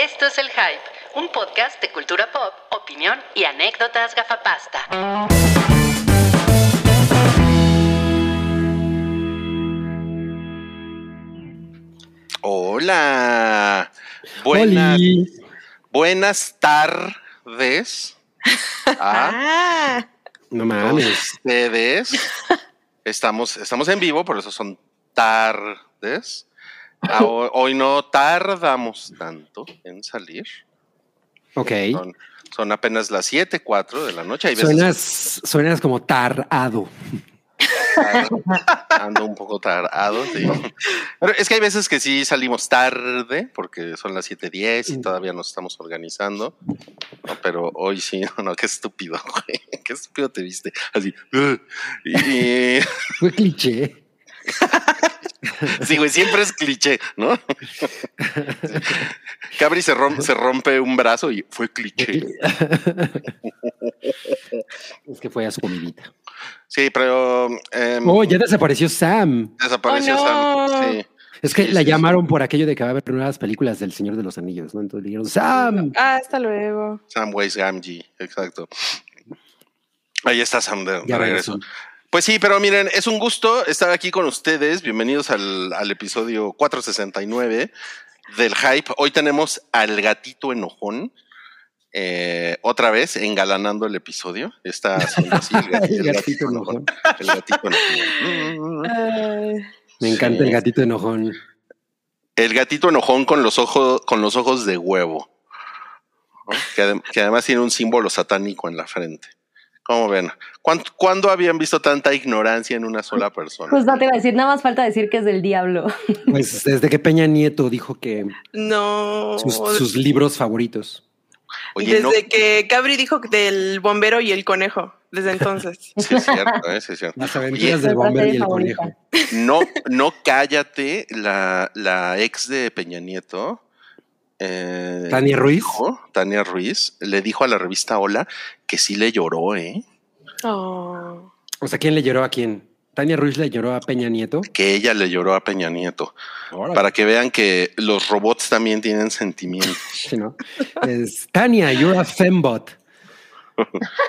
Esto es El Hype, un podcast de cultura pop, opinión y anécdotas gafapasta. Hola. Buenas, Oli. buenas tardes a Ah, No mames. ustedes. Estamos, estamos en vivo, por eso son tardes. Ah, ho- Hoy no tardamos tanto en salir. Ok. Son, son apenas las 7, 4 de la noche. Hay veces Suenas, suenas como tarado. que ando un poco tardado. sí. Pero es que hay veces que sí salimos tarde, porque son las 7:10 y todavía nos estamos organizando. No, pero hoy sí, no, no, qué estúpido, güey. Qué estúpido te viste. Así. "Ugh". Y, Fue cliché. sí, güey, siempre es cliché, ¿no? Cabri se rompe, se rompe un brazo y fue cliché. Es que fue a su comidita. Sí, pero em, Oh, ya desapareció Sam. desapareció Oh, no. Sam. Sí. Es que Sí, la sí, sí. llamaron por aquello de que va a haber nuevas películas del Señor de los Anillos, ¿no? Entonces le dijeron, Sam. ah, hasta luego. Samwise Gamgee, exacto. Ahí está Sam de, regreso. Pues sí, pero miren, es un gusto estar aquí con ustedes. Bienvenidos al, al episodio 469 del Hype. Hoy tenemos al gatito enojón. eh, otra vez engalanando el episodio. Está haciendo así el, gat- El gatito enojón. El gatito enojón. Me encanta Sí. el gatito enojón. El gatito enojón con los ojos, con los ojos de huevo. ¿no? Que, adem- que además tiene un símbolo satánico en la frente. ¿Cómo ven? ¿Cuándo, cuándo habían visto tanta ignorancia en una sola persona? Pues no te iba a decir, nada más falta decir que es del diablo. Pues desde que Peña Nieto dijo que no. sus, sus libros favoritos. Oye, Desde no, que Cabri dijo del bombero y el conejo. Desde entonces. sí es cierto, ¿eh? Sí es cierto. Las aventuras del bombero y el favorita. conejo. No, no cállate, la, la ex de Peña Nieto. Eh, Tania Ruiz. dijo- Tania Ruiz le dijo a la revista Hola que sí le lloró, ¿eh? Oh. O sea, ¿quién le lloró a quién? Tania Ruiz le lloró a Peña Nieto. Que ella le lloró a Peña Nieto. Para que vean que los robots también tienen sentimientos. Sí, ¿no? Es Tania, you're a fembot.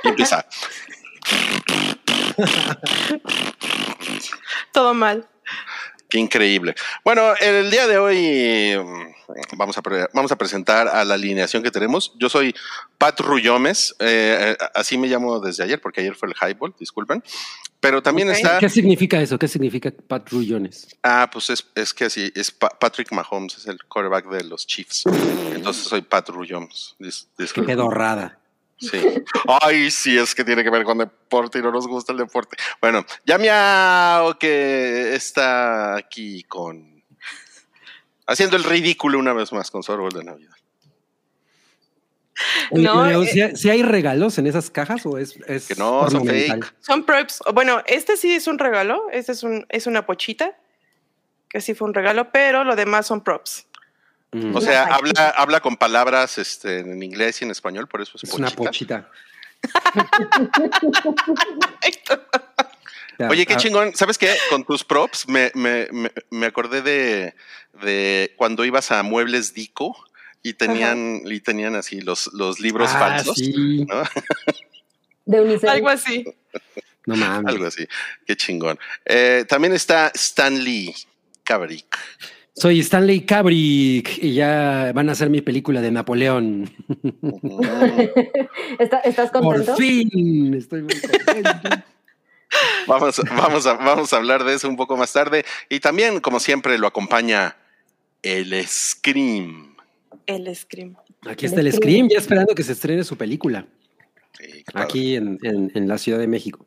Y empieza. Todo mal. Qué increíble. Bueno, el día de hoy mm, vamos a, pre- vamos a presentar a la alineación que tenemos. Yo soy Pat Rullomes, eh, eh, así me llamo desde ayer, porque ayer fue el highball, disculpen. Pero también está, ¿Qué significa eso? ¿Qué significa patrullones? ah, pues es, es que así, es Pa- Patrick Mahomes, es el quarterback de los Chiefs. Entonces soy Pat Rullomes. Dis- Qué pedorrada. Sí. Ay, sí, es que tiene que ver con deporte y no nos gusta el deporte. Bueno, ya miau que está aquí con haciendo el ridículo una vez más con su árbol de Navidad. No, Leo, eh, ¿sí hay- ¿sí hay regalos en esas cajas o es, es Que no, son fake. Son props. Bueno, este sí es un regalo. Este es, un, es una pochita. Que sí fue un regalo, pero lo demás son props. Mm. O sea, Una habla, habla con palabras este, en inglés y en español, por eso es, es una pochita. pochita. Oye, qué Ah, chingón. ¿Sabes qué? Con tus props me, me, me, me acordé de, de cuando ibas a Muebles Dico y tenían, y tenían así los, los libros ah, falsos. sí. ¿no? De Unicef. Algo así. No mames. Algo así. Qué chingón. Eh, también está Stanley Kubrick. Soy Stanley Kubrick y ya van a hacer mi película de Napoleón. ¿Está- ¿Estás Por contento? fin. Estoy muy contento. Vamos, vamos, a, vamos a hablar de eso un poco más tarde. Y también, como siempre, lo acompaña el Scream. El Scream. Aquí está el Scream, ya esperando que se estrene su película. Sí, padre, Aquí en, en- en la Ciudad de México.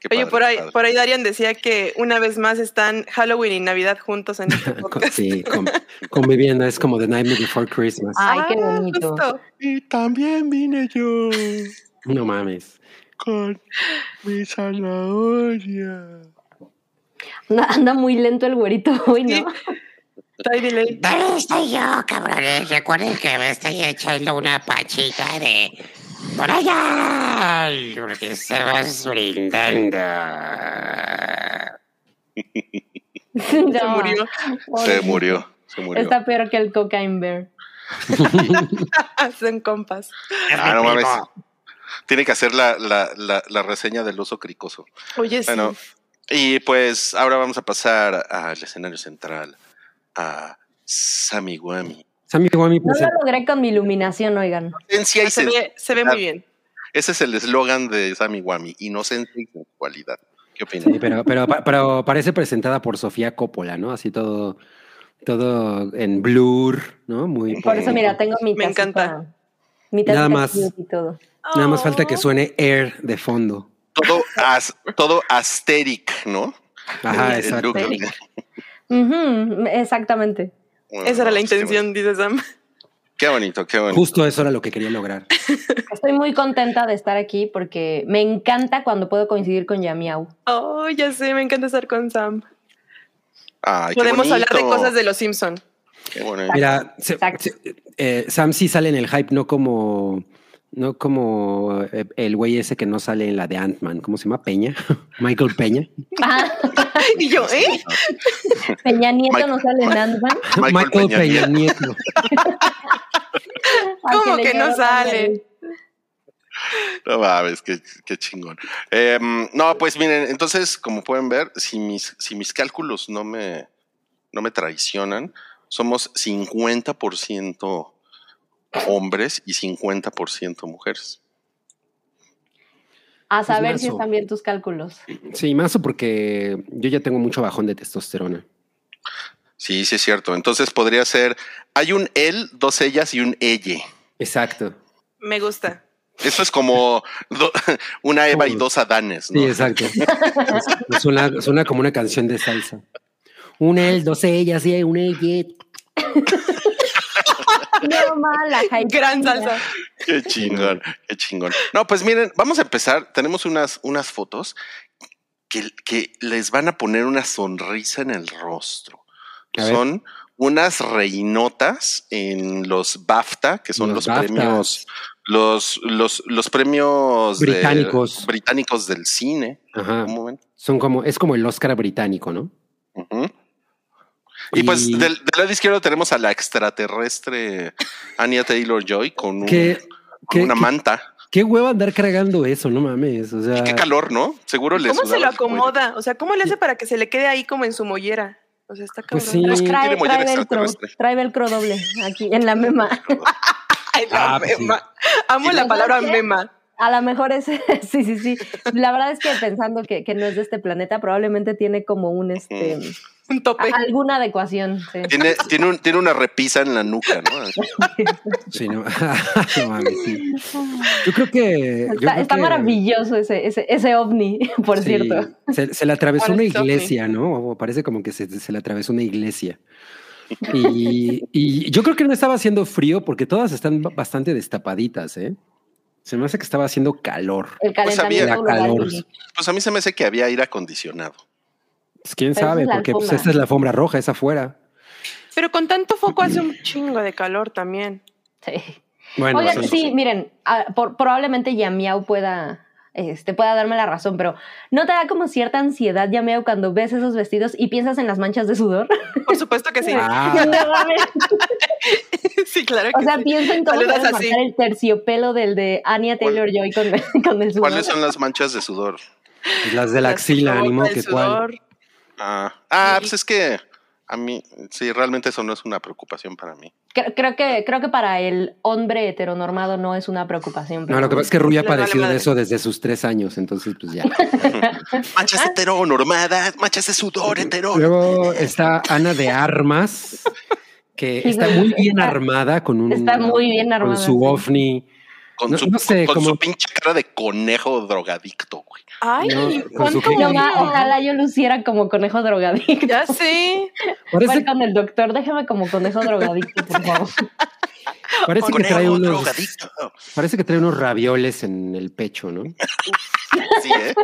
Qué Oye, padre, por ahí, padre. por ahí Darian decía que una vez más están Halloween y Navidad juntos en este podcast. Sí, con- conviviendo, es como The Nightmare Before Christmas. Ay, qué Ah, bonito. Y también vine yo No mames. con mi zanahoria. Anda, anda muy lento el güerito hoy, Sí. ¿no? Delay. ¿Dónde estoy yo, cabrones? Recuerden que me estoy echando una pachita de... ¡Por allá! Porque estamos brindando. Se No, murió. Se murió, se murió. Está peor que el Cocaine Bear. Hacen compas. Ah, no mames. Tiene que hacer la, la, la, la reseña del oso cricoso. Oye, sí. Bueno, y pues ahora vamos a pasar al escenario central, a Sammy Guami, No lo logré con mi iluminación, oigan. Inocencia y se, ve, se ve muy bien. Ese es el eslogan de Samiguami, inocencia y sensualidad. ¿Qué opinan? sí, pero, pero, pero parece presentada por Sofía Coppola, ¿no? Así todo, todo en blur, ¿no? Muy Por eso, mira, tengo mi Me encanta. Mi Nada más. y todo. Nada más falta que Oh. suene Air de fondo. Todo, as- todo asteric, ¿no? Ajá, exacto. Ujú, exactamente. Bueno, Esa era la intención, dice Sam. Qué bonito, qué bonito. Justo eso era lo que quería lograr. Estoy muy contenta de estar aquí porque me encanta cuando puedo coincidir con Yamiau. Oh, ya sé, me encanta estar con Sam. Ay, qué Podemos hablar de cosas de los Simpson. Qué bonito. Mira, se- Exacto. se- eh, Sam sí sale en el hype, no como, no como eh, el güey ese que no sale en la de Ant-Man. ¿Cómo se llama? Peña. Michael Peña. Ah, Y yo, ¿eh? Peña Nieto Mike- no sale en Ant-Man. Michael Peña Nieto. ¿Cómo que no sale? No mames, qué, qué chingón. Em, no, pues miren, entonces, como pueden ver, si mis, si mis cálculos no me, no me traicionan, somos 50% hombres y 50% mujeres. A saber Pues si mazo. están bien tus cálculos. Sí, más porque yo ya tengo mucho bajón de testosterona. Sí, sí es cierto. Entonces podría ser, hay un él, dos ellas y un elle. Exacto. Me gusta. Eso es como do- una Eva y dos Adanes, ¿no? Sí, exacto. Es- suena, suena como una canción de salsa. Un él, dos ellas y un ella. No mala. Gran salsa. Qué chingón, qué chingón. No, pues miren, vamos a empezar. Tenemos unas, unas fotos que, que les van a poner una sonrisa en el rostro. Son unas reinotas en los BAFTA, que son Los premios, los, los, los premios de- Británicos. británicos del cine. Ajá. Un momento. Son como, es como el Oscar británico, ¿no? Ujú. Y, pues del, del lado izquierdo tenemos a la extraterrestre Anya Taylor Joy con, un- ¿Qué, con qué- una qué- manta. qué huevo andar cargando eso, no mames. O sea, Y qué calor, ¿no? Seguro le ¿Cómo se lo acomoda? O sea, ¿cómo le hace para que se le quede ahí como en su mollera? O sea, está cabrón. Pues sí. Pues trae, trae velcro, trae velcro doble aquí en la mema. Ay, la Ah, pues sí. mema. Amo la ¿Sabes palabra qué? mema. A lo mejor es, sí, sí, sí. La verdad es que pensando que, que no es de este planeta, probablemente tiene como un, este, Un tope. alguna adecuación. sí. Tiene, tiene, un- tiene una repisa en la nuca, ¿no? sí, no. No mames, sí. Yo creo que. yo Está, creo está que- maravilloso ese, ese, ese ovni, por sí, cierto. Se, se le atravesó una ovni. iglesia, ¿no? O Parece como que se, se le atravesó una iglesia. Y, y yo creo que no estaba haciendo frío porque todas están ba- bastante destapaditas, ¿eh? Se me hace que estaba haciendo calor. El Pues había calentamiento global. calor. Pues a mí se me hace que había aire acondicionado. Pues quién Pero sabe, es porque pues, esta es la alfombra roja, es afuera. Pero con tanto foco hace un chingo de calor también. Sí. Bueno, Oigan, sí. sí, miren, ah, por- probablemente Yamiau pueda, este, pueda darme la razón, pero ¿no te da como cierta ansiedad, Yamiau, cuando ves esos vestidos y piensas en las manchas de sudor? Por supuesto que sí. Ah. Sí, claro que o sea, sí. pienso en cómo así. marcar el terciopelo del de Anya Taylor Joy con, con el sudor. ¿Cuáles son las manchas de sudor? las de la axila, el que cuál. Ah, ah Sí. pues es que a mí, sí, realmente eso no es una preocupación para mí. Creo, creo que, creo que para el hombre heteronormado no es una preocupación. No, lo que pasa es que Rui ha vale padecido de eso desde sus tres años, entonces pues ya. Manchas heteronormadas, manchas de sudor hetero. Luego está Ana de Armas, que Sí, está muy bien armada con un está muy bien armada, con su sí. ovni. Con, No- su, no sé, con como- su pinche cara de conejo drogadicto, güey. Ay, No, ¿cuánto? ojalá yo luciera como conejo drogadicto. Ya sé. Parece, Voy con el doctor, déjame como conejo drogadicto, por favor. parece que trae unos, drogadicto. parece que trae unos ravioles en el pecho, ¿no? Sí, ¿eh?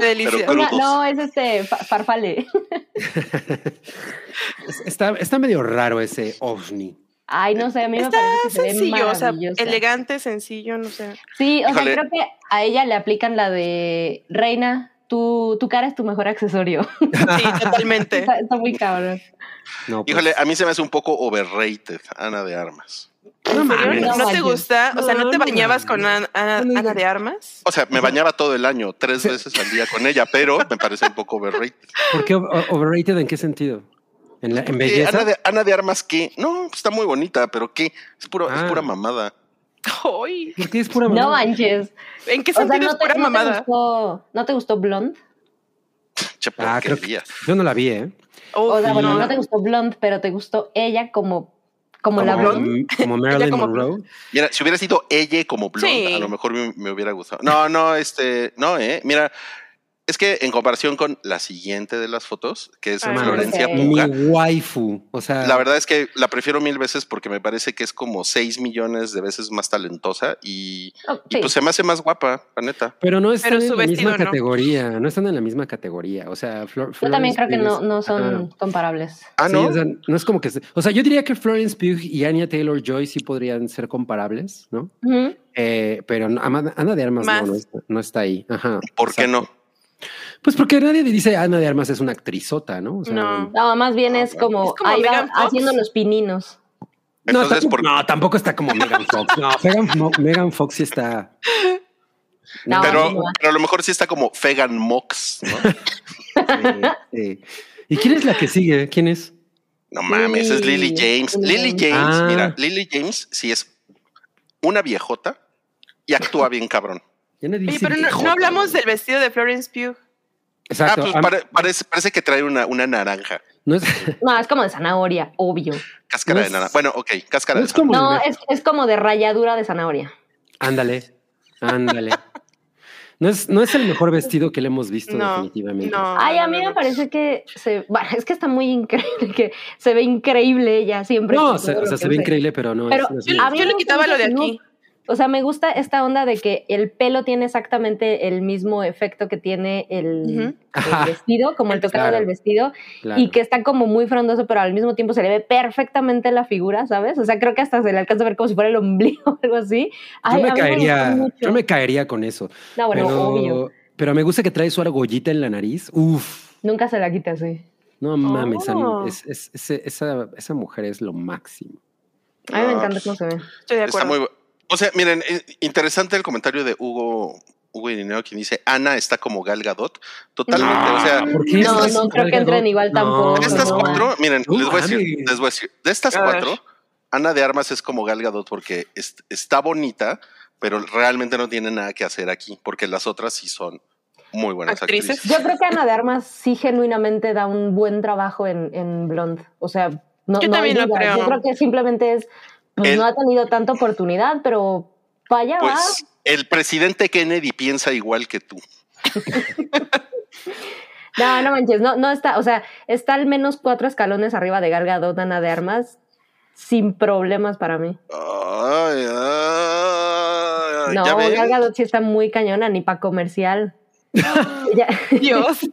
Crudos. no, es este fa- farfale. Es- Está, está medio raro ese ovni. Ay, no sé, a mí me Está parece que se ve sencillo, o sea, elegante, sencillo, no sé. Sí, o Híjole. sea, creo que a ella le aplican la de reina, tu, tu cara es tu mejor accesorio. Sí, totalmente. está, está muy cabrón. No, pues, Híjole, a mí se me hace un poco overrated, Ana de Armas. ¿En No mames. ¿No, No te gusta? O sea, ¿no te bañabas con Ana, de Armas? O sea, me bañaba todo el año, tres veces al día con ella, pero me parece un poco overrated. ¿Por qué overrated en qué sentido? ¿En, la, en Eh, belleza? Ana, de, Ana de Armas, ¿qué? No, está muy bonita, pero ¿qué? Es, puro, es Ah. pura mamada. Ay, ¿Por qué es pura No mamada? manches. ¿En qué O sea, sentido ¿no es te, pura no te mamada? gustó, ¿no te gustó Blonde? Ah, creo que porquería. yo no la vi, ¿eh? Uf, O sea, bueno, no. no te gustó Blonde, pero te gustó ella como, como, la Blonde. como Marilyn como- Monroe. Mira, si hubiera sido ella como blonde, Sí. a lo mejor me, me hubiera gustado. No, no, este, no, eh. Mira, es que en comparación con la siguiente de las fotos, que es Ah, Florencia ok. Mi Puga, waifu. O sea, la verdad es que la prefiero mil veces porque me parece que es como seis millones de veces más talentosa y, Oh, pues se me hace más guapa, la neta. pero no están Pero en su la misma ¿no? categoría. No están en la misma categoría. O sea, Flor- Yo también creo Florence que no, son ajá. comparables. Ah, Sí, ¿no? o sea, no es como que. se- O sea, yo diría que Florence Pugh y Anya Taylor Joy sí podrían ser comparables, ¿no? Eh, pero Ana de Armas Más. no, no está, no está ahí. Ajá. ¿Por qué no? Pues porque nadie dice Ana de Armas es una actrizota, ¿no? O sea, No. No, más bien Ah, es como, Es como ahí va haciendo los pininos. No, Entonces, tampoco, ¿por no, tampoco está como Megan Fox. No, Megan, Mo- Megan Fox sí está. No, pero, no. a lo mejor sí está como Fegan Mox, ¿no? Sí, sí. ¿Y quién es la que sigue? ¿Quién es? No mames, es Lily James. Lily James. Ah. mira, Lily James sí es una viejota y actúa bien cabrón. Ya no Oye, dice pero no, no hablamos del vestido de Florence Pugh. Exacto. ah, pues pare- parece, parece que trae una, una naranja. no es, No, es como de zanahoria, obvio. Cáscara No de naranja. Bueno, ok, cáscara no de es como. No, es, es como de ralladura de zanahoria. Ándale, ándale. No es, no es el mejor vestido que le hemos visto, No, definitivamente. no. Ay, a mí me parece que se, bueno, es que está muy increíble, que se ve increíble ella siempre. No, con o sea, se ve increíble, pero no Pero es. no es Yo, yo le quitaba lo de aquí. O sea, me gusta esta onda de que el pelo tiene exactamente el mismo efecto que tiene el, vestido, como el tocado Claro. del vestido, claro. y que está como muy frondoso, pero al mismo tiempo se le ve perfectamente la figura, ¿sabes? O sea, creo que hasta se le alcanza a ver como si fuera el ombligo o algo así. yo, me caería, yo me caería con eso. No, bueno, pero, obvio. pero me gusta que trae su argollita en la nariz. Uf, Nunca se la quita así. no mames, a mí- Oh. es- es- ese- esa, esa mujer es lo máximo. A mí me encanta cómo se ve. Estoy de Está acuerdo. muy bu- O sea, miren, eh, interesante el comentario de Hugo, Hugo Irineo, quien dice Ana está como Gal Gadot. Totalmente, o sea, ¿Por qué No, no creo que entren igual No, tampoco. de estas no. cuatro, miren, No les voy a decir, les voy a decir, de estas ver. cuatro, Ana de Armas es como Gal Gadot porque es- está bonita, pero realmente no tiene nada que hacer aquí, porque las otras sí son muy buenas Actrices. actrices. Yo creo que Ana de Armas sí genuinamente da un buen trabajo en, en Blonde. O sea, no, Yo no también duda. creo. Yo creo que simplemente es, pues El- no ha tenido tanta oportunidad, pero vaya va. Pues el presidente Kennedy piensa igual que tú. No, no manches, no, no está, o sea, está al menos cuatro escalones arriba de Gal Gadot, Ana de Armas, sin problemas para mí. Ay, ay, No, ¿ya ven? Gal Gadot sí está muy cañona, ni para comercial. Dios.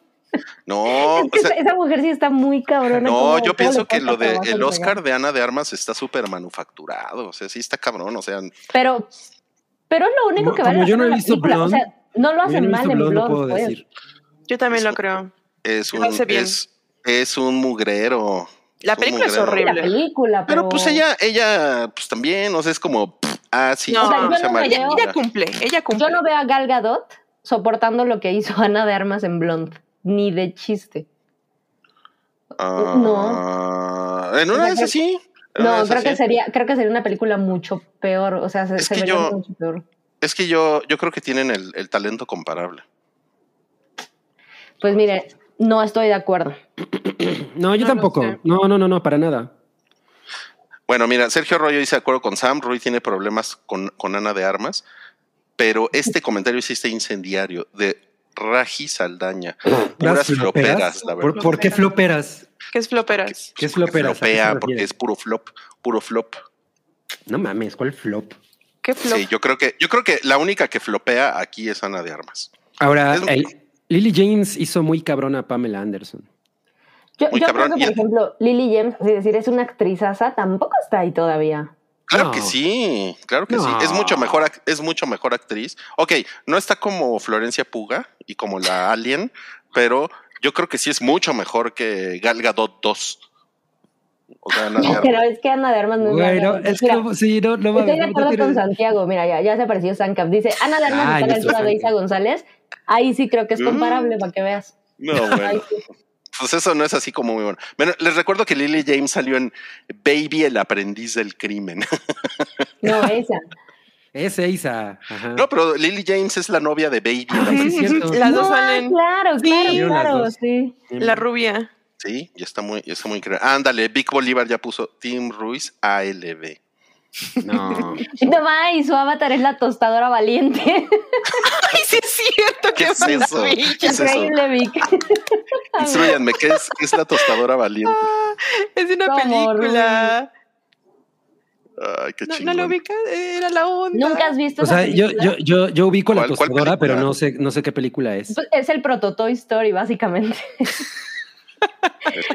No, es que o sea, esa, mujer sí está muy cabrona. No, yo pienso que lo de el Oscar de Ana de Armas está súper manufacturado, o sea, sí está cabrón, o sea, Pero, pero es lo único que vale como yo no he visto película. O Blonde, sea, no lo no hacen mal en Blonde, no Blonde, puedo pues. decir. Yo también lo creo. es Lo un hace bien. es, es un mugrero. La película es horrible. La película, pero... Pero pues ella, ella, pues también, o sea, es como, pff, ah, sí, No, O sea, no se ella cumple, ella cumple. Yo no veo a Gal Gadot soportando lo que hizo Ana de Armas en Blonde, ni de chiste. Ah, En una O sea, de esas sí. No, creo que sería, creo que sería una película mucho peor, o sea, se, Es se que vería yo- mucho peor. Es que yo, yo creo que tienen el, el talento comparable. Pues mire, no estoy de acuerdo. No, yo No tampoco. No, no, no, no, para nada. Bueno, mira, Sergio Arroyo dice de acuerdo con Sam, Rui tiene problemas con, con Ana de Armas, pero este comentario sí está incendiario de Raji Saldaña. Puras ¿Puras floperas, la ¿Por, verdad. por qué floperas? ¿Qué es floperas? ¿Qué es Porque floperas? ¿A qué se flopea, porque es puro flop, puro flop. No mames, ¿cuál flop? ¿Qué flop? Sí, yo creo que, yo creo que la única que flopea aquí es Ana de Armas. Ahora, el- Lily James hizo muy cabrona a Pamela Anderson. Yo, Muy yo cabrón, creo que, por ejemplo, Lily James, es decir, es una actrizaza, tampoco está ahí todavía. Claro No. que sí, claro que No. sí. Es mucho mejor, es mucho mejor actriz. Ok, no está como Florencia Puga y como la Alien, pero yo creo que sí es mucho mejor que Gal Gadot 2. O sea, Ana de Pero es que Ana de Armas no Bueno, es Mira, como, sí, no, no Estoy de no acuerdo tiene- con Santiago. Mira, ya, ya se apareció Sancap. Dice, Ana de Armas Ay, está a la altura de. Isa González. Ahí sí creo que es Mm. comparable para que veas. No, bueno. Sí. Pues eso no es así como muy bueno. Bueno, les recuerdo que Lily James salió en Baby, el aprendiz del crimen. No, esa. Es Isa. Ajá. No, pero Lily James es la novia de Baby. Ah, sí, es cierto. Las dos No, salen. Claro, claro, sí. La rubia. Sí, y está muy, está muy increíble. Ándale, Vic Bolívar ya puso Tim Ruiz ALB. No. No va, y su avatar es la tostadora valiente. Ay, sí es cierto. ¿Qué es eso? maravilla. ¿Qué es eso? Increíble, Vic. Instruyanme, ¿qué es, qué es la tostadora valiente? Ah, Es de una película. Ay, qué No, chingón. no lo ubicas, era la onda. ¿Nunca has visto O esa sea, yo, película? yo, yo, yo ubico la ¿Cuál- cuál tostadora, pero no sé, no sé qué película es. Pues Es el proto Toy Story, básicamente.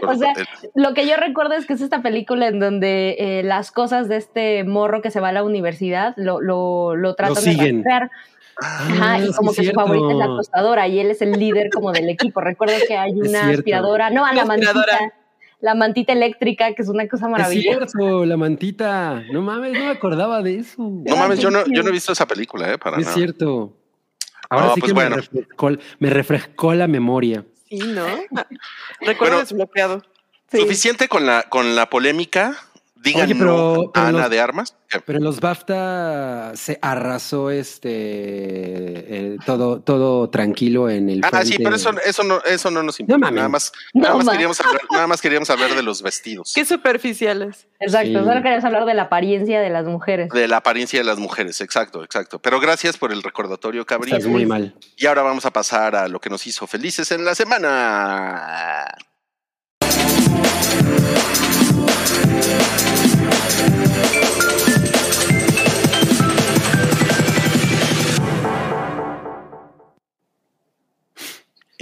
O sea, Lo que yo recuerdo es que es esta película en donde eh, las cosas de este morro que se va a la universidad lo, lo, lo tratan de siguen. rastrear. Ajá, y Ah, como que su favorita es la tostadora y él es el líder como del equipo. Recuerdo que hay una aspiradora, no, a la La aspiradora. La mantita eléctrica, que es una cosa Es maravillosa. cierto, la mantita. No mames, no me acordaba de eso. no mames, yo no, yo no he visto esa película, ¿eh? Para es nada. cierto. Ahora No, sí pues que bueno. me, refrescó, me refrescó la memoria. Sí, ¿no? Recuerdo Bueno. desbloqueado. Sí. Suficiente con la, con la polémica. Digan Oye, no pero- Ana los- de Armas. Pero en los BAFTA se arrasó este todo, todo tranquilo en el. Ah, sí, pero eso, eso no, eso no nos importa. mames. nada más, No nada más queríamos hablar, nada más queríamos hablar de los vestidos. Qué superficiales. Exacto, Sí. solo querías hablar de la apariencia de las mujeres. De la apariencia de las mujeres, exacto, exacto. Pero gracias por el recordatorio, Cabrín. Estás muy mal. Y ahora vamos a pasar a lo que nos hizo felices en la semana.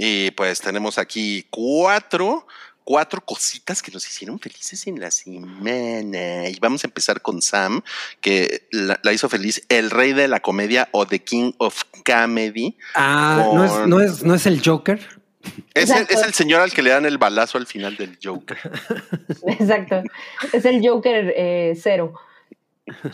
Y pues tenemos aquí cuatro, cuatro cositas que nos hicieron felices en la semana. Y vamos a empezar con Sam, que la, la hizo feliz el rey de la comedia o The King of Comedy. Ah, ¿no, es, no, es, ¿no es el Joker? Es el, Exacto. es el señor al que le dan el balazo al final del Joker. Exacto. Es el Joker eh, cero.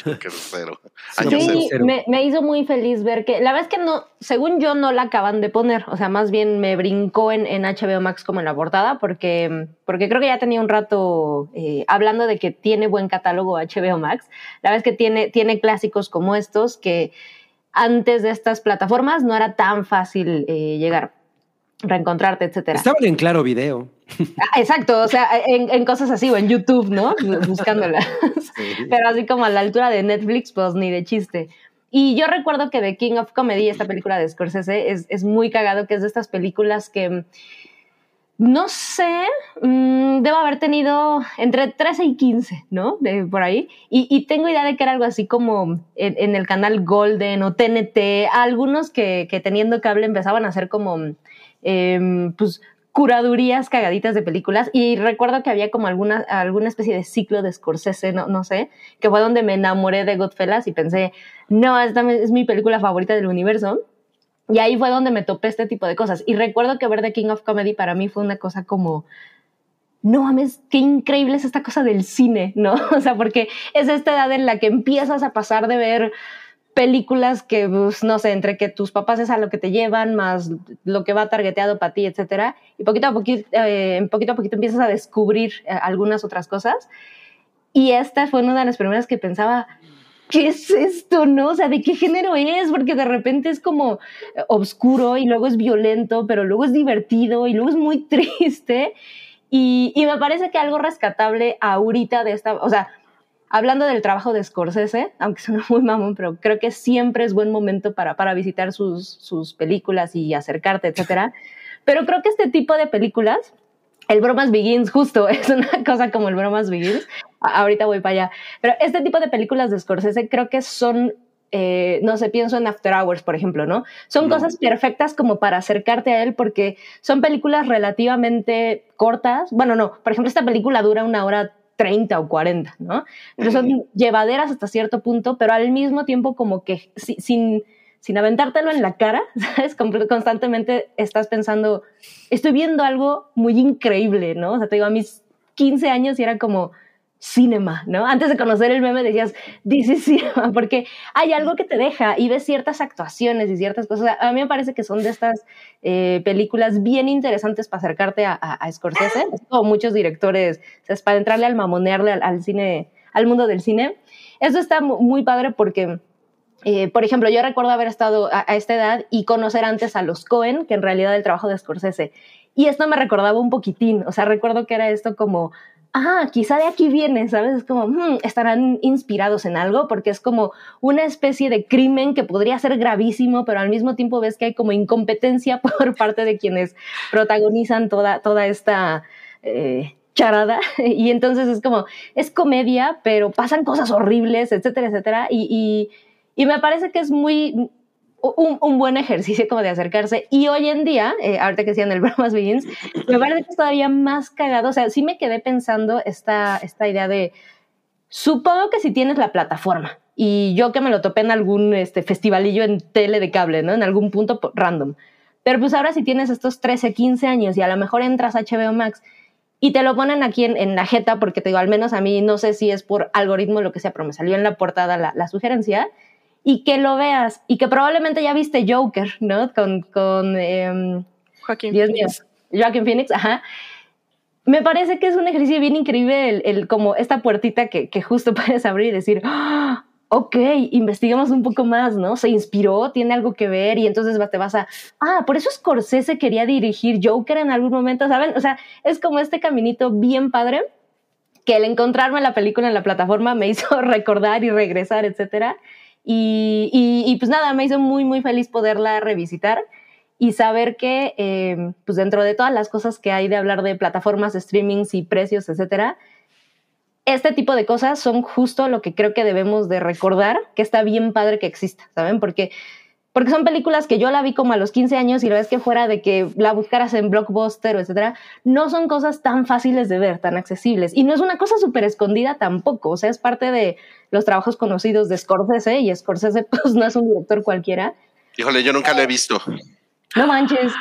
Joker cero. Año cero. Sí, cero. me, me hizo muy feliz ver que, la verdad es que no, según yo no la acaban de poner, o sea, más bien me brincó en, en HBO Max como en la portada, porque, porque creo que ya tenía un rato eh, hablando de que tiene buen catálogo HBO Max. La verdad es que tiene, tiene clásicos como estos que antes de estas plataformas no era tan fácil eh, llegar, reencontrarte, etcétera. Estaban en claro video. Ah, Exacto, o sea, en, en cosas así, o en YouTube, ¿no? Buscándolas. Pero así como a la altura de Netflix, pues ni de chiste. Y yo recuerdo que The King of Comedy, esta película de Scorsese, es, es muy cagado, que es de estas películas que mm, no sé, mm, debo haber tenido entre 13 y 15, ¿no? De, por ahí. Y, y tengo idea de que era algo así como en, en el canal Golden o TNT, algunos que, que teniendo cable empezaban a hacer como, em, pues, curadurías cagaditas de películas y recuerdo que había como alguna, alguna especie de ciclo de Scorsese, no, no sé, que fue donde me enamoré de Goodfellas y pensé, no, esta es mi película favorita del universo. Y ahí fue donde me topé este tipo de cosas. Y recuerdo que ver The King of Comedy para mí fue una cosa como, no mames, qué increíble es esta cosa del cine, ¿no? O sea, porque es esta edad en la que empiezas a pasar de ver películas que, pues, no sé, entre que tus papás es a lo que te llevan, más lo que va targeteado para ti, etcétera, y poquito a poquito, eh, poquito a poquito empiezas a descubrir eh, algunas otras cosas. Y esta fue una de las primeras que pensaba, ¿qué es esto, no? O sea, ¿de qué género es? Porque de repente es como eh, oscuro y luego es violento, pero luego es divertido y luego es muy triste. Y, y me parece que algo rescatable ahorita de esta, o sea, hablando del trabajo de Scorsese, aunque suena muy mamón, pero creo que siempre es buen momento para, para visitar sus, sus películas y acercarte, etcétera. Pero creo que este tipo de películas, el Bromas Begins, justo, es una cosa como el Bromas Begins. Ahorita voy para allá. Pero este tipo de películas de Scorsese creo que son, eh, no sé, pienso en After Hours, por ejemplo, ¿no? Son No. cosas perfectas como para acercarte a él porque son películas relativamente cortas. Bueno, no, por ejemplo, esta película dura una hora 30 o 40, ¿no? Pero son llevaderas hasta cierto punto, pero al mismo tiempo como que si- sin, sin aventártelo en la cara, ¿sabes? Con- Constantemente estás pensando, estoy viendo algo muy increíble, ¿no? O sea, te digo, a mis 15 años y era como, cinema, ¿no? Antes de conocer el meme decías, this is cinema, porque hay algo que te deja y ves ciertas actuaciones y ciertas cosas. A mí me parece que son de estas eh, películas bien interesantes para acercarte a, a, a Scorsese, es como muchos directores, o sea, es para entrarle al mamonearle al, al cine, al mundo del cine. Eso está muy padre porque... Eh, por ejemplo, yo recuerdo haber estado a, a, esta edad y conocer antes a los Cohen, que en realidad el trabajo de Scorsese. Y esto me recordaba un poquitín, o sea, recuerdo que era esto como, ah, quizá de aquí viene, ¿sabes? Es como, hmm, estarán inspirados en algo, porque es como una especie de crimen que podría ser gravísimo, pero al mismo tiempo ves que hay como incompetencia por parte de quienes protagonizan toda, toda esta... Eh, charada y entonces es como es comedia pero pasan cosas horribles etcétera etcétera y, y y me parece que es muy un, un, buen ejercicio como de acercarse. Y hoy en día, eh, ahorita que decían el Bromas Begins, me parece que es todavía más cagado. O sea, sí me quedé pensando esta, esta idea de, supongo que si tienes la plataforma, y yo que me lo topé en algún este, festivalillo en tele de cable, ¿no? En algún punto random. Pero pues ahora si tienes estos 13, 15 años y a lo mejor entras a HBO Max y te lo ponen aquí en, en, la jeta, porque te digo, al menos a mí no sé si es por algoritmo lo que sea, pero me salió en la portada la, la sugerencia y que lo veas y que probablemente ya viste Joker, ¿no? Con, con eh, Joaquín Dios mío, Joaquin Phoenix, ajá. Me parece que es un ejercicio bien increíble el, el como esta puertita que, que, justo puedes abrir y decir, oh, ok, investigamos un poco más, ¿no? Se inspiró, tiene algo que ver y entonces te vas a, ah, por eso Scorsese quería dirigir Joker en algún momento, ¿saben? O sea, es como este caminito bien padre que el encontrarme la película en la plataforma me hizo recordar y regresar, etcétera. Y, y, pues nada, me hizo muy, muy feliz poderla revisitar y saber que, eh, pues dentro de todas las cosas que hay de hablar de plataformas, streamings y precios, etcétera, este tipo de cosas son justo lo que creo que debemos de recordar, que está bien padre que exista, ¿saben? Porque, porque son películas que yo la vi como a los 15 años y la vez que fuera de que la buscaras en Blockbuster o etcétera, no son cosas tan fáciles de ver, tan accesibles. Y no es una cosa súper escondida tampoco, o sea, es parte de los trabajos conocidos de Scorsese y Scorsese pues no es un director cualquiera. Híjole, yo nunca la he visto. No manches.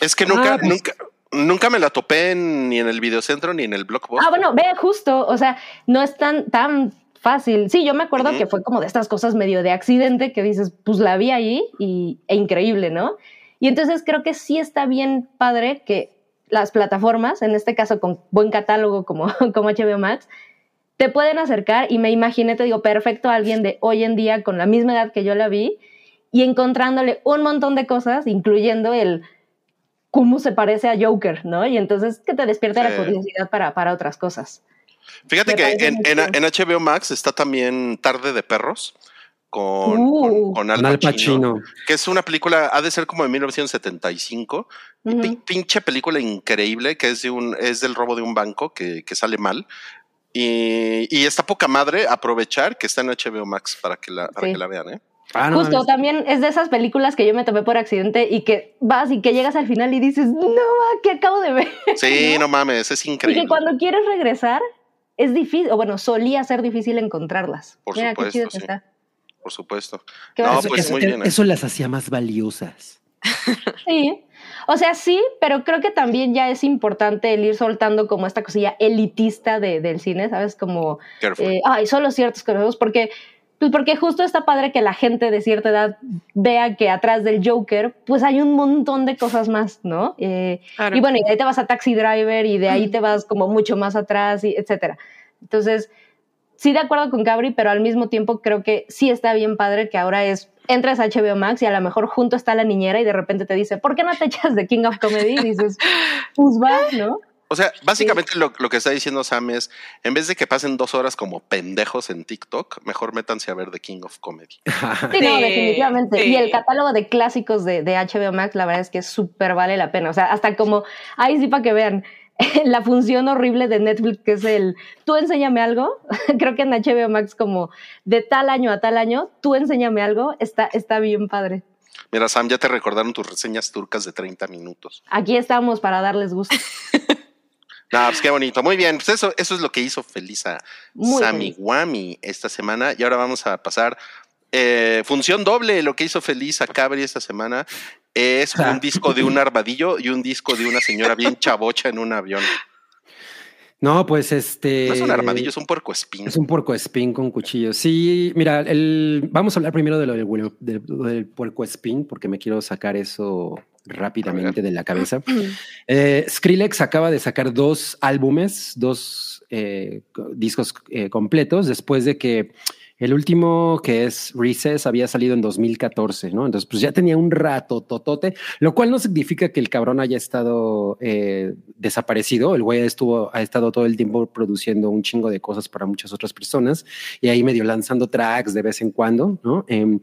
Es que nunca, ah, pues. nunca, nunca me la topé en, ni en el videocentro ni en el blockbuster. Ah, bueno, ve justo, o sea, no es tan, tan fácil. Sí, yo me acuerdo uh -huh. que fue como de estas cosas medio de accidente que dices, pues la vi ahí y, e increíble, ¿no? Y entonces creo que sí está bien padre que las plataformas, en este caso con buen catálogo como, como HBO Max, te pueden acercar y me imaginé, te digo, perfecto a alguien de hoy en día con la misma edad que yo la vi y encontrándole un montón de cosas, incluyendo el cómo se parece a Joker, ¿no? Y entonces que te despierta sí. la curiosidad para, para otras cosas. Fíjate que en, en, en, HBO Max está también Tarde de Perros con, uh, con, con, Al, Pacino, Pacino, que es una película, ha de ser como de 1975, uh -huh. pinche película increíble que es, de un, es del robo de un banco que, que sale mal. Y, y, está poca madre aprovechar que está en HBO Max para que la, para sí. que la vean, ¿eh? Ah, no, Justo, también es de esas películas que yo me tomé por accidente y que vas y que llegas al final y dices, no, ¿qué acabo de ver? Sí, no, no mames, es increíble. Y que cuando quieres regresar, es difícil, o bueno, solía ser difícil encontrarlas. Por Mira, supuesto, qué chido sí. que está. Por supuesto. No, pues eso, muy bien, ¿eh? eso las hacía más valiosas. Sí, o sea, sí, pero creo que también ya es importante el ir soltando como esta cosilla elitista de, del cine, ¿sabes? Como, eh, ay, solo ciertos conocidos, porque pues porque justo está padre que la gente de cierta edad vea que atrás del Joker, pues hay un montón de cosas más, ¿no? Eh, claro. Y bueno, y de ahí te vas a Taxi Driver y de ahí te vas como mucho más atrás, y etcétera. Entonces, sí de acuerdo con Cabri, pero al mismo tiempo creo que sí está bien padre que ahora es, entras a HBO Max y a lo mejor junto está la niñera y de repente te dice, ¿por qué no te echas de King of Comedy? Y dices, pues va, ¿no? O sea, básicamente sí. lo, lo, que está diciendo Sam es, en vez de que pasen dos horas como pendejos en TikTok, mejor métanse a ver The King of Comedy. Sí, no, definitivamente. Sí. Y el catálogo de clásicos de, de, HBO Max, la verdad es que súper vale la pena. O sea, hasta como, ahí sí para que vean, la función horrible de Netflix, que es el, tú enséñame algo, creo que en HBO Max como de tal año a tal año, tú enséñame algo, está, está bien padre. Mira, Sam, ya te recordaron tus reseñas turcas de 30 minutos. Aquí estamos para darles gusto. No, pues qué bonito. Muy bien, pues eso, eso es lo que hizo feliz a Muy Sammy. Wami esta semana. Y ahora vamos a pasar eh, función doble. Lo que hizo feliz a Cabri esta semana es un disco de un armadillo y un disco de una señora bien chavocha en un avión. No, pues este. No es un armadillo, es un puerco espín. Es un puerco espín con cuchillo. Sí, mira, el, vamos a hablar primero de lo del, de- del puerco espín, porque me quiero sacar eso rápidamente de la cabeza. Eh, Skrillex acaba de sacar dos álbumes, dos eh, co- discos eh, completos, después de que el último, que es Recess, había salido en 2014, ¿no? Entonces, pues ya tenía un rato totote, lo cual no significa que el cabrón haya estado eh, desaparecido. El güey estuvo, ha estado todo el tiempo produciendo un chingo de cosas para muchas otras personas y ahí medio lanzando tracks de vez en cuando, ¿no? Em,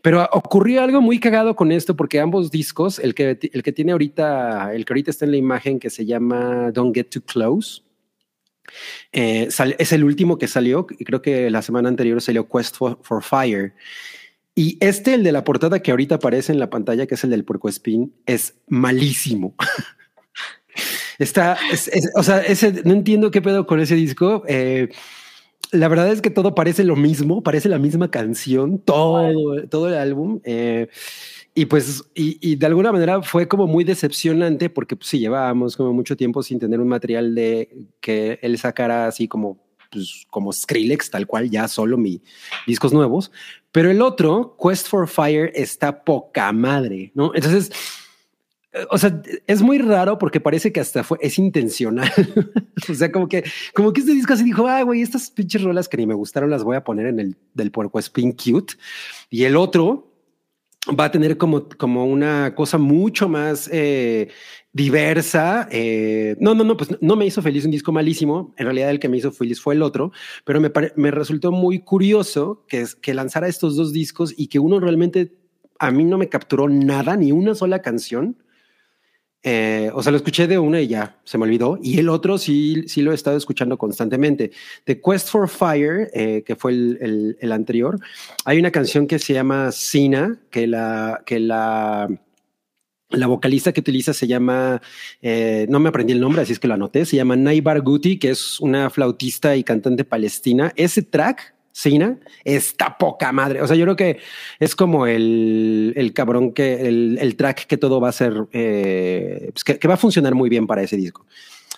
pero ocurrió algo muy cagado con esto porque ambos discos, el que, el que tiene ahorita, el que ahorita está en la imagen que se llama Don't Get Too Close, eh, es el último que salió creo que la semana anterior salió Quest for, Fire. Y este, el de la portada que ahorita aparece en la pantalla, que es el del puerco espín, es malísimo. Está, es- es- o sea, ese, no entiendo qué pedo con ese disco. Eh, la verdad es que todo parece lo mismo, parece la misma canción, todo, todo el álbum. eh, y pues, y, y de alguna manera fue como muy decepcionante porque pues, sí, llevábamos como mucho tiempo sin tener un material de que él sacara así como, pues, como Skrillex, tal cual, ya solo mi discos nuevos. Pero el otro, Quest for Fire, está poca madre, ¿no? Entonces, eh, o sea, es muy raro porque parece que hasta fue, es intencional. o sea, como que, como que este disco así dijo, ah, güey, estas pinches rolas que ni me gustaron las voy a poner en el del puerco spin cute. Y el otro va a tener como, como una cosa mucho más eh, diversa. eh, no, no, no, pues no me hizo feliz un disco malísimo. En realidad el que me hizo feliz fue el otro, pero me, me resultó muy curioso que, que lanzara estos dos discos y que uno realmente a mí no me capturó nada, ni una sola canción. Eh, o sea, lo escuché de una y ya se me olvidó. Y el otro sí, sí lo he estado escuchando constantemente. The Quest for Fire, eh, que fue el, el- el anterior, hay una canción que se llama Sina, que la, que la, la vocalista que utiliza se llama, eh, no me aprendí el nombre, así es que lo anoté, se llama Naibar Guti, que es una flautista y cantante palestina. Ese track, Sina, está poca madre. O sea, yo creo que es como el, el cabrón que, el, el track que todo va a ser, eh, pues que, que va a funcionar muy bien para ese disco.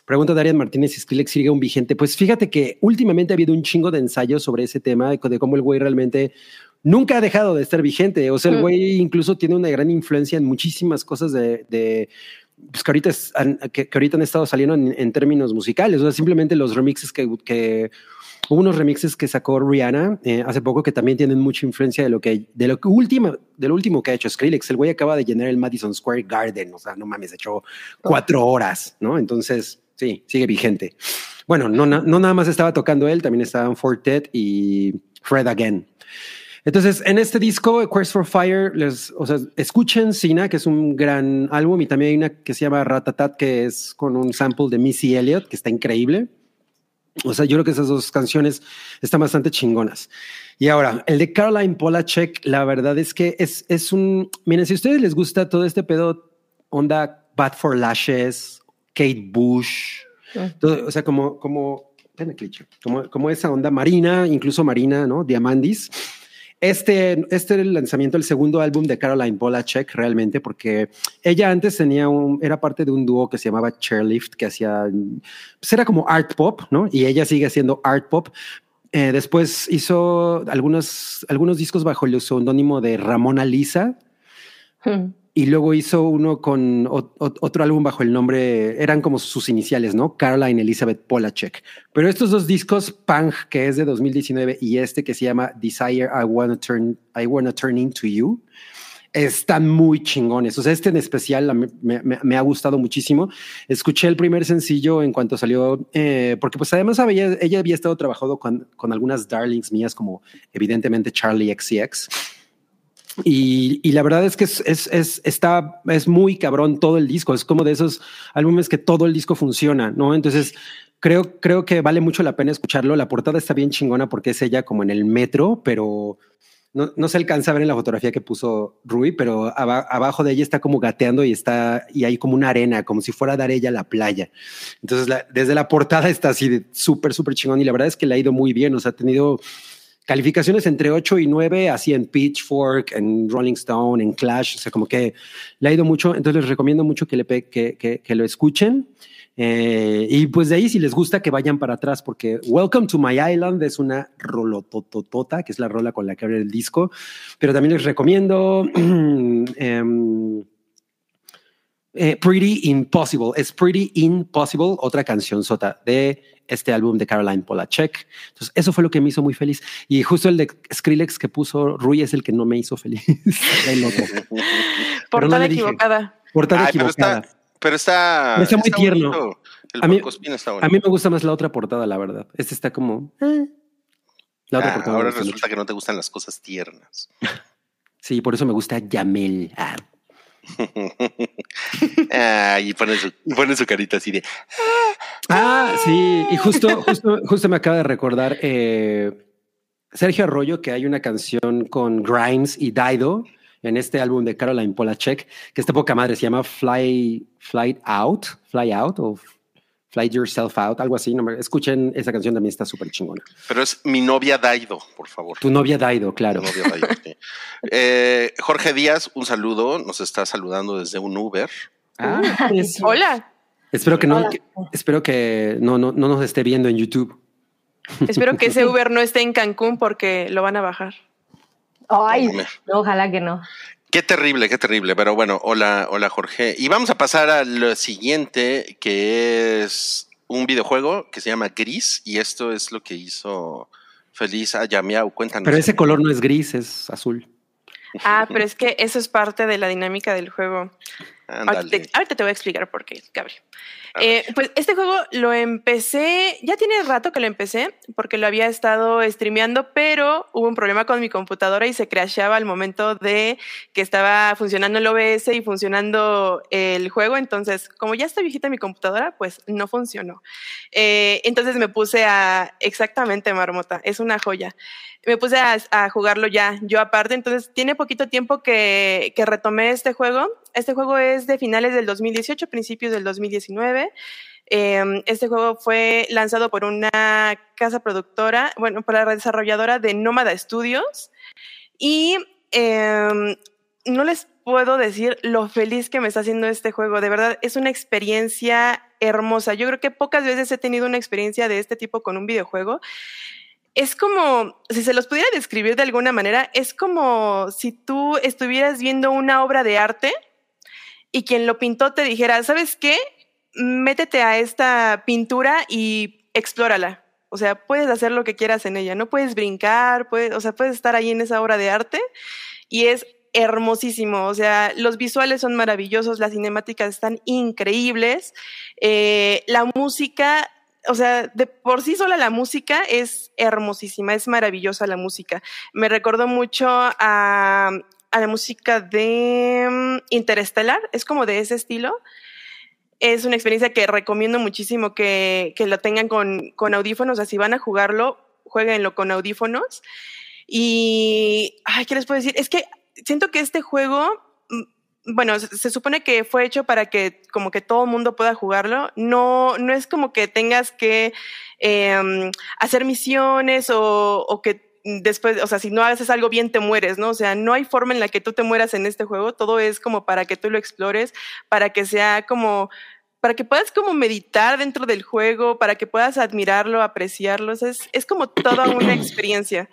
Pregunta Darian Martínez si Skrillex sigue un vigente. Pues fíjate que últimamente ha habido un chingo de ensayos sobre ese tema, de, de cómo el güey realmente nunca ha dejado de estar vigente. O sea, el Mm. güey incluso tiene una gran influencia en muchísimas cosas de, de pues que ahorita, es- que, que ahorita han estado saliendo en, en términos musicales. O sea, simplemente los remixes que, que hubo unos remixes que sacó Rihanna eh, hace poco que también tienen mucha influencia de lo que, de lo que última, último que ha hecho Skrillex. El güey acaba de llenar el Madison Square Garden. O sea, no mames, echó cuatro horas, ¿no? Entonces, sí, sigue vigente. Bueno, no, na- no nada más estaba tocando él, también estaban Fortet y Fred Again. Entonces, en este disco, Quest for Fire, les, o sea, escuchen Sina, que es un gran álbum, y también hay una que se llama Ratatat, que es con un sample de Missy Elliott, que está increíble. O sea, yo creo que esas dos canciones están bastante chingonas. Y ahora, el de Caroline Polachek, la verdad es que es, es un... Miren, si a ustedes les gusta todo este pedo, onda Bad for Lashes, Kate Bush, todo, o sea, como, como, como, como esa onda marina, incluso marina, ¿no? Diamandis. Este, este lanzamiento, el segundo álbum de Caroline Polachek, realmente, porque ella antes tenía un, era parte de un dúo que se llamaba Chairlift, que hacía, pues era como art pop, ¿no? Y ella sigue haciendo art pop. Eh, después hizo algunos, algunos discos bajo el seudónimo de Ramona Lisa, y luego hizo uno con otro álbum bajo el nombre, eran como sus iniciales, ¿no? Caroline Elizabeth Polachek. Pero estos dos discos, Pang, que es de 2019, y este que se llama Desire, I Wanna Turn, I Wanna Turn Into You, están muy chingones. O sea, este en especial me, me- ha gustado muchísimo. Escuché el primer sencillo en cuanto salió, eh, porque pues además ella había estado trabajando con, con algunas darlings mías, como evidentemente Charlie XCX. Y, la verdad es que es, es, es- está, es muy cabrón todo el disco. Es como de esos álbumes que todo el disco funciona, ¿no? Entonces, creo, creo que vale mucho la pena escucharlo. La portada está bien chingona porque es ella como en el metro, pero no, no se alcanza a ver en la fotografía que puso Rui, pero aba- abajo de ella está como gateando y está, y hay como una arena, como si fuera a dar ella la playa. Entonces, desde la portada está así súper, súper chingón y la verdad es que le ha ido muy bien. O sea, ha tenido calificaciones entre 8 y 9, así en Pitchfork, en Rolling Stone, en Clash, o sea, como que le ha ido mucho, entonces les recomiendo mucho que, lo escuchen. Eh, y pues de ahí, si les gusta, que vayan para atrás, porque Welcome to My Island es una rolotototota, que es la rola con la que abre el disco. Pero también les recomiendo em, eh, Pretty Impossible. Es Pretty Impossible, otra canción sota de este álbum de Caroline Polachek. Entonces, eso fue lo que me hizo muy feliz. Y justo el de Skrillex que puso Rui es el que no me hizo feliz. no Portada equivocada. Portada pero equivocada. está, pero está, Pero está muy tierno. bonito. El A mí- está bonito. A mí me gusta más la otra portada, la verdad. Este está como. eh. La otra Ah, portada. ahora resulta mucho. que no te gustan las cosas tiernas. Sí, por eso me gusta Yamel. Ah. Ah, y pone su, y pone su carita así de. Ah, sí, y justo, justo, justo me acaba de recordar eh, Sergio Arroyo que hay una canción con Grimes y Dido en este álbum de Caroline Polachek, que está poca madre, se llama Fly, Flight Out, Fly Out o Fly Yourself Out, algo así. No me, escuchen esa canción, también está súper chingona. Pero es mi novia Daido, por favor. Tu novia Dido, claro. Mi novia Daido, sí. Eh, Jorge Díaz, un saludo. Nos está saludando desde un Uber. Ah, pues, Hola. espero que no, Hola. que- espero que no, no, no nos esté viendo en YouTube. Espero que ese Uber no esté en Cancún porque lo van a bajar. Ay, no, ojalá que no. Qué terrible, qué terrible. Pero bueno, hola, hola Jorge. Y vamos a pasar a lo siguiente, que es un videojuego que se llama Gris. Y esto es lo que hizo feliz a Yamiau. Cuéntanos. Pero ese color no es gris, es azul. Ah, pero es que eso es parte de la dinámica del juego. Ahorita Ándale. te, ahorita te voy a explicar por qué, Gabriel. Eh, pues este juego lo empecé, ya tiene rato que lo empecé, porque lo había estado streameando, pero hubo un problema con mi computadora y se crasheaba al momento de que estaba funcionando el OBS y funcionando el juego. Entonces, como ya está viejita mi computadora, pues no funcionó. Eh, entonces me puse a, exactamente, Marmota, es una joya. Me puse a, a jugarlo ya, yo aparte. Entonces, tiene poquito tiempo que, que retomé este juego. Este juego es de finales del 2018, principios del 2019. Eh, este juego fue lanzado por una casa productora, bueno, por la desarrolladora de Nómada Studios. Y eh, no les puedo decir lo feliz que me está haciendo este juego. De verdad, es una experiencia hermosa. Yo creo que pocas veces he tenido una experiencia de este tipo con un videojuego. Es como, si se los pudiera describir de alguna manera, es como si tú estuvieras viendo una obra de arte y quien lo pintó te dijera, ¿sabes qué? Métete a esta pintura y explórala. O sea, puedes hacer lo que quieras en ella, no puedes brincar, puedes, o sea, puedes estar ahí en esa obra de arte y es hermosísimo. O sea, los visuales son maravillosos, las cinemáticas están increíbles, eh, la música, o sea, de por sí sola la música es hermosísima, es maravillosa la música. Me recordó mucho a, la música de mm, Interestelar, es como de ese estilo. Es una experiencia que recomiendo muchísimo que, que lo tengan con, con audífonos, o sea, si van a jugarlo, jueguenlo con audífonos. Y, ay, ¿qué les puedo decir? Es que siento que este juego, bueno, se, se supone que fue hecho para que como que todo el mundo pueda jugarlo. No, no es como que tengas que eh, hacer misiones o, o que después, o sea, si no haces algo bien te mueres, ¿no? O sea, no hay forma en la que tú te mueras en este juego. Todo es como para que tú lo explores, para que sea como para que puedas como meditar dentro del juego, para que puedas admirarlo, apreciarlo. O sea, es, es como toda una experiencia.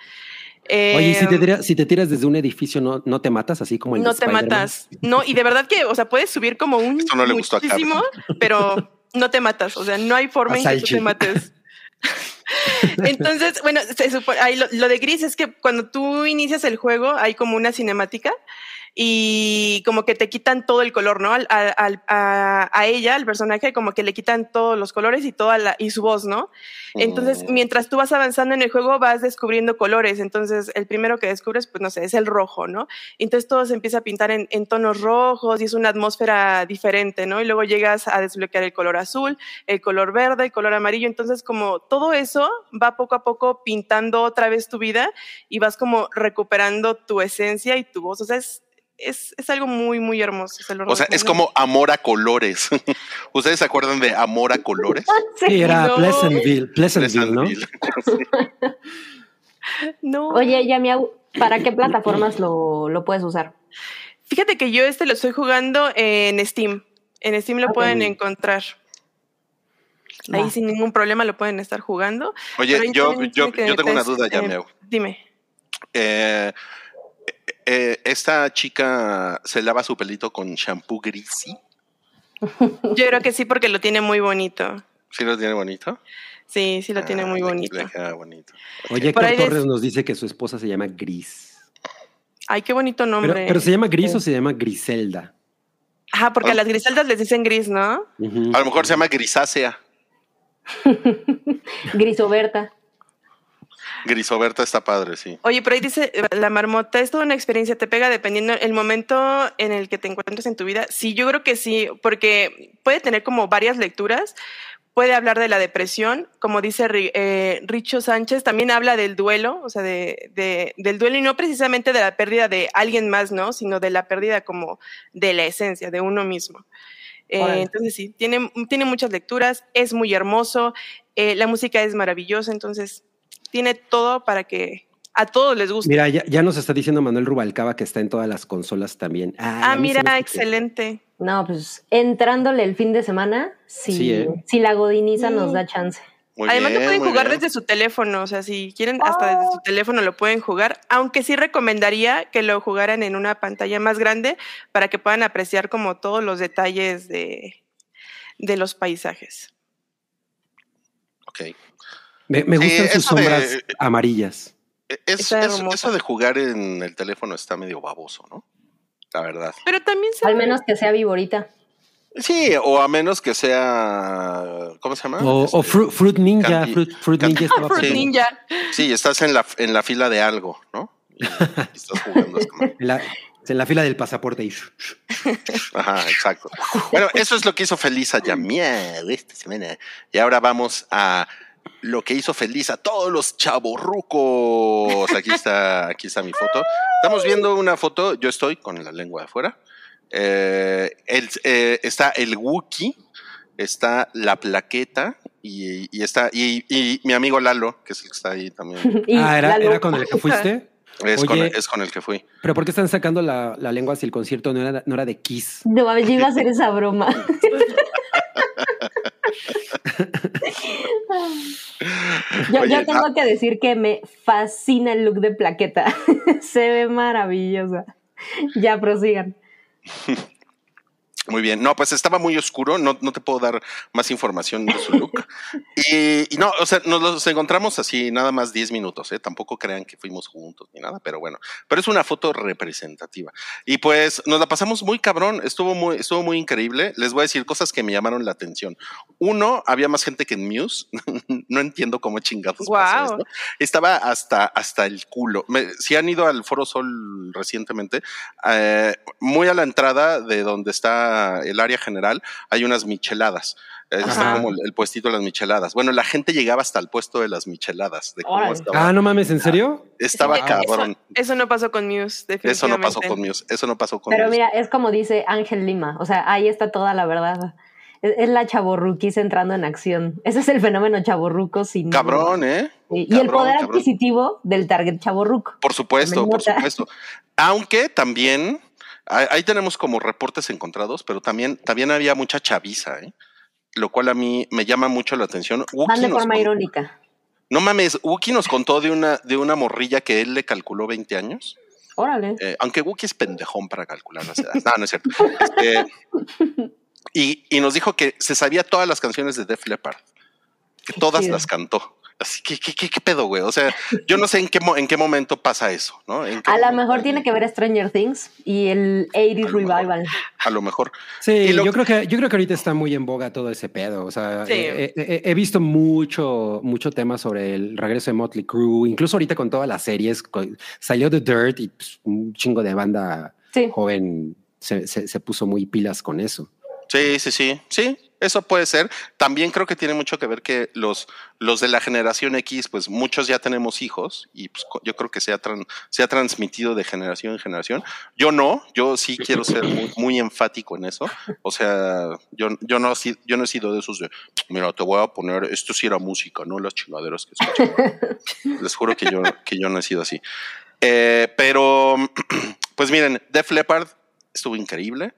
Oye, ¿y si te, Eh, tiras, si te tiras desde un edificio, ¿no, no te matas así como el de no te matas. No, y de verdad que, o sea, puedes subir como un Esto no le gustó a Carlos. muchísimo, pero no te matas. O sea, no hay forma en que tú te mates. Entonces, bueno, se supone- ahí lo, lo de Gris es que cuando tú inicias el juego hay como una cinemática y como que te quitan todo el color, ¿no? Al- al- a, a ella, al personaje, como que le quitan todos los colores y toda la, y su voz, ¿no? Entonces, Mm. mientras tú vas avanzando en el juego, vas descubriendo colores. Entonces, el primero que descubres, pues no sé, es el rojo, ¿no? Entonces todo se empieza a pintar en, en tonos rojos y es una atmósfera diferente, ¿no? Y luego llegas a desbloquear el color azul, el color verde, el color amarillo. Entonces, como todo eso va poco a poco pintando otra vez tu vida y vas como recuperando tu esencia y tu voz. O sea, es, es, es algo muy, muy hermoso. se lo O sea, es como amor a colores. ¿Ustedes se acuerdan de amor a colores? Sí, era No. Pleasantville, Pleasantville, ¿no? Pleasantville. No. Oye, Yamiau, ¿para qué plataformas lo, lo puedes usar? Fíjate que yo este lo estoy jugando en Steam. En Steam lo pueden encontrar. Ahí sin ningún problema lo pueden estar jugando. Oye, yo, yo, yo tengo una duda ya, eh. Dime. Eh, eh, esta chica se lava su pelito con shampoo gris. Yo creo que sí, porque lo tiene muy bonito. ¿Sí lo tiene bonito? Sí, sí lo tiene Ah, muy bonito. le queda bonito. Oye, Héctor Torres nos dice que su esposa se llama Gris. Ay, qué bonito nombre. pero se llama Gris o se llama Griselda. Ajá, porque a Ah. las griseldas les dicen gris, ¿no? A lo mejor se llama grisácea. Grisoberta. Grisoberta está padre, sí. Oye, pero ahí dice la marmota, es toda una experiencia, te pega dependiendo el momento en el que te encuentres en tu vida. Sí, yo creo que sí, porque puede tener como varias lecturas. Puede hablar de la depresión, como dice eh, Richo Sánchez, también habla del duelo, o sea, de, de- del duelo y no precisamente de la pérdida de alguien más, ¿no? Sino de la pérdida como de la esencia, de uno mismo. Eh, entonces sí, tiene, tiene muchas lecturas, es muy hermoso, eh, la música es maravillosa, entonces tiene todo para que a todos les guste. Mira, ya, ya nos está diciendo Manuel Rubalcaba que está en todas las consolas también. ah, mira, excelente. No, pues entrándole el fin de semana, si, Sí, ¿eh? si la godiniza nos da chance. Muy Además bien, lo pueden jugar bien. desde su teléfono, o sea, si quieren hasta desde su teléfono lo pueden jugar, aunque sí recomendaría que lo jugaran en una pantalla más grande para que puedan apreciar como todos los detalles de, de los paisajes. Ok. Me, me Sí, gustan sus de- sombras amarillas. Es, Está es- hermoso. eso de jugar en el teléfono está medio baboso, ¿no? La verdad. Pero también se Al menos que sea viborita. Sí, o a menos que sea. ¿Cómo se llama? O, o Este, Fruit, Fruit Ninja. Candy- Fruit, Fruit Candy- Ninja estaba Fruit. Ninja. Sí, estás en la, en la fila de algo, ¿no? Y, y estás jugando. En la, en la fila del pasaporte. Y, Ajá, exacto. Bueno, eso es lo que hizo feliz a Yamiel esta semana. Y ahora vamos a lo que hizo feliz a todos los chavorrucos. Aquí está, aquí está mi foto. Estamos viendo una foto. Yo estoy con la lengua de afuera. Eh, el- eh, está el Wookie, está la plaqueta y, y está y, y mi amigo Lalo, que es el que está ahí también. Ah, ¿era, era con el que fuiste. Es, con, Oye. es con el que fui. Pero ¿por qué están sacando la, la lengua si el concierto no era, no era de Kiss? No yo iba a hacer esa broma. Yo, Oye, yo tengo ah. que decir que me fascina el look de plaqueta. Se ve maravillosa. Ya prosigan. Muy bien. No, pues estaba muy oscuro. No, no te puedo dar más información de su look. y, y no, o sea, nos los encontramos así nada más 10 minutos. ¿eh? Tampoco crean que fuimos juntos ni nada, pero bueno. Pero es una foto representativa. Y pues nos la pasamos muy cabrón. Estuvo muy, estuvo muy increíble. Les voy a decir cosas que me llamaron la atención. Uno, había más gente que en Muse. no entiendo cómo chingados pasó Guau. esto. Estaba hasta, hasta el culo. Me- si han ido al Foro Sol recientemente, eh, muy a la entrada de donde está el área general, hay unas micheladas. Eh, Está Ajá. como el, el puestito de las micheladas. Bueno, la gente llegaba hasta el puesto de las micheladas. De cómo Órale. estaba. Ah, no mames, ¿en serio? estaba Eso- cabrón. Eso no pasó con Muse, definitivamente. Eso no pasó con Muse. Eso no pasó con Pero Muse. mira, es como dice Ángel Lima. O sea, ahí está toda la verdad. Es, es la chaborruquiza entrando en acción. Ese es el fenómeno chaborruco sin Cabrón, ¿eh? Y, y el poder cabrón. adquisitivo del target chaborruco. Por supuesto, por supuesto. Aunque también, ahí ahí tenemos como reportes encontrados, pero también, también había mucha chaviza, ¿eh? lo cual a mí me llama mucho la atención. Van de forma irónica. No mames, Wookie nos contó de una, de una morrilla que él le calculó 20 años. Órale. Eh, aunque Wookie es pendejón para calcular las edades. No, no es cierto. Este, y, y nos dijo que se sabía todas las canciones de Def Leppard, que todas las cantó. Así que, ¿qué, qué, qué pedo, güey? O sea, yo no sé en qué, mo- en qué momento pasa eso, ¿no? ¿En qué A lo mejor tiene que ver Stranger Things y el 80s A lo mejor. Revival. A lo mejor. Sí, lo- yo creo que yo creo que ahorita está muy en boga todo ese pedo. O sea, Sí. eh, eh, eh, he visto mucho, mucho tema sobre el regreso de Motley Crue, incluso ahorita con todas las series. Salió The Dirt y pues, un chingo de banda Sí. joven se, se- se puso muy pilas con eso. Sí, sí, sí, sí, eso puede ser. También creo que tiene mucho que ver que los, los de la generación X, pues muchos ya tenemos hijos y pues, yo creo que se ha, tran- se ha transmitido de generación en generación. Yo no, yo sí quiero ser muy, muy enfático en eso. O sea, yo, yo, no, yo no he sido de esos de, mira, te voy a poner, esto sí era música, no las chingaderas que escuchaba. Les juro que yo, que yo no he sido así. Eh, pero, pues miren, Def Leppard estuvo increíble.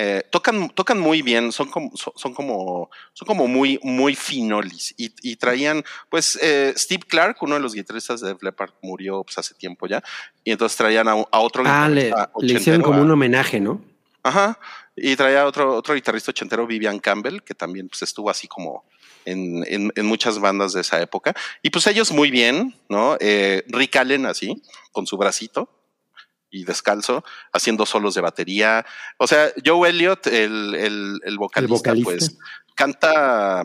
Eh, tocan, tocan muy bien, son como, son, como, son como muy, muy finolis y, y traían, pues, eh, Steve Clark, uno de los guitarristas de Leppard, murió pues, hace tiempo ya, y entonces traían a, a otro Ah, le, guitarrista le hicieron como a- un homenaje, ¿no? Ajá. Y traía otro, otro guitarrista ochentero, Vivian Campbell, que también pues, estuvo así como en, en, en muchas bandas de esa época. Y pues ellos muy bien, ¿no? Eh, Rick Allen así, con su bracito y descalzo, haciendo solos de batería. O sea, Joe Elliott, el, el, el vocalista, vocalista. pues canta,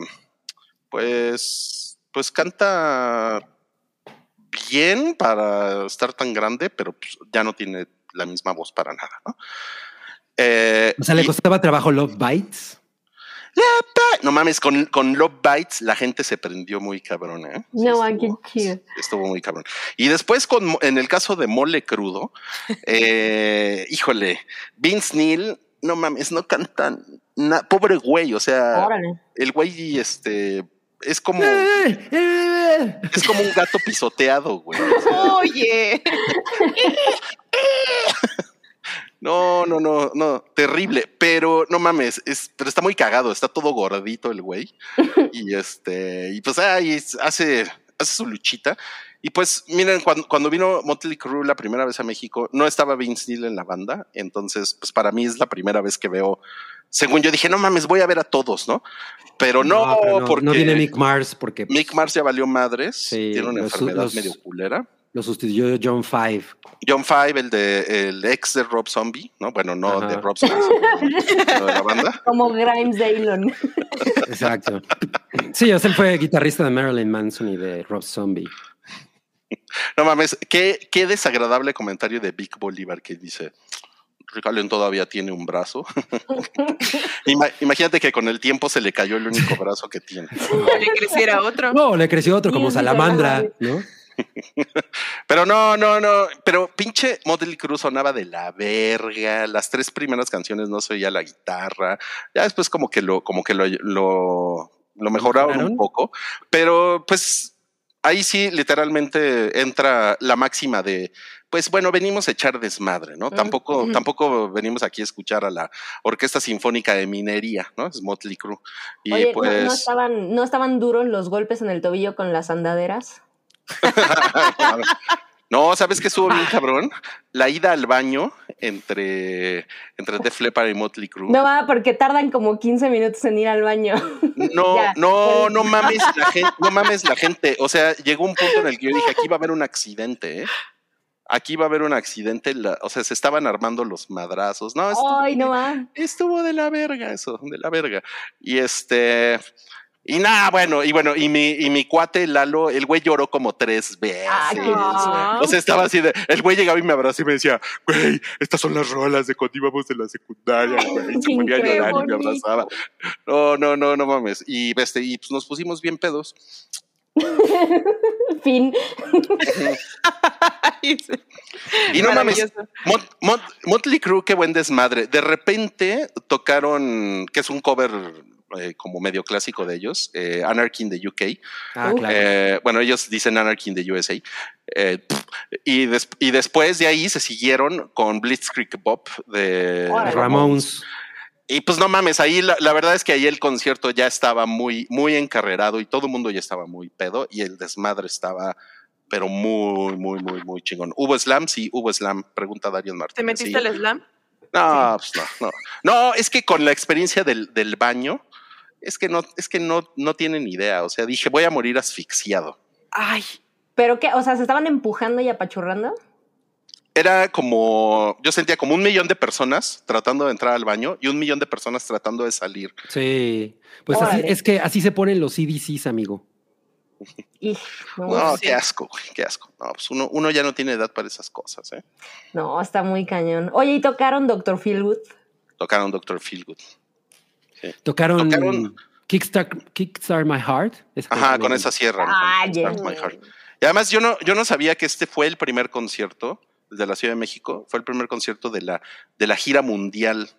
pues, pues canta bien para estar tan grande, pero pues, ya no tiene la misma voz para nada, ¿no? Eh, O sea, le y- costaba trabajo Love Bites. No mames, con, con Love Bites la gente se prendió muy cabrón, ¿eh? Sí, No, qué estuvo-. Estuvo muy cabrón. Y después, con, en el caso de Mole Crudo, eh, híjole, Vince Neil, no mames, no cantan. na- pobre güey, o sea, Órale. el güey, este, es como, ¡Eh, eh! es como un gato pisoteado, güey. Oye, No, no, no, no, terrible, pero no mames, es, pero está muy cagado, está todo gordito el güey. y este, y pues ahí hace, hace su luchita. Y pues, miren, cuando, cuando vino Motley Crue la primera vez a México, no estaba Vince Neil en la banda. Entonces, pues para mí es la primera vez que veo. Según yo dije, no mames, voy a ver a todos, ¿no? Pero no, pero no, porque no viene Mick Mars porque Mick Mars ya valió madres. Sí, tiene una los- enfermedad los- medio culera. Lo sustituyó John Five. John Five, el de el ex de Rob Zombie, ¿no? Bueno, no Ajá. de Rob Zombie, sino de la banda. Como Grimes de Elon. Exacto. Sí, o sea, él fue guitarrista de Marilyn Manson y de Rob Zombie. No mames, qué, qué desagradable comentario de Vic Bolívar que dice. Rick Allen todavía tiene un brazo. Ima- imagínate que con el tiempo se le cayó el único brazo que tiene. le creciera otro. No, le creció otro como salamandra. ¿no? Pero no, no, no. Pero pinche Motley Crue sonaba de la verga. Las tres primeras canciones no se oía la guitarra. Ya después como que lo, como que lo, lo, lo mejoraron ¿Mejoraron? un poco. Pero pues ahí sí literalmente entra la máxima de pues bueno, venimos a echar desmadre, ¿no? Tampoco, Ujú. tampoco venimos aquí a escuchar a la Orquesta Sinfónica de Minería, ¿no? Es Motley Crue. Y Oye, ¿no- pues. ¿no, estaban, ¿no estaban duros los golpes en el tobillo con las andaderas? No, ¿sabes qué estuvo bien cabrón? La ida al baño entre, entre Def Leppard y Motley Crue. No va, porque tardan como 15 minutos en ir al baño. No, Ya. no, no mames la gente, no mames la gente. O sea, llegó un punto en el que yo dije, aquí va a haber un accidente, ¿eh? Aquí va a haber un accidente, la- o sea, se estaban armando los madrazos. No, estuvo, Ay, no va. estuvo de la verga eso, de la verga. Y este, y nada, bueno, y bueno, y mi, y mi cuate Lalo, el güey lloró como tres veces. Ah, qué Ah. O sea, estaba así de, el güey llegaba y me abrazó y me decía, güey, estas son las rolas de cuando íbamos de la secundaria, güey. Y Se ponía a llorar y me abrazaba. No, no, no, no mames. Y este, y pues nos pusimos bien pedos. Fin. Ay. Y no mames. Mot- Mot- Motley Crue, qué buen desmadre. De repente tocaron, que es un cover eh, como medio clásico de ellos, eh, Anarchy in the UK. Ah, claro. Eh, bueno, ellos dicen Anarchy in the USA. Eh, y, des- y después de ahí se siguieron con Blitzkrieg Bob de. Ramones. Y pues no mames, ahí la, la verdad es que ahí el concierto ya estaba muy, muy encarrerado y todo el mundo ya estaba muy pedo y el desmadre estaba, pero muy, muy, muy, muy chingón. ¿Hubo slam? Sí, hubo slam. Pregunta Darian Martínez. ¿Te metiste Sí. al slam? No, pues no, no. No, es que con la experiencia del, del baño, es que no, es que no, no tienen idea. O sea, dije, voy a morir asfixiado. Ay, ¿Pero qué? O sea, ¿se estaban empujando y apachurrando? Era como, yo sentía como un millón de personas tratando de entrar al baño y un millón de personas tratando de salir. Sí. Pues así, es que así se ponen los CDCs, amigo. No, No, sí. qué asco, güey, qué asco. No, pues uno, uno ya no tiene edad para esas cosas, ¿eh? no, está muy cañón. Oye, ¿y tocaron Doctor Feelgood? Tocaron Doctor Feelgood. Tocaron, Tocaron- Kickstart, Kickstart My Heart. Ajá, con esa cierran. Ah, My Heart. Y además yo no, yo no sabía que este fue el primer concierto de la Ciudad de México. Fue el primer concierto de la, de la gira mundial.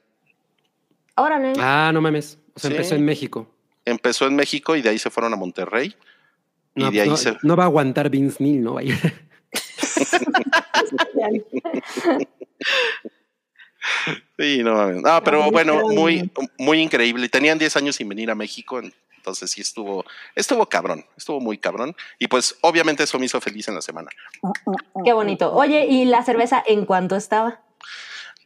Órale. Ah, no mames. O sea, Sí. empezó en México. Empezó en México y de ahí se fueron a Monterrey. Y No, de ahí no, se... no va a aguantar Vince Neil, ¿no? Sí, no mames. No, pero Ay, bueno, muy, muy increíble. Tenían 10 años sin venir a México, entonces sí estuvo, estuvo cabrón, estuvo muy cabrón. Y pues obviamente eso me hizo feliz en la semana. Qué bonito. Oye, ¿y la cerveza en cuánto estaba?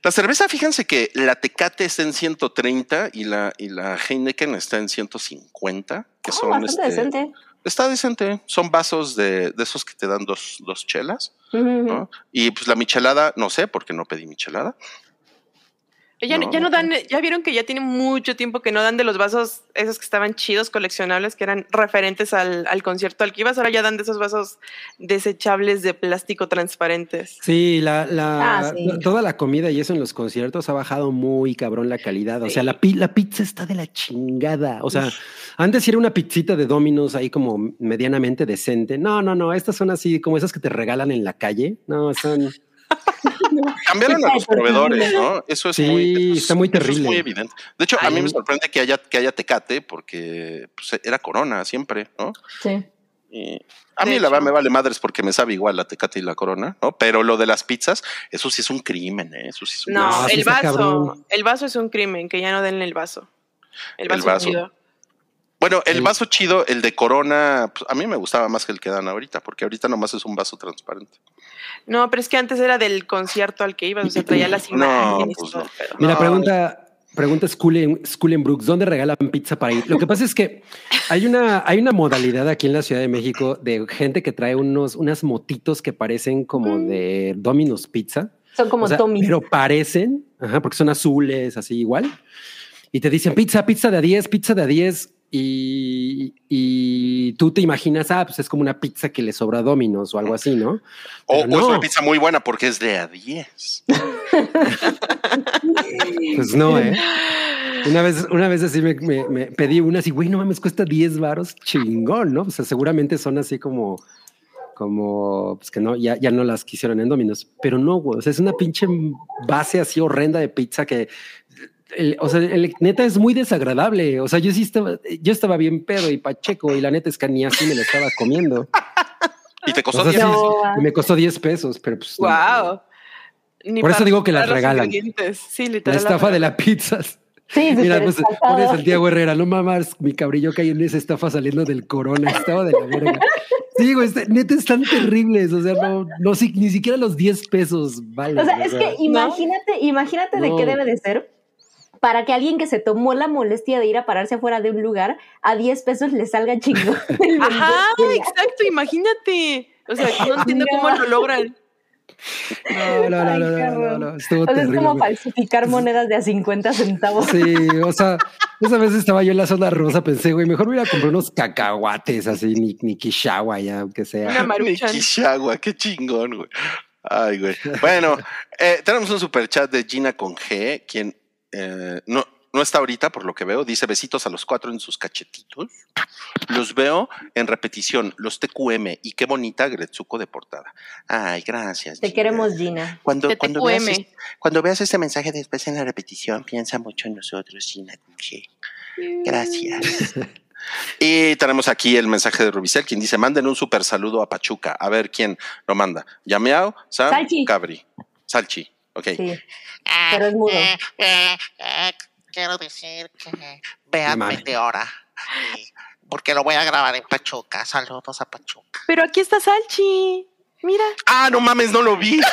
La cerveza, fíjense que la Tecate está en 130 y la, y la Heineken está en 150, que Oh, son bastante este, decente. Está decente. Son vasos de, de esos que te dan dos, dos chelas. Y pues la michelada, no sé, porque no pedí michelada. Ya no. Ya no dan, ya vieron que ya tiene mucho tiempo que no dan de los vasos esos que estaban chidos, coleccionables, que eran referentes al, al concierto al que ibas, ahora ya dan de esos vasos desechables de plástico transparentes. Sí, la, la, Ah, sí. toda la comida y eso en los conciertos ha bajado muy cabrón la calidad. O sea, la, pi- la pizza está de la chingada. O sea, antes sí era una pizzita de Domino's ahí como medianamente decente. No, no, no. Estas son así como esas que te regalan en la calle. No, son. Cambiaron a los proveedores, ¿no? Eso es Sí, muy, eso es- está muy eso es terrible. muy evidente. De hecho, a mí me sorprende que haya, que haya Tecate, porque pues, era Corona siempre, ¿no? Sí. Y a De mí la verdad me vale madres porque me sabe igual la Tecate y la Corona, ¿no? Pero lo de las pizzas, eso sí es un crimen, ¿eh? Eso sí es un No, No, sí el vaso, el vaso es un crimen, que ya no den el vaso. El El vaso. Bueno, el vaso chido, el de Corona, pues, a mí me gustaba más que el que dan ahorita, porque ahorita nomás es un vaso transparente. No, pero es que antes era del concierto al que ibas, o sea, traía las imágenes pues y todo no. Mira, No. pregunta, pregunta Schoolen, Schoolen Brooks, ¿dónde regalan pizza para ir? Lo que pasa es que hay una, hay una modalidad aquí en la Ciudad de México de gente que trae unos, unas motitos que parecen como de Domino's Pizza. Son como O sea, Tommy. Pero parecen, ajá, porque son azules, así igual. Y te dicen pizza, pizza de a 10, pizza de a 10. Y, y tú te imaginas, ah, pues es como una pizza que le sobra a Domino's o algo así, ¿no? O, es una pizza muy buena porque es de a 10. Pues no, ¿eh? Una vez, una vez así me, me- me pedí una así, güey, no mames, cuesta 10 varos, chingón, ¿no? O sea, seguramente son así como, como, pues que no, ya, ya no las quisieron en Domino's, pero no, güey, o sea, es una pinche base así horrenda de pizza que, el- o sea, el, neta es muy desagradable, o sea, yo sí estaba, yo estaba bien pedo y pacheco y la neta es que ni así me lo estaba comiendo. Y te costó O sea, 10. sí, No. y me costó 10 pesos, pero pues... no, Wow. Ni Por eso digo que las regalan. Sí, La literal. estafa de la pizza. Sí, sí, Mira, pues pones Santiago Herrera, no mamas, mi cabrillo cae en esa estafa saliendo del corona, estaba de la verga. Sí, güey, está- neta están terribles, o sea, no, no si- ni siquiera los 10 pesos vale. O sea, es que imagínate, imagínate de No. qué debe de ser para que alguien que se tomó la molestia de ir a pararse afuera de un lugar a 10 pesos le salga chingo. Ajá, exacto, imagínate. O sea, no entiendo cómo lo logran. No, no, no, Ay, no, no, no, no, estuvo O sea, es como falsificar monedas de a 50 centavos. Sí, o sea, esa vez estaba yo en la zona rosa, pensé, güey, mejor me iba a comprar unos cacahuates así, ni, ni Kishawa, ya, aunque sea. Una maruchan. Qué chingón, güey. Ay, güey. Bueno, eh, tenemos un super chat de Gina con G, quien eh, no, no está ahorita, por lo que veo. Dice besitos a los cuatro en sus cachetitos. Los veo en repetición, los TQM, y qué bonita Gretsuko de portada. Ay, gracias. Te Gina. queremos, Gina. Cuando, cuando, veas, TQM. es- cuando veas este mensaje después en la repetición, piensa mucho en nosotros, Gina. Gracias. Y tenemos aquí el mensaje de Rubicel, quien dice, manden un super saludo a Pachuca. A ver quién lo manda. Yameao, Sam, Salchi. Cabri. Salchi, ok. Sí. Pero es mudo. Eh, eh, eh, quiero decir que vean. Meteora. Porque lo voy a grabar en Pachuca. Saludos a Pachuca. Pero aquí está Salchi. Mira. Ah, no mames, no lo vi.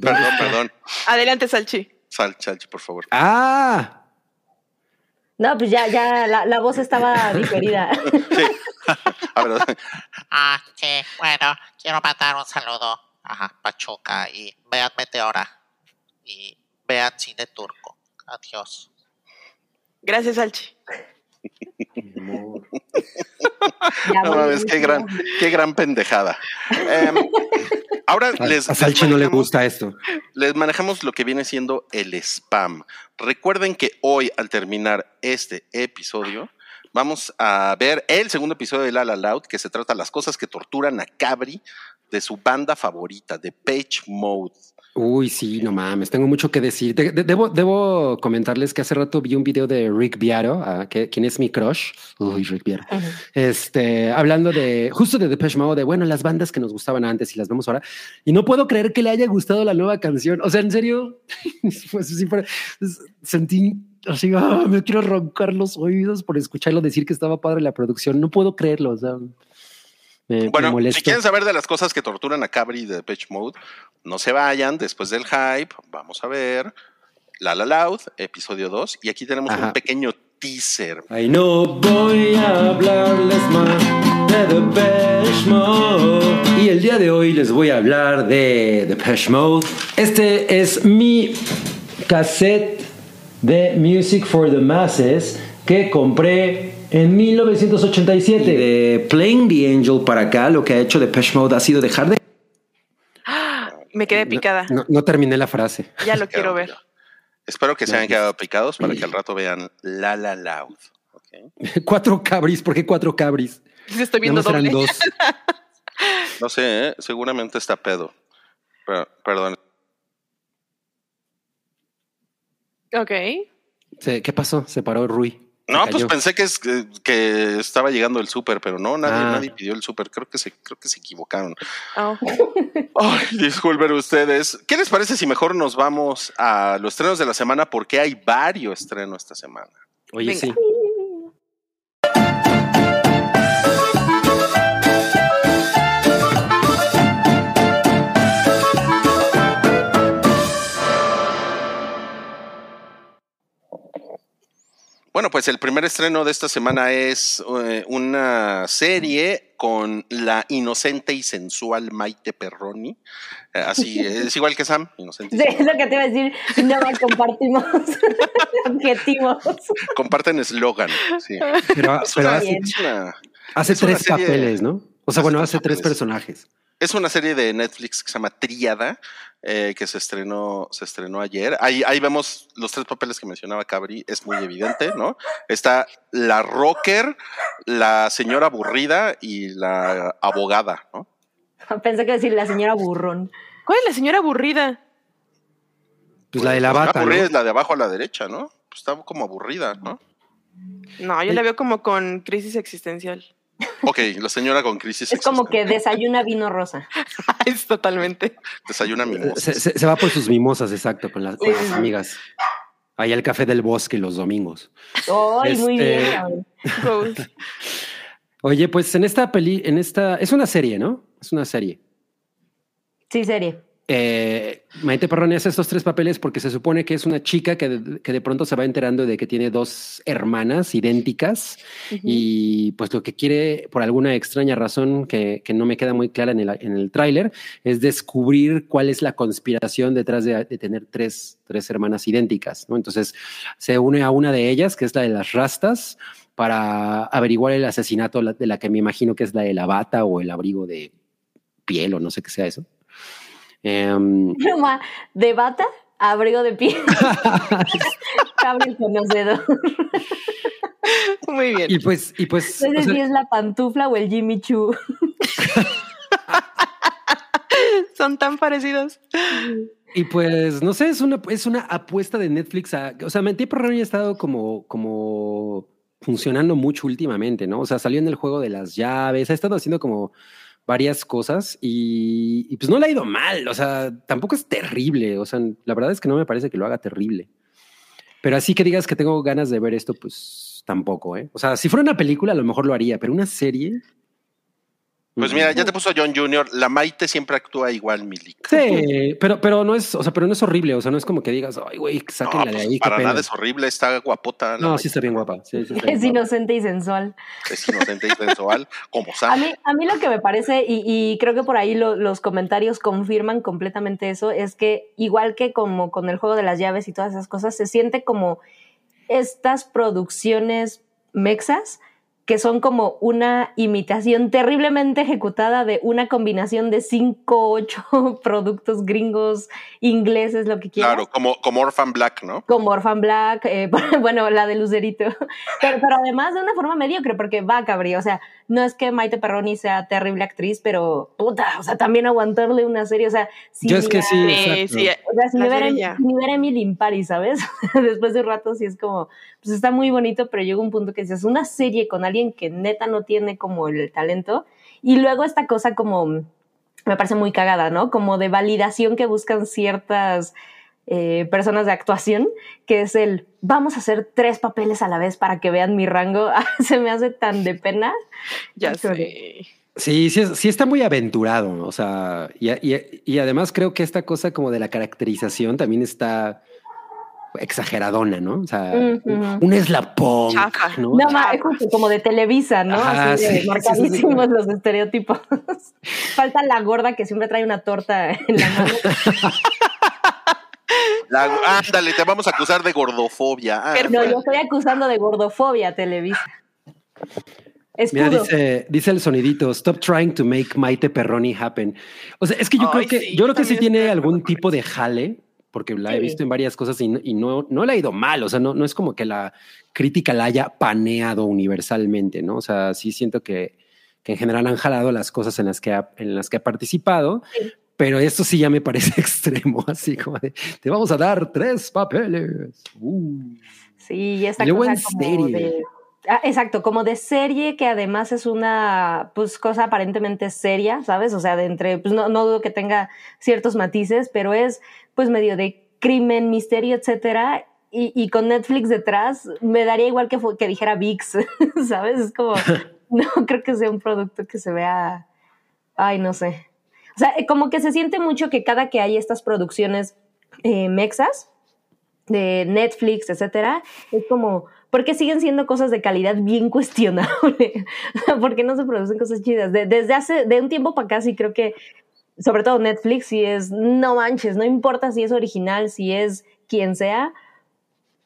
perdón, perdón. Adelante, Salchi. Sal, Salchi, por favor. Ah, No, pues ya, ya, la, la voz estaba diferida. Sí. A ver, Ah, sí, bueno, quiero mandar un saludo a Pachuca y vean Meteora. Y vean cine turco. Adiós. Gracias, Salchi. Ya, no mames, qué gran, qué gran pendejada. Em, ahora a, les, a Salchi no le gusta esto. les manejamos lo que viene siendo el spam. Recuerden que hoy, al terminar este episodio, vamos a ver el segundo episodio de La La Loud, que se trata de las cosas que torturan a Cabri, de su banda favorita, de Page Mode. Uy, sí, no mames, tengo mucho que decir. De- de- debo, debo comentarles que hace rato vi un video de Rick Viaro, ah, que, quien es mi crush. Uy, Rick Viaro. Este, hablando de justo de Depeche Mode, de bueno, las bandas que nos gustaban antes y las vemos ahora. Y no puedo creer que le haya gustado la nueva canción. O sea, en serio, pues sí, sentí así, ah, me quiero roncar los oídos por escucharlo decir que estaba padre la producción. No puedo creerlo. O sea, me, Bueno, si quieren saber de las cosas que torturan a Cabri de Page Mode, no se vayan. Después del hype, vamos a ver La La Loud, episodio 2. Y aquí tenemos Ajá. un pequeño teaser. Ay, no voy a hablarles más de Depeche Mode. Y el día de hoy les voy a hablar de Depeche Mode. Este es mi cassette de Music for the Masses que compré en 1987. Y de Playing the Angel para acá, lo que ha hecho Depeche Mode ha sido dejar de... Me quedé picada. No, no terminé la frase. Ya lo quiero ver. Espero que se hayan quedado picados para que al rato vean La La Loud. ¿ok? cuatro cabris. ¿Por qué cuatro cabris? Estoy viendo doble. eran dos. No sé, ¿eh? seguramente está pedo. Pero- perdón. Ok. Sí, ¿Qué pasó? Se paró Rui. No, pues pensé que, es, que, estaba llegando el súper, pero no, nadie, Ah. nadie pidió el súper. Creo que se, creo que se equivocaron. Oh. Ay, disculpen ustedes. ¿Qué les parece si mejor nos vamos a los estrenos de la semana? Porque hay varios estrenos esta semana. Oye, Venga. sí. Bueno, pues el primer estreno de esta semana es eh, una serie con la inocente y sensual Maite Perroni. Eh, así es igual que Sam, inocente. Sí, es lo que te iba a decir. No compartimos objetivos. Comparten eslogan. Sí. Pero, hace, tres serie- papeles, ¿no? O sea, hace bueno, hace tres papeles. personajes. Es una serie de Netflix que se llama Tríada, eh, que se estrenó, se estrenó ayer. Ahí, ahí vemos los tres papeles que mencionaba Cabri, es muy evidente, ¿no? Está la rocker, la señora aburrida y la abogada, ¿no? Pensé que decir la señora burrón. ¿Cuál es la señora aburrida? Pues la de la Pues bata, aburrida ¿no? es la de abajo a la derecha, ¿no? Pues está como aburrida, ¿no? No, yo la veo como con crisis existencial. Ok, la señora con crisis. Es como que desayuna vino rosa. es totalmente. Desayuna mimosa. Se, se- se va por sus mimosas, exacto, con las, con las amigas. Ahí al café del bosque los domingos. ¡Ay, muy Este- bien! cabrón. Goals. Oye, pues en esta peli, en esta, es una serie, ¿no? Es una serie. Sí, serie. Eh, Maite Perroni hace estos tres papeles porque se supone que es una chica que de, que de pronto se va enterando de que tiene dos hermanas idénticas y pues lo que quiere, por alguna extraña razón que, que no me queda muy clara en el, en el tráiler, es descubrir cuál es la conspiración detrás de, de tener tres, tres hermanas idénticas. ¿no? Entonces se une a una de ellas, que es la de las rastas, para averiguar el asesinato de la que me imagino que es la de la bata o el abrigo de piel o no sé qué sea eso. Pluma de bata, abrigo de piel. Cabre el conocedor. Muy bien. y pues, y pues, No o sé sea, si es la pantufla o el Jimmy Choo. Son tan parecidos. y pues, no sé, es una, es una apuesta de Netflix a, o sea, Maite Perroni ha estado como, como funcionando mucho últimamente, ¿no? O sea, salió en el juego de las llaves, ha estado haciendo como varias cosas y, pues no le ha ido mal, o sea, tampoco es terrible, o sea, la verdad es que no me parece que lo haga terrible. Pero así que digas que tengo ganas de ver esto, pues tampoco, ¿eh? O sea, si fuera una película a lo mejor lo haría, pero una serie... Pues mira, ya te puso John Jr., la Maite siempre actúa igual, Milik. Sí, pero, pero no es, o sea, pero no es horrible, o sea, no es como que digas, ay, güey, No, sáquenla de pues ahí. qué para pena". nada es horrible, está guapota. No, Maite. sí está bien guapa. Sí, sí está bien Es guapa. inocente y sensual. Es inocente y sensual, como A Sam. mí, a mí lo que me parece, y, y creo que por ahí lo- los comentarios confirman completamente eso, es que igual que como con el juego de las llaves y todas esas cosas, se siente como estas producciones mexas que son como una imitación terriblemente ejecutada de una combinación de cinco, ocho productos gringos, ingleses, lo que quieras. Claro, como, como Orphan Black, ¿no? Como Orphan Black, eh, bueno, la de Lucerito. Pero, pero además de una forma mediocre, porque va, cabrí. O sea, no es que Maite Perroni sea terrible actriz, pero puta, o sea, también aguantarle una serie. O sea, si Yo es que sí, Sí, exacto. sí, o sea, si me ver, si Emily in Paris, ¿sabes? Después de un rato sí es como, pues está muy bonito, pero llega un punto que dices, una serie con alguien que neta no tiene como el talento, y luego esta cosa como, me parece muy cagada, ¿no? Como de validación que buscan ciertas eh, personas de actuación, que es el, vamos a hacer tres papeles a la vez para que vean mi rango, se me hace tan de pena. Ya sé. Sí, sí, sí está muy aventurado, ¿no? o sea, y, y- y además creo que esta cosa como de la caracterización también está exageradona, ¿no? O sea, Ujú. un, un eslapón, Chafa. ¿no? No, ma, es justo como de Televisa, ¿no? Ajá, Así de sí, sí, sí, marcadísimos los estereotipos. Falta la gorda que siempre trae una torta en la mano. La- ándale, te vamos a acusar de gordofobia. Ah. No, yo estoy acusando de gordofobia Televisa. Mira, Escudo. dice, dice el sonidito, stop trying to make Maite Perroni happen. O sea, es que yo Ay, creo que, sí, yo creo que sí tiene algún tipo de jale, porque la he visto en varias cosas y, no, y no, no le ha ido mal. O sea, no, no es como que la crítica la haya paneado universalmente, ¿no? O sea, sí siento que, que en general han jalado las cosas en las que ha, en las que ha participado. Sí. Pero esto sí ya me parece extremo, así como de, te vamos a dar tres papeles. Uh. Sí, y esta Y cosa como de... Ah, exacto, como de serie que además es una pues cosa aparentemente seria, ¿sabes? O sea, de entre, pues no, no dudo que tenga ciertos matices, pero es pues medio de crimen, misterio, etcétera. Y, y con Netflix detrás, me daría igual que, dijera VIX, ¿sabes? Es como, no creo que sea un producto que se vea, ay, no sé. O sea, como que se siente mucho que cada que hay estas producciones eh, mexas, de Netflix, etcétera, es como, ¿por qué siguen siendo cosas de calidad bien cuestionable? ¿Por qué no se producen cosas chidas? De- desde hace, de un tiempo para acá sí creo que, sobre todo Netflix, si es, no manches, no importa si es original, si es quien sea,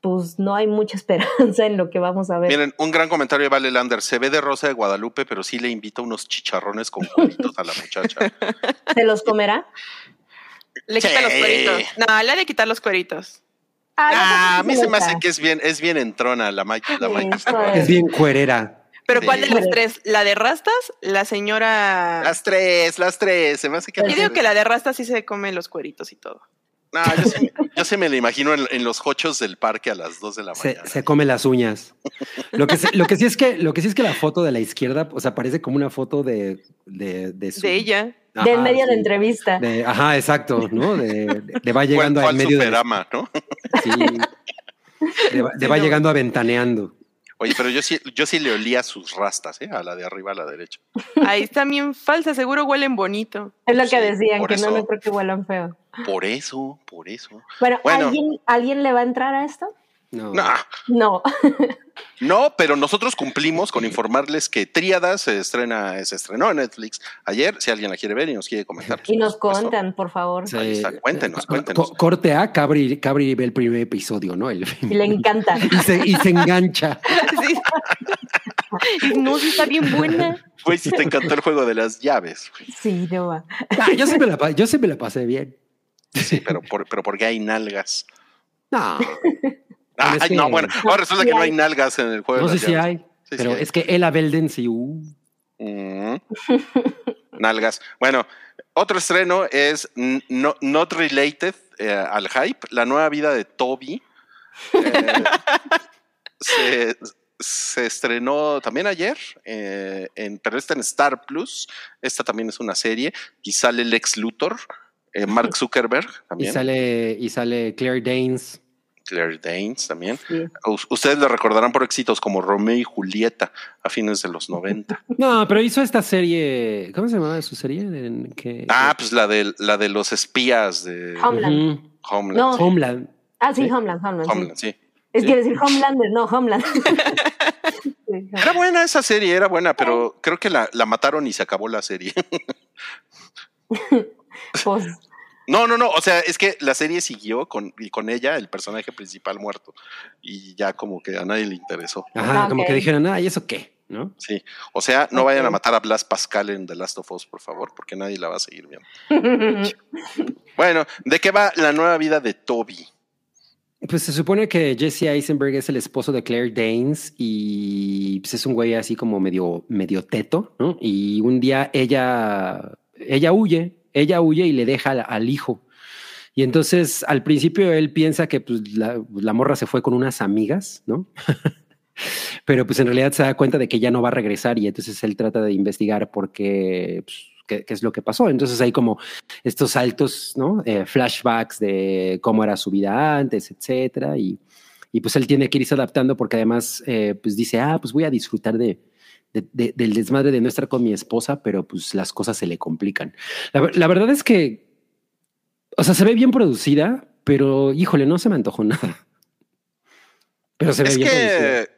pues no hay mucha esperanza en lo que vamos a ver. Miren, un gran comentario de Vale Lander. Se ve de Rosa de Guadalupe, pero sí le invita unos chicharrones con cueritos a la muchacha. ¿Se los comerá? Le quita los cueritos. No, le ha de quitar los cueritos. Ah, a mí se me hace que es bien, es bien entrona la Mike. La Sí, Mike joder. Es bien cuerera. Pero Sí. ¿cuál de las tres? ¿La de Rastas? ¿La señora...? Las tres, las tres. Se me hace que. Yo digo tres. que la de Rastas sí se come los cueritos y todo. No, yo, sí, yo sí me la imagino en, en los hochos del parque a las 2 de la mañana. se come las uñas. Lo que, se- lo que sí es que, lo que sí es que la foto de la izquierda, o sea, parece como una foto de, de, de, su- De ella. Ajá, de en medio de sí. entrevista. De- ajá, exacto, ¿no? De, de- de va llegando al medio de, Superama, ¿no? sí. De va- de va Sí, no. llegando aventaneando. Oye, pero yo sí, yo sí le olía sus rastas, ¿eh? A la de arriba a la derecha. Ahí está bien falsa, seguro huelen bonito. Es lo que decían, que no, eso. no creo que huelan feo. Por eso, por eso. Bueno, Bueno. ¿alguien, ¿alguien le va a entrar a esto? No. No, No. no, pero nosotros cumplimos con informarles que Tríada se estrena, se estrenó en Netflix ayer. Si alguien la quiere ver y nos quiere comentar. Y nos contan, por favor. Sí. Ahí está, cuéntenos, Co- cuéntenos. corte A, Cabri, Cabri ve el primer episodio, ¿no? El- Y le encanta. y, se, y se engancha. Sí. No, sí está bien buena. Güey, si te encantó el juego de las llaves. Sí, no va. Ah, yo, sí me la, yo sí me la pasé bien. Sí, pero, por, pero porque hay nalgas. No, Ay, que- no, bueno, ahora resulta que no hay. nalgas en el juego no sé si hay, Sí, pero es que Ella Belden sí. uh. Mm. Nalgas. Bueno, otro estreno es no- Not Related eh, al Hype, la nueva vida de Toby. Eh, se, se estrenó también ayer, eh, en, pero está en Star Plus. Esta también es una serie y sale Lex Luthor, Mark Zuckerberg Y también, sale, y sale Claire Danes. Claire Danes también. Sí. Ustedes lo recordarán por éxitos como Romeo y Julieta a fines de los 90. No, pero hizo esta serie. ¿Cómo se llamaba su serie? En Ah, pues la de, la de los espías de Homeland. Ujú. Homeland. No. Homeland. Ah, sí, Sí. Homeland, Homeland. sí. Homeland, sí. Es que decir Homelander, no, Homeland. Era buena esa serie, era buena, pero creo que la, la mataron y se acabó la serie. pues, No, no, no. O sea, es que la serie siguió con, y con ella, el personaje principal muerto. Y ya como que a nadie le interesó. Ajá, Ah, como que dijeron, ah, ¿y eso qué? ¿no? Sí. O sea, no vayan a matar a Blas Pascal en The Last of Us, por favor, porque nadie la va a seguir viendo. Bueno, ¿de qué va la nueva vida de Toby? Pues se supone que Jesse Eisenberg es el esposo de Claire Danes y pues, es un güey así como medio, medio teto, ¿no? Y un día ella, ella huye, ella huye y le deja al, al hijo. Y entonces al principio él piensa que pues, la, la morra se fue con unas amigas, ¿no? Pero pues en realidad se da cuenta de que ya no va a regresar y entonces él trata de investigar por qué, pues, qué, qué es lo que pasó. Entonces hay como estos saltos, ¿no? Eh, flashbacks de cómo era su vida antes, etcétera. Y, y pues él tiene que irse adaptando porque además, eh, pues dice, ah, pues voy a disfrutar de, de- de- del desmadre de no estar con mi esposa, pero pues las cosas se le complican. La, ver- la verdad es que, o sea, se ve bien producida, pero híjole, no se me antojó nada. Pero se ve Es bien producida. que,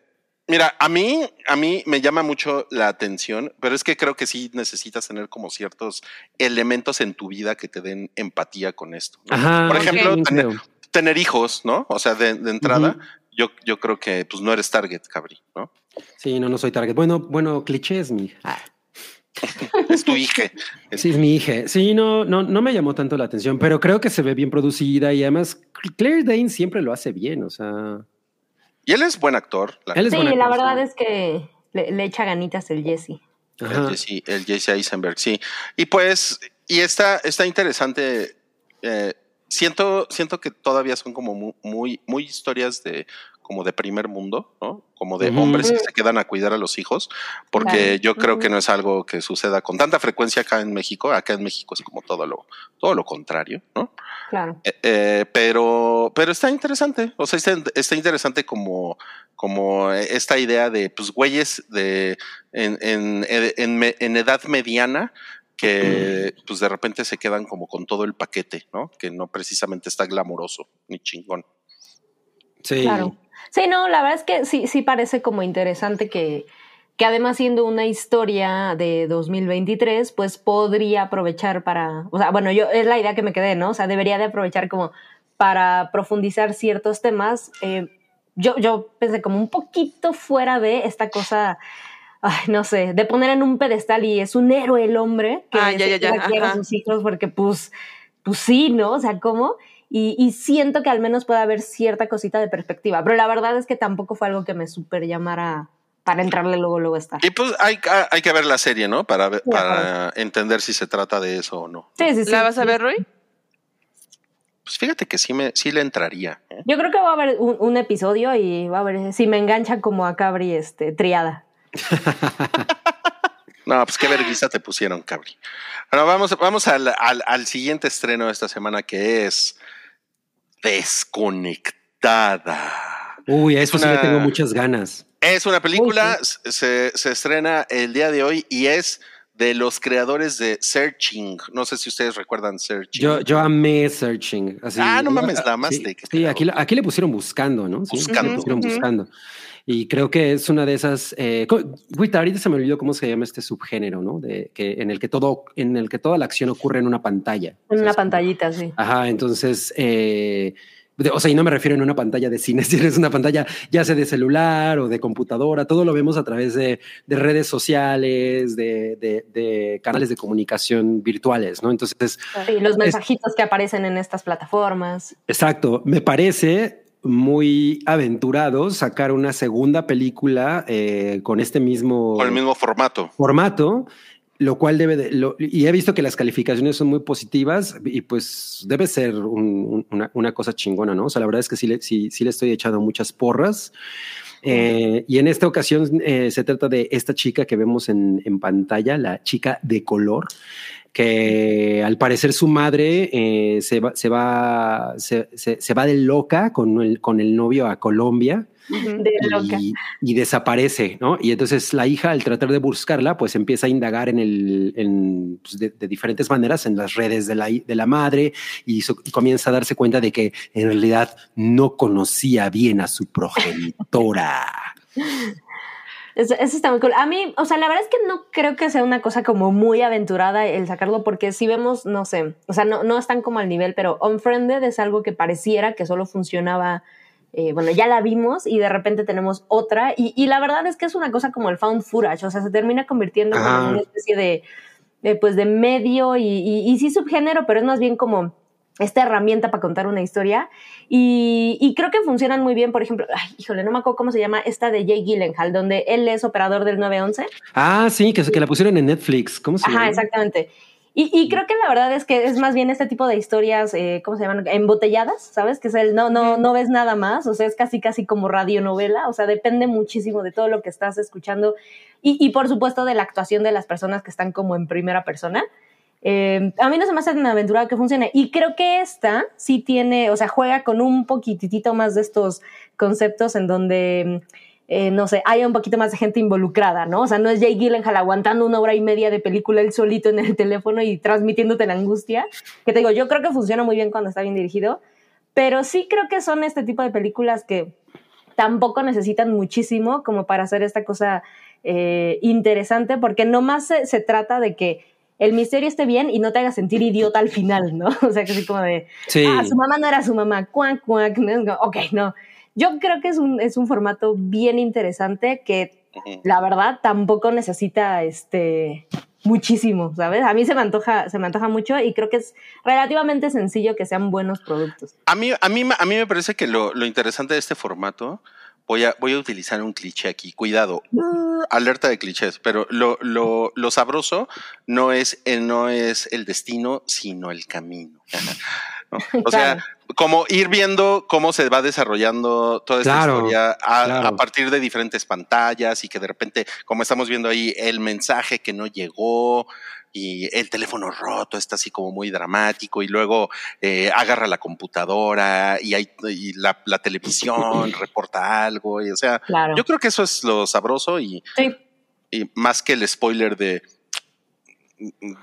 mira, a mí, a mí me llama mucho la atención, pero es que creo que sí necesitas tener como ciertos elementos en tu vida que te den empatía con esto. ¿no? Ajá, Por ejemplo, tener, hijos, ¿no? O sea, de, de entrada, yo, yo creo que pues no eres target, cabri, ¿no? Sí, no, no soy target. Bueno, bueno, clichés, mi. Ah. Es tu hija. Sí, es mi hija. Sí, no, no, no me llamó tanto la atención, pero creo que se ve bien producida y además Claire Danes siempre lo hace bien. O sea, Y él es buen actor. La, él es Sí, buen la verdad sí. es que le, le echa ganitas el Jesse. Ajá. el Jesse, el Jesse Eisenberg, sí. Y pues, y está, está interesante. eh, siento, siento que todavía son como mu- muy, muy, historias de como de primer mundo, ¿no? Como de hombres que se quedan a cuidar a los hijos, porque Claro. yo creo que no es algo que suceda con tanta frecuencia acá en México. Acá en México es como todo lo, todo lo contrario, ¿no? Claro. Eh, eh, pero, pero está interesante. O sea, está, está interesante como, como esta idea de pues güeyes de en, en, en, edad mediana que pues de repente se quedan como con todo el paquete, ¿no? Que no precisamente está glamoroso ni chingón. Sí. Claro. Sí, no, la verdad es que sí, sí parece como interesante que, que además siendo una historia de 2023, pues podría aprovechar para, o sea, bueno, yo es la idea que me quedé, ¿no? O sea, debería de aprovechar como para profundizar ciertos temas. Eh, yo, yo pensé como un poquito fuera de esta cosa, ay, no sé, de poner en un pedestal y es un héroe el hombre que Ah, ya, ya, ya, sus hijos porque pues, pues sí, ¿no? O sea, ¿cómo? Y, y siento que al menos puede haber cierta cosita de perspectiva, pero la verdad es que tampoco fue algo que me super llamara para entrarle luego, luego a estar. Y pues hay, hay que ver la serie, ¿no? Para, ver- Sí, para entender si se trata de eso o no. Sí, sí, sí. ¿La vas a ver, Roy? Pues fíjate que sí, me, sí le entraría. ¿eh? Yo creo que va a haber un, un episodio y va a ver si me engancha como a Cabri este, triada. No, pues qué vergüenza te pusieron, cabri. Bueno, vamos, vamos al, al, al siguiente estreno de esta semana que es Desconectada. Uy, a eso sí Una- le tengo muchas ganas. Es una película, Uy, se, se estrena el día de hoy y es de los creadores de Searching. No sé si ustedes recuerdan Searching. Yo, yo amé Searching. así. Ah, no mames, la amaste, Sí, sí, aquí, aquí le pusieron buscando, ¿no? Sí, Buscando. le pusieron buscando. Y creo que es una de esas. Eh, ahorita se me olvidó cómo se llama este subgénero, ¿no? De que en el que todo, en el que toda la acción ocurre en una pantalla. En O sea, una como- pantallita, sí. Ajá, entonces, eh, de- o sea, y no me refiero en una pantalla de cine, si es una pantalla ya sea de celular o de computadora, todo lo vemos a través de, de redes sociales, de, de- de canales de comunicación virtuales, ¿no? Entonces, Sí, los mensajitos que aparecen en estas plataformas. exacto, me parece muy aventurado sacar una segunda película eh, con este mismo, Con el mismo formato. formato. Lo cual debe de, lo- y he visto que las calificaciones son muy positivas y pues debe ser un- un- una, una cosa chingona, ¿no? O sea, la verdad es que sí le, sí, sí le estoy echando muchas porras. Eh, y en esta ocasión eh, se trata de esta chica que vemos en, en pantalla, la chica de color, que al parecer su madre eh, se, va, se, va, se, se- se va de loca con el, con el novio a Colombia De loca. y, desaparece, ¿no? Y entonces la hija, al tratar de buscarla, pues empieza a indagar en el, en, pues, de, de diferentes maneras en las redes de la, de la madre y, so- y comienza a darse cuenta de que en realidad no conocía bien a su progenitora. Eso, eso está muy cool. A mí, o sea, la verdad es que no creo que sea una cosa como muy aventurada el sacarlo, porque si vemos, no sé, o sea, no, no están como al nivel, pero Unfriended es algo que pareciera que solo funcionaba eh, bueno, ya la vimos y de repente tenemos otra. Y, y, la verdad es que es una cosa como el found footage, o sea, se termina convirtiendo como en una especie de, de, pues, de medio y, y, y sí subgénero, pero es más bien como esta herramienta para contar una historia. Y, y, creo que funcionan muy bien. Por ejemplo, ay, híjole, no me acuerdo cómo se llama esta de Jay Gyllenhaal, donde él es operador del 911. Ah, sí, que, que la pusieron en Netflix. ¿Cómo se llama? Ajá, exactamente. Y, y, creo que la verdad es que es más bien este tipo de historias, eh, ¿cómo se llaman? Embotelladas, ¿sabes? Que es el no, no, no ves nada más, o sea, es casi, casi como radionovela, o sea, depende muchísimo de todo lo que estás escuchando y, y por supuesto de la actuación de las personas que están como en primera persona. Eh, a mí no se me hace una aventura que funcione. Y creo que esta sí tiene, o sea, juega con un poquitito más de estos conceptos en donde, eh, no sé, hay un poquito más de gente involucrada, ¿no? O sea, no es Jay Gyllenhaal aguantando una hora y media de película él solito en el teléfono y transmitiéndote la angustia. Que te digo, yo creo que funciona muy bien cuando está bien dirigido, pero sí creo que son este tipo de películas que tampoco necesitan muchísimo como para hacer esta cosa eh, interesante, porque no más se trata de que el misterio esté bien y no te haga sentir idiota al final, ¿no? O sea, que así como de, Sí. ah, su mamá no era su mamá, cuac, cuac, ¿no? ok, no. Yo creo que es un, es un formato bien interesante que, la verdad, tampoco necesita este muchísimo, ¿sabes? A mí se me antoja, se me antoja mucho y creo que es relativamente sencillo que sean buenos productos. A mí, a mí, a mí me parece que lo, lo interesante de este formato, voy a, voy a utilizar un cliché aquí, cuidado, alerta de clichés, pero lo, lo, lo sabroso no es, el, no es el destino, sino el camino. ¿no? O sea, Claro. como ir viendo cómo se va desarrollando toda esta Claro, historia a, claro. a partir de diferentes pantallas y que de repente, como estamos viendo ahí, el mensaje que no llegó y el teléfono roto está así como muy dramático y luego eh, agarra la computadora y, hay, y la, la televisión reporta algo y o sea, Claro. yo creo que eso es lo sabroso y, Sí. y más que el spoiler de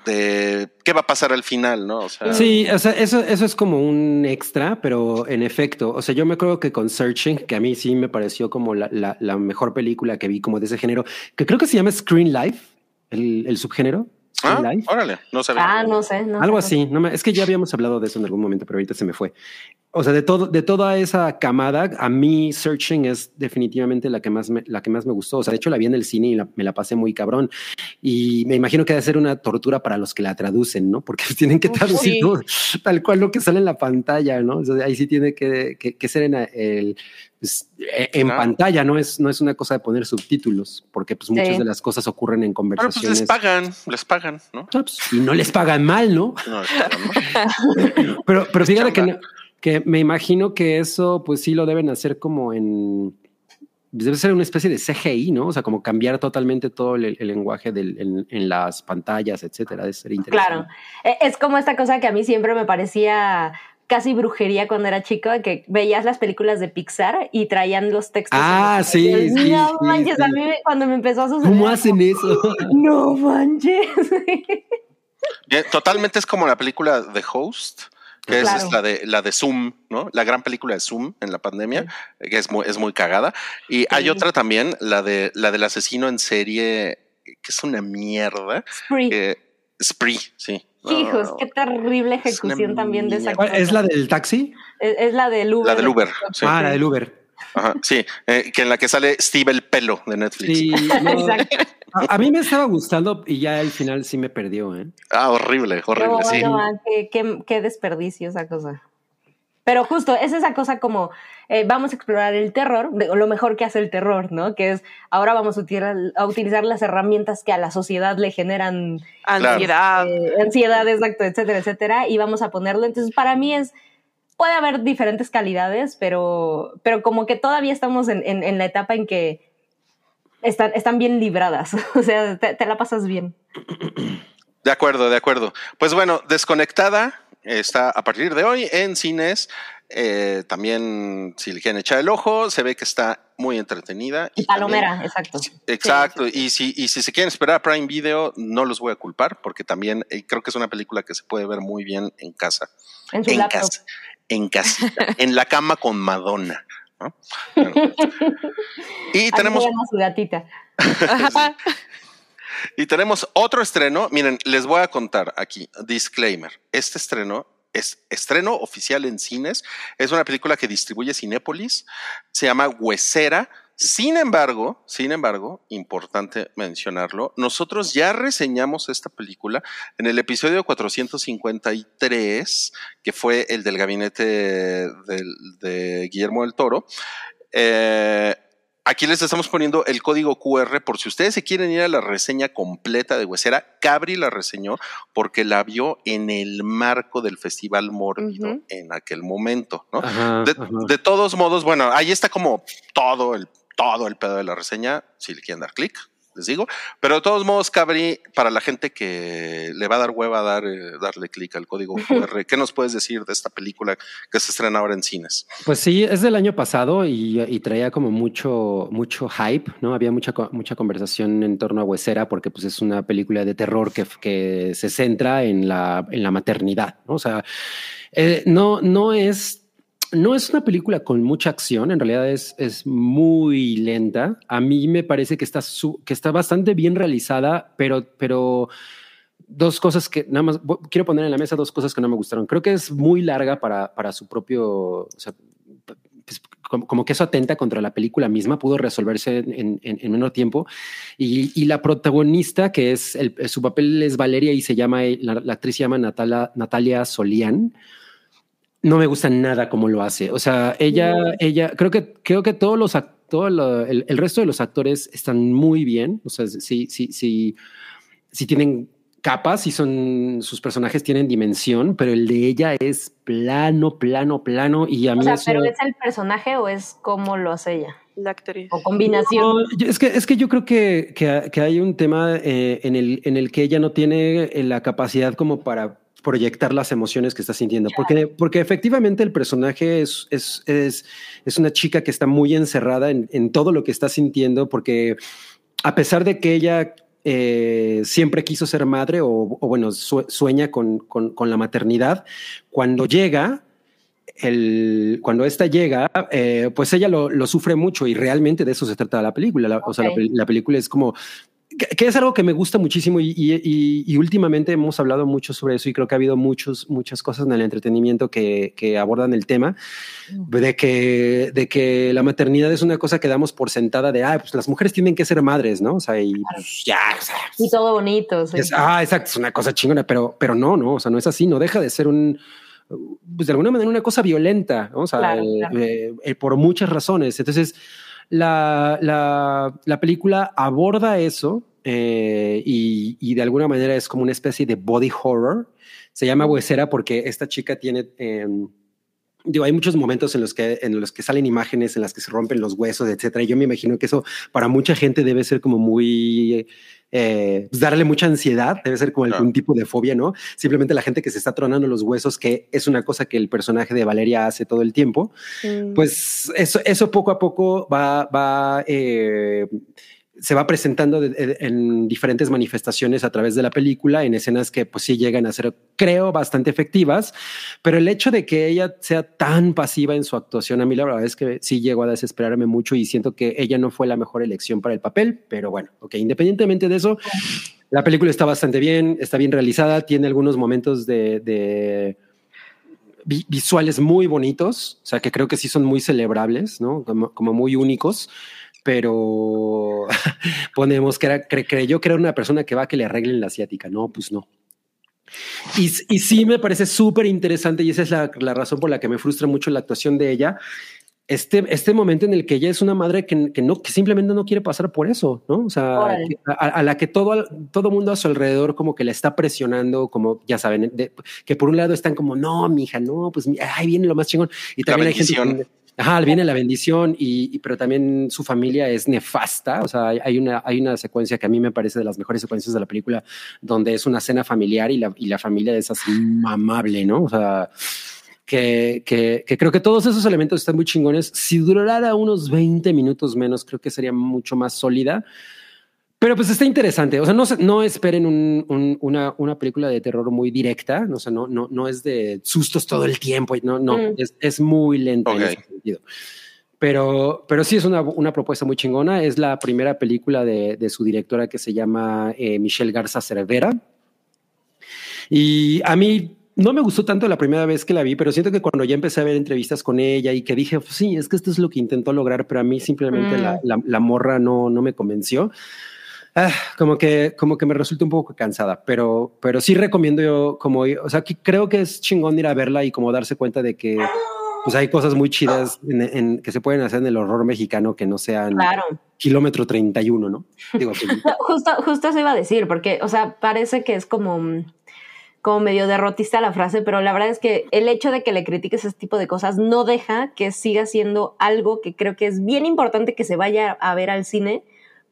de qué va a pasar al final, ¿no? O sea, Sí, o sea, eso, eso es como un extra, pero en efecto, o sea, yo me acuerdo que con Searching, que a mí sí me pareció como la, la, la mejor película que vi como de ese género, que creo que se llama Screen Life, el, el subgénero. Ah, órale, no sabía. Ah, no sé. No Algo sé. así, no me- es que ya habíamos hablado de eso en algún momento, pero ahorita se me fue. O sea, de todo, de toda esa camada, a mí Searching es definitivamente la que más me, la que más me gustó. O sea, de hecho la vi en el cine y la- me la pasé muy cabrón. Y me imagino que debe ser una tortura para los que la traducen, ¿no? Porque tienen que traducir Sí. todo, tal cual lo que sale en la pantalla, ¿no? O sea, ahí sí tiene que, que- que ser en, el, pues, eh, en Claro. pantalla, no es, no es una cosa de poner subtítulos, porque pues muchas Sí. de las cosas ocurren en Bueno, pues conversaciones. les pagan, les pagan, ¿no? Ah, pues, y no les pagan mal, ¿no? No les pagan, ¿no? Pero, pero fíjate que, no- que me imagino que eso, pues sí lo deben hacer como en. Debe ser una especie de CGI, ¿no? O sea, como cambiar totalmente todo el, el lenguaje del, en, en las pantallas, etcétera. Debe ser interesante. Claro. Eh, Es como esta cosa que a mí siempre me parecía casi brujería cuando era chico, que veías las películas de Pixar y traían los textos. Ah, sí, No sí, manches, a mí me- cuando me empezó a suceder. ¿Cómo hacen eso? No manches. Bien, totalmente es como la película The Host, que Claro. es, es la de la de Zoom, ¿no? La gran película de Zoom en la pandemia, que es muy, es muy cagada. Y hay otra también, la de la del asesino en serie, que es una mierda. Spree. eh, Spree, sí. Hijos, No, qué terrible ejecución también de esa mierda. ¿Cuál- cosa. ¿Es la del taxi? Es, es la del Uber. La del Uber. Sí, Ah, la del Uber. Ajá, sí, eh, que en la que sale Steve el pelo de Netflix. Sí, no, Exacto. a, a mí me estaba gustando y ya al final sí me perdió, ¿eh? Ah, horrible, horrible, No, sí. no, ah, qué, qué- qué desperdicio esa cosa. Pero justo es esa cosa como eh, vamos a explorar el terror, de- o lo mejor que hace el terror, ¿no? Que es ahora vamos a utilizar, a utilizar las herramientas que a la sociedad le generan Ansiedad. eh, ansiedad, exacto, etcétera, etcétera, y vamos a ponerlo. Entonces, para mí es, puede haber diferentes calidades, pero, pero como que todavía estamos en, en- en la etapa en que están, están bien libradas, o sea, te, te la pasas bien. De acuerdo, de acuerdo. Pues bueno, Desconectada está a partir de hoy en cines. Eh, también, si le quieren echar el ojo, se ve que está muy entretenida. Y palomera, exacto. Exacto, y si, y si se quieren esperar a Prime Video, no los voy a culpar, porque también eh, creo que es una película que se puede ver muy bien en casa. En su En laptop. casa, en casita, en la cama con Madonna. ¿no? Bueno. Y tenemos su gatita. Y tenemos otro estreno. Miren, les voy a contar aquí, disclaimer. Este estreno es estreno oficial en cines. Es una película que distribuye Cinépolis. Se llama Huesera. Sin embargo, sin embargo, importante mencionarlo, nosotros ya reseñamos esta película en el episodio 453, que fue el del gabinete de Guillermo del Toro. Eh, Aquí les estamos poniendo el código QR por si ustedes se quieren ir a la reseña completa de Huesera. Cabri la reseñó porque la vio en el marco del Festival Mórbido en aquel momento, ¿no? Ajá, De, ajá. de todos modos, bueno, ahí está como todo el, todo el pedo de la reseña, si le quieren dar clic, les digo. Pero de todos modos, Cabri, para la gente que le va a dar hueva a dar, eh, darle clic al código QR, ¿qué nos puedes decir de esta película que se estrena ahora en cines? Pues sí, es del año pasado y, y traía como mucho, mucho hype, ¿no? Había mucha, mucha conversación en torno a Huesera porque pues es una película de terror que, que se centra en la, en la maternidad, ¿no? O sea, eh, no, no es... No es una película con mucha acción, en realidad es, es muy lenta. A mí me parece que está, su- que está bastante bien realizada, pero, pero dos cosas que nada más quiero poner en la mesa, dos cosas que no me gustaron. Creo que es muy larga para, para su propio, pues, como, como que eso atenta contra la película misma, pudo resolverse en, en, en menor tiempo. Y, y la protagonista, que es el, su papel es Valeria y se llama, la, actriz se llama Natalia, Natalia Solián. No me gusta nada cómo lo hace. O sea, ella, ella, creo que, creo que todos los, todo lo- el, el resto de los actores están muy bien. O sea, sí, sí, sí, sí tienen capas y son, sus personajes tienen dimensión, pero el de ella es plano, plano, plano. Y a mí O sea, eso- pero ¿es el personaje o es cómo lo hace ella? La actriz. O combinación. No, yo- es que es que yo creo que, que, que hay un tema eh, en, el, en el que ella no tiene eh, la capacidad como para proyectar las emociones que está sintiendo, porque, porque efectivamente el personaje es, es, es, es una chica que está muy encerrada en, en todo lo que está sintiendo, porque a pesar de que ella eh, siempre quiso ser madre o, o bueno, sue- sueña con, con, con la maternidad, cuando llega, el, cuando esta llega, eh, pues ella lo, lo sufre mucho y realmente de eso se trata la película. La, O sea, la película es como que, es algo que me gusta muchísimo y, y- y- últimamente hemos hablado mucho sobre eso y creo que ha habido muchos, muchas cosas en el entretenimiento que, que abordan el tema de que, de que la maternidad es una cosa que damos por sentada de, ah, pues las mujeres tienen que ser madres, ¿no? O sea, y pues, ya, o sea, Y todo bonito. sí. es- ah, exacto, es una cosa chingona, pero, pero no, no, o sea, no es así, no deja de ser un, pues de alguna manera una cosa violenta, ¿no? o sea, Claro, eh, claro. eh, eh, por muchas razones. Entonces, la, la, la película aborda eso eh, y, y de alguna manera es como una especie de body horror. Se llama huesera porque esta chica tiene... em, Digo, hay muchos momentos en los que en los que salen imágenes en las que se rompen los huesos, etcétera. Y yo me imagino que eso para mucha gente debe ser como muy eh, pues darle mucha ansiedad, debe ser como Claro. algún tipo de fobia, ¿no? Simplemente la gente que se está tronando los huesos, que es una cosa que el personaje de Valeria hace todo el tiempo. Mm. Pues eso, eso poco a poco va, va eh, se va presentando en diferentes manifestaciones a través de la película, en escenas que pues sí llegan a ser, creo, bastante efectivas, pero el hecho de que ella sea tan pasiva en su actuación, a mí la verdad es que sí llegó a desesperarme mucho y siento que ella no fue la mejor elección para el papel, pero bueno, ok, independientemente de eso, la película está bastante bien, está bien realizada, tiene algunos momentos de... de vi- visuales muy bonitos, o sea que creo que sí son muy celebrables, ¿no? Como muy únicos, pero ponemos que era, cre- creyó que era una persona que va a que le arreglen la asiática, no, pues no. Y, y sí me parece súper interesante y esa es la, la razón por la que me frustra mucho la actuación de ella. Este, este momento en el que ella es una madre que, que no, que simplemente no quiere pasar por eso, ¿no? O sea, que- a, a la que todo, todo mundo a su alrededor como que la está presionando, como ya saben, de- que por un lado están como, no, mija, no, pues ahí viene lo más chingón. Y La también hay gente bendición. que- Ajá, viene la bendición, y, pero también su familia es nefasta. O sea, hay, una, hay una secuencia que a mí me parece de las mejores secuencias de la película, donde es una cena familiar y la, y la familia es así mamable, ¿no? O sea, que, que, que creo que todos esos elementos están muy chingones. Si durara unos 20 minutos menos, creo que sería mucho más sólida. Pero pues está interesante. O sea, no, no esperen un- un- una, una película de terror muy directa. No, o sea, no, no, no es de sustos todo el tiempo. No, no, Mm. es, es muy lenta en Ok. ese sentido. Pero, pero sí es una, una propuesta muy chingona. Es la primera película de, de su directora que se llama eh, Michelle Garza Cervera. Y a mí no me gustó tanto la primera vez que la vi, pero siento que cuando ya empecé a ver entrevistas con ella y que dije, pues sí, es que esto es lo que intentó lograr, pero a mí simplemente Mm. la, la- la morra no, no me convenció. Ah, como que, como que me resulta un poco cansada, pero, pero sí recomiendo yo como, o sea, que creo que es chingón ir a verla y como darse cuenta de que pues hay cosas muy chidas en, en- que se pueden hacer en el horror mexicano que no sean Claro. kilómetro 31, ¿no? Digo, Justo, justo eso iba a decir, porque, o sea, parece que es como, como medio derrotista la frase, pero la verdad es que el hecho de que le critiques ese tipo de cosas no deja que siga siendo algo que creo que es bien importante que se vaya a ver al cine,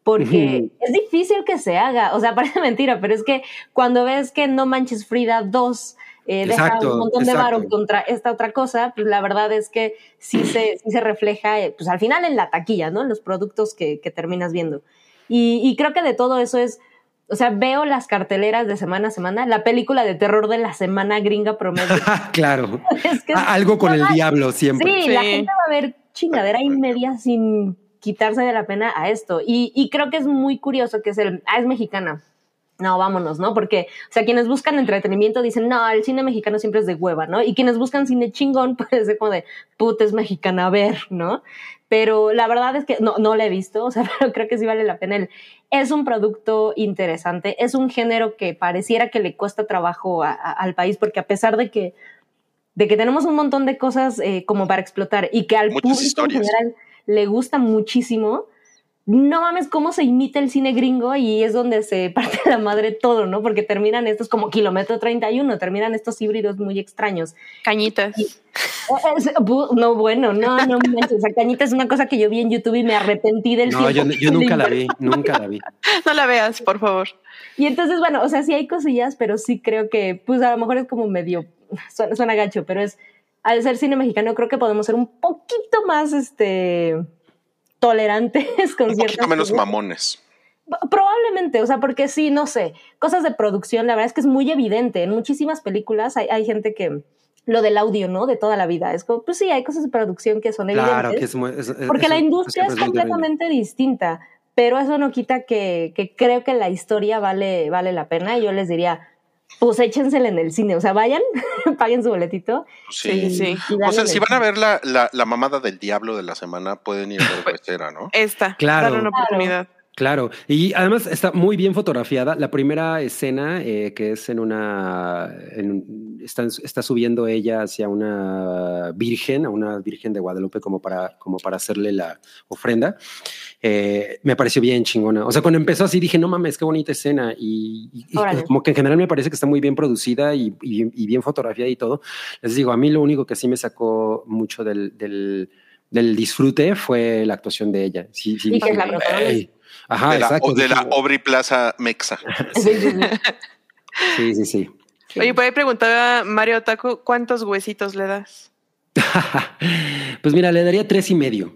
porque es difícil que se haga. O sea, parece mentira, pero es que cuando ves que No Manches Frida 2 eh, deja Exacto, un montón de varo contra esta otra cosa, pues la verdad es que sí se, sí se refleja, eh, pues al final en la taquilla, ¿no? En los productos que, que terminas viendo. Y, y creo que de todo eso es, o sea, veo las carteleras de semana a semana, la película de terror de la semana gringa promedio. claro, es que algo con el diablo siempre. Sí, la Sí. gente va a ver chingadera y media sin quitarse de la pena a esto. Y, y creo que es muy curioso que es el, ah, es mexicana. No, vámonos, ¿no? Porque, o sea, quienes buscan entretenimiento dicen, no, el cine mexicano siempre es de hueva, ¿no? Y quienes buscan cine chingón, pues es como de, puta, es mexicana, a ver, ¿no? Pero la verdad es que no, no la he visto, o sea, pero creo que sí vale la pena. El- es un producto interesante, es un género que pareciera que le cuesta trabajo a- a- al país, porque a pesar de que de que tenemos un montón de cosas eh, como para explotar y que al Muchas público historias. en general le gusta muchísimo, no mames cómo se imita el cine gringo y es donde se parte la madre todo, ¿no? Porque terminan estos como kilómetro 31, terminan estos híbridos muy extraños. Cañitas. Es- bu- no, bueno, no, no manches, esa cañita es una cosa que yo vi en YouTube y me arrepentí del No, yo, tiempo yo nunca la vi, nunca la vi. No la veas, por favor. Y entonces, bueno, o sea, sí hay cosillas, pero sí creo que, pues a lo mejor es como medio, suena, suena gacho, pero es, al ser cine mexicano, creo que podemos ser un poquito más, este, tolerantes con Un ciertas poquito menos cosas. mamones. Probablemente, o sea, porque sí, no sé, cosas de producción, la verdad es que es muy evidente. En muchísimas películas hay, hay gente que, lo del audio, ¿no? De toda la vida, es como, pues sí, hay cosas de producción que son evidentes. Claro, que es muy. es- es- Porque la industria es completamente distinta, pero eso no quita que, que creo que la historia vale, vale la pena. Y yo les diría, pues échensela en el cine, o sea, vayan, paguen su boletito. Sí. Sí, sí. y O sea, si van a ver la, la, la mamada del diablo de la semana, pueden ir a ver Huesera, ¿no? Esta. Claro. Darle una Claro. oportunidad. Claro, y además está muy bien fotografiada. La primera escena, eh, que es en una. en un- está, está subiendo ella hacia una virgen, a una virgen de Guadalupe, como para, como para hacerle la ofrenda. Eh, me pareció bien chingona. O sea, cuando empezó así dije, no mames, qué bonita escena. Y, y- y Órale. como que en general me parece que está muy bien producida y, y- y bien fotografiada y todo. Les digo, a mí lo único que sí me sacó mucho del. del del disfrute fue la actuación de ella. Sí, sí, Y que es la de la, exacto. o de la Obri Plaza Mexa. Sí, sí, sí. Sí. Oye, por ahí preguntaba Mario Taco, ¿cuántos huesitos le das? pues mira, le daría tres y medio.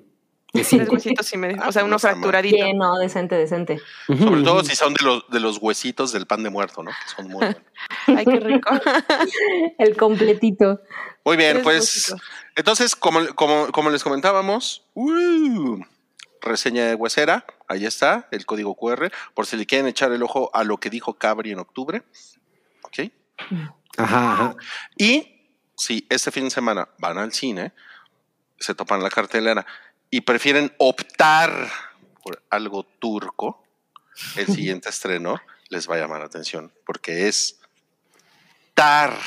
De Tres huesitos y medio. Ah, O sea, no uno fracturadito. Bien, no, decente, decente. Sobre todo si son de los, de los huesitos del pan de muerto, ¿no? Que son muy buenos. Ay, qué rico. El completito. Muy bien, Tres pues huesitos. entonces, como, como, como les comentábamos, ¡uh! reseña de Huesera, ahí está, el código QR, por si le quieren echar el ojo a lo que dijo Cabri en octubre. ¿Ok? Ajá, ajá. Y si este fin de semana van al cine, se topan la cartelera y prefieren optar por algo turco, el siguiente estreno les va a llamar la atención porque es Tar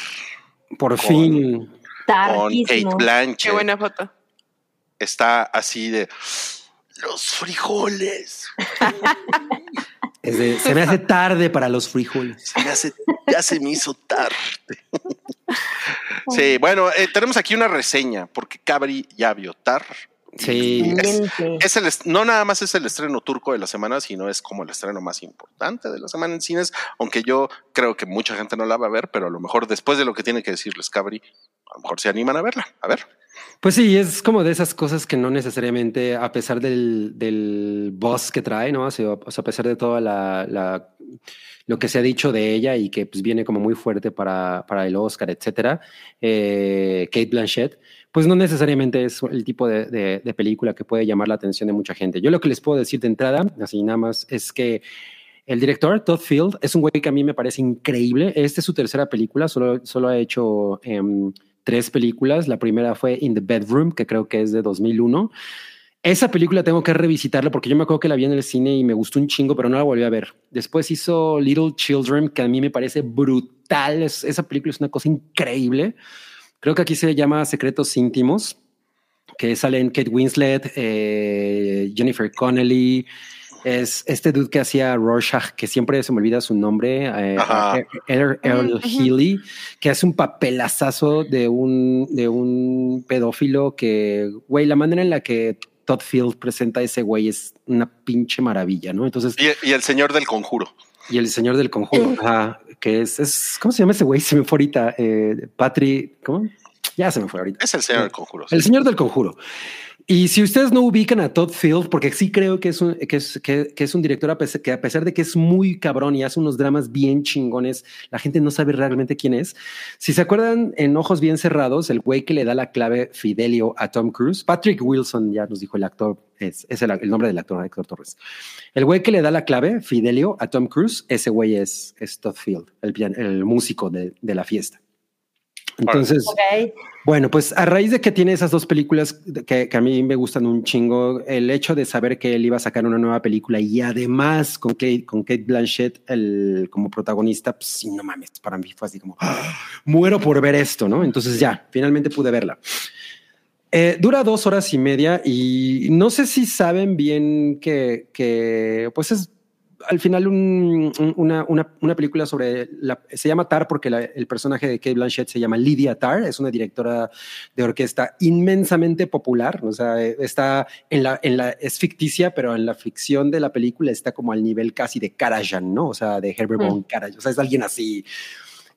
Por Con- fin. con Kate. Blanchett. Qué buena foto. Está así de los frijoles. Es de- se me hace tarde para los frijoles. Se me hace- ya se me hizo tarde. sí, bueno, eh, tenemos aquí una reseña porque Cabri ya vio Tar. Sí. Es el, no nada más es el estreno turco de la semana, sino es como el estreno más importante de la semana en cines, aunque yo creo que mucha gente no la va a ver, pero a lo mejor después de lo que tiene que decirles Cabri, a lo mejor se animan a verla. A ver. Pues sí, es como de esas cosas que no necesariamente, a pesar del, del boss que trae, ¿no? O sea, o sea, a pesar de toda la, la- lo que se ha dicho de ella y que pues viene como muy fuerte para, para el Oscar, etcétera, eh, Kate Blanchett, pues no necesariamente es el tipo de, película que puede llamar la atención de mucha gente. Yo lo que les puedo decir de entrada, así nada más, es que El director, Todd Field, es un güey que a mí me parece increíble. Esta es su tercera película, solo, solo ha hecho em, tres películas. La primera fue In the Bedroom, que creo que es de 2001. Esa película tengo que revisitarla porque yo me acuerdo que la vi en el cine y me gustó un chingo, pero no la volví a ver. Después hizo Little Children, que a mí me parece brutal. Es- esa película es una cosa increíble. Creo que aquí se llama Secretos Íntimos, que salen Kate Winslet, eh, Jennifer Connelly. Es este dude que hacía Rorschach, que siempre se me olvida su nombre, eh, Ajá. Earl, Earl Ujú, ujú. Healy, que hace un papelazazo de un, de un pedófilo que, güey, la manera en la que Todd Field presenta a ese güey es una pinche maravilla, ¿no? Entonces, Y, y el señor del conjuro. y el señor del conjuro, ajá, que es, es, ¿cómo se llama ese güey? Se me fue ahorita, eh, Patrick, ¿cómo? Ya se me fue ahorita. Es el señor del conjuro. sí. El señor del conjuro. Y si ustedes no ubican a Todd Field, porque sí creo que es un, que es, que, es un director a pesar, que a pesar de que es muy cabrón y hace unos dramas bien chingones, la gente no sabe realmente quién es. Si se acuerdan en Ojos Bien Cerrados, el güey que le da la clave Fidelio a Tom Cruise, Patrick Wilson, ya nos dijo el actor, es, el, nombre del actor, Héctor Torres. El güey que le da la clave Fidelio a Tom Cruise, ese güey es, es Todd Field, el, músico de la fiesta. Entonces, bueno, pues a raíz de que tiene esas dos películas que, que a mí me gustan un chingo, el hecho de saber que él iba a sacar una nueva película y además con Kate, con Kate Blanchett el, como protagonista, pues sí, no mames, para mí fue así como, ¡ah! muero por ver esto, ¿no? Entonces ya, finalmente pude verla. Eh, dura dos horas y media y no sé si saben bien que, que pues es al final un- un- una, una, una película sobre, la, se llama Tar porque la- el personaje de Kate Blanchett se llama Lydia Tar, es una directora de orquesta inmensamente popular, o sea, eh, está en la, en la, es ficticia, pero en la ficción de la película está como al nivel casi de Karajan, ¿no? O sea, de Herbert Mm. von Karajan, o sea, es alguien así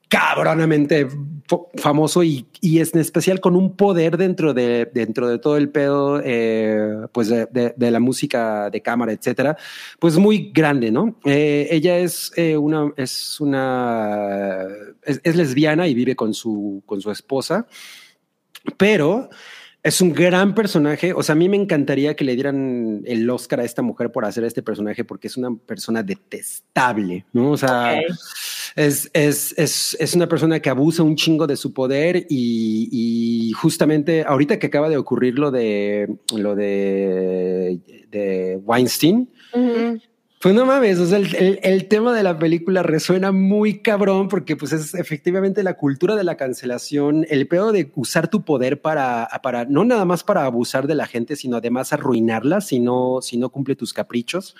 cabronamente famoso y, y es en especial con un poder dentro de, dentro de todo el pedo, eh, pues de, la música de cámara, etcétera, pues muy grande, ¿no? Eh, ella es eh, una, es una, es, es lesbiana y vive con su, con su esposa, pero es un gran personaje. O sea, a mí me encantaría que le dieran el Oscar a esta mujer por hacer este personaje porque es una persona detestable, ¿no? O sea, es, es, es, es una persona que abusa un chingo de su poder y, y justamente ahorita que acaba de ocurrir lo de lo de, de Weinstein. Pues no mames, o sea, el, el- el tema de la película resuena muy cabrón porque pues es efectivamente la cultura de la cancelación, el pedo de usar tu poder para, para no nada más para abusar de la gente, sino además arruinarla si no, si no cumple tus caprichos.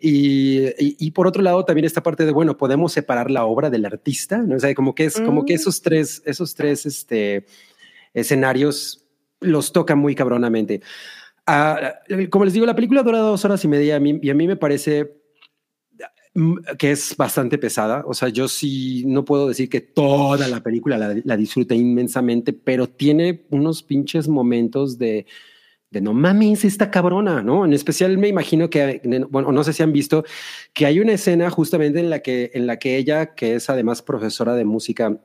Y, y- y por otro lado también esta parte de, bueno, podemos separar la obra del artista, ¿no? O sea, como que es como que Mm. esos tres, esos tres este, escenarios los toca muy cabronamente. Ah, como les digo, la película dura dos horas y media y a mí me parece mm, que es bastante pesada. O sea, yo sí no puedo decir que toda la película la, la disfrute inmensamente, pero tiene unos pinches momentos de, de no mames, esta cabrona, ¿no? En especial me imagino que, bueno, no sé si han visto que hay una escena justamente en la que, en la que ella, que es además profesora de música,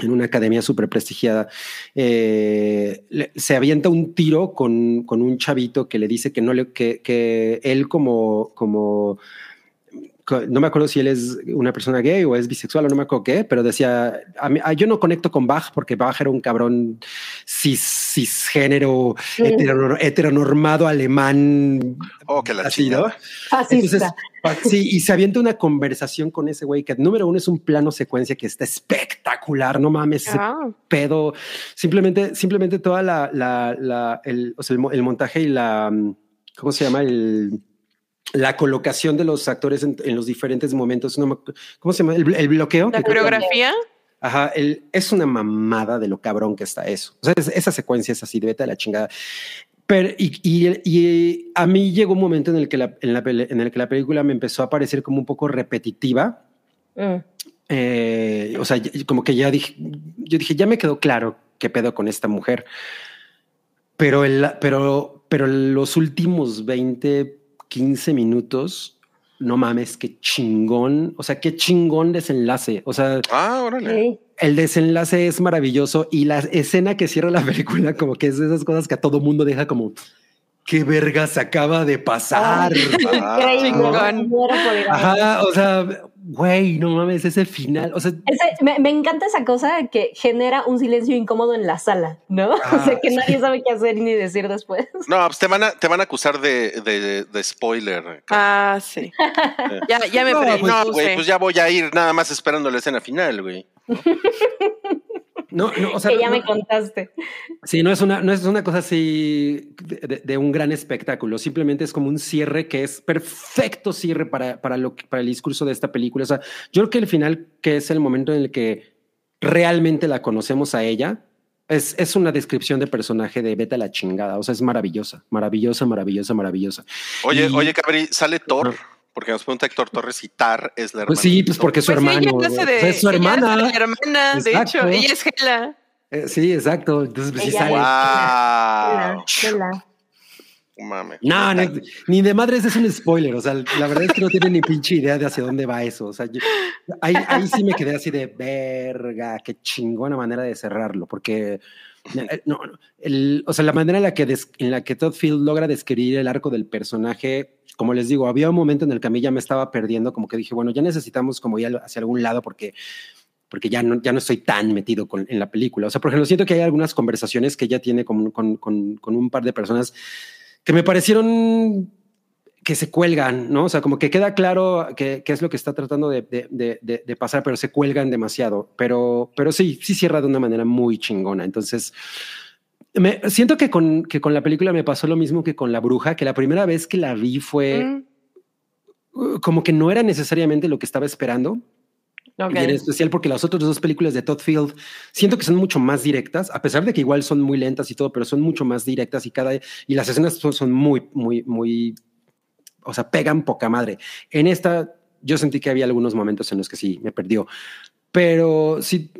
en una academia súper prestigiada, eh, le- se avienta un tiro con, con un chavito que le dice que no le, que, que él como, como, co- no me acuerdo si él es una persona gay o es bisexual o no me acuerdo qué, pero decía, a mí- ah, yo no conecto con Bach porque Bach era un cabrón cis, cisgénero, Sí. heteronor- heteronormado alemán. Oh, que la así. Fascista. Entonces, sí, y se avienta una conversación con ese güey que número uno es un plano secuencia que está espectacular, no mames, ese Ah, pedo, simplemente, simplemente toda la, la, la el, o sea, el, mo- el montaje y la, mm, ¿cómo se llama? El, la colocación de los actores en, en los diferentes momentos, no ¿cómo se llama? El, el bloqueo. la coreografía. Ajá, el, es una mamada de lo cabrón que está eso. O sea, es- esa secuencia es así, de vete a la chingada. Pero, y, y- y a mí llegó un momento en el, que la, en, la en el que la película me empezó a parecer como un poco repetitiva. Mm. Eh, o sea, como que ya dije, yo dije, ya me quedó claro qué pedo con esta mujer. Pero, el, pero, pero los últimos 20, 15 minutos, no mames, qué chingón. O sea, qué chingón desenlace. O sea, Ah, órale. Sí. El desenlace es maravilloso y la escena que cierra la película como que es de esas cosas que a todo mundo deja como qué vergas acaba de pasar. Increíble. chingón. muero por ir a ver. Ajá, o sea, güey, no mames, ese final, o sea, Ese- me, me encanta esa cosa que genera un silencio incómodo en la sala, ¿no? Ah, o sea, que nadie sabe qué hacer ni decir después. No, pues te van a, te van a acusar de, de, de spoiler. Ah, sí. Ya, ya me No, pues, No, güey, pues ya voy a ir nada más esperando la escena final, güey. No, no, o sea, que ya no- me contaste. Sí, no es una, no es una cosa así de, de- de un gran espectáculo. Simplemente es como un cierre que es perfecto cierre para, para, lo, que- para el discurso de esta película. O sea, yo creo que el final, que es el momento en el que realmente la conocemos a ella, es, es una descripción de personaje de vete a la chingada. O sea, es maravillosa, maravillosa, maravillosa, maravillosa. Oye, Y- oye, Cabri, sale Thor. Porque nos pregunta Héctor Torres y Tar es la hermana. Pues sí, pues porque es su Pues sí, ella hermano. güey. de- Pues es su ella hermana. de la hermana, de Exacto. hecho. Ella es Hela. Eh, sí, exacto. Entonces, pues sí Ella sale. ¡Wow! Vela. Mames. No, no, ni de madres es un spoiler. O sea, la verdad es que no tiene ni pinche idea de hacia dónde va eso. O sea, yo- ahí, ahí sí me quedé así de verga, qué chingona manera de cerrarlo, porque eh, no, no, el- o sea, la manera en la que des- en la que Todd Field logra describir el arco del personaje, como les digo, había un momento en el que a mí ya me estaba perdiendo, como que dije, bueno, ya necesitamos como ir hacia algún lado porque porque ya no, ya no estoy tan metido con, en la película. O sea, por ejemplo, siento que hay algunas conversaciones que ella tiene con, con, con, un par de personas que me parecieron que se cuelgan, ¿no? O sea, como que queda claro qué es lo que está tratando de- de- de- de pasar, pero se cuelgan demasiado. Pero, pero sí, sí cierra de una manera muy chingona. Entonces, me, siento que con, que con la película me pasó lo mismo que con La Bruja, que la primera vez que la vi fue Mm, como que no era necesariamente lo que estaba esperando. ok. Y en especial porque las otras dos películas de Todd Field siento que son mucho más directas, a pesar de que igual son muy lentas y todo, pero son mucho más directas y cada y las escenas son, son muy, muy, muy, o sea, pegan poca madre. En esta yo sentí que había algunos momentos en los que sí me perdió, pero sí,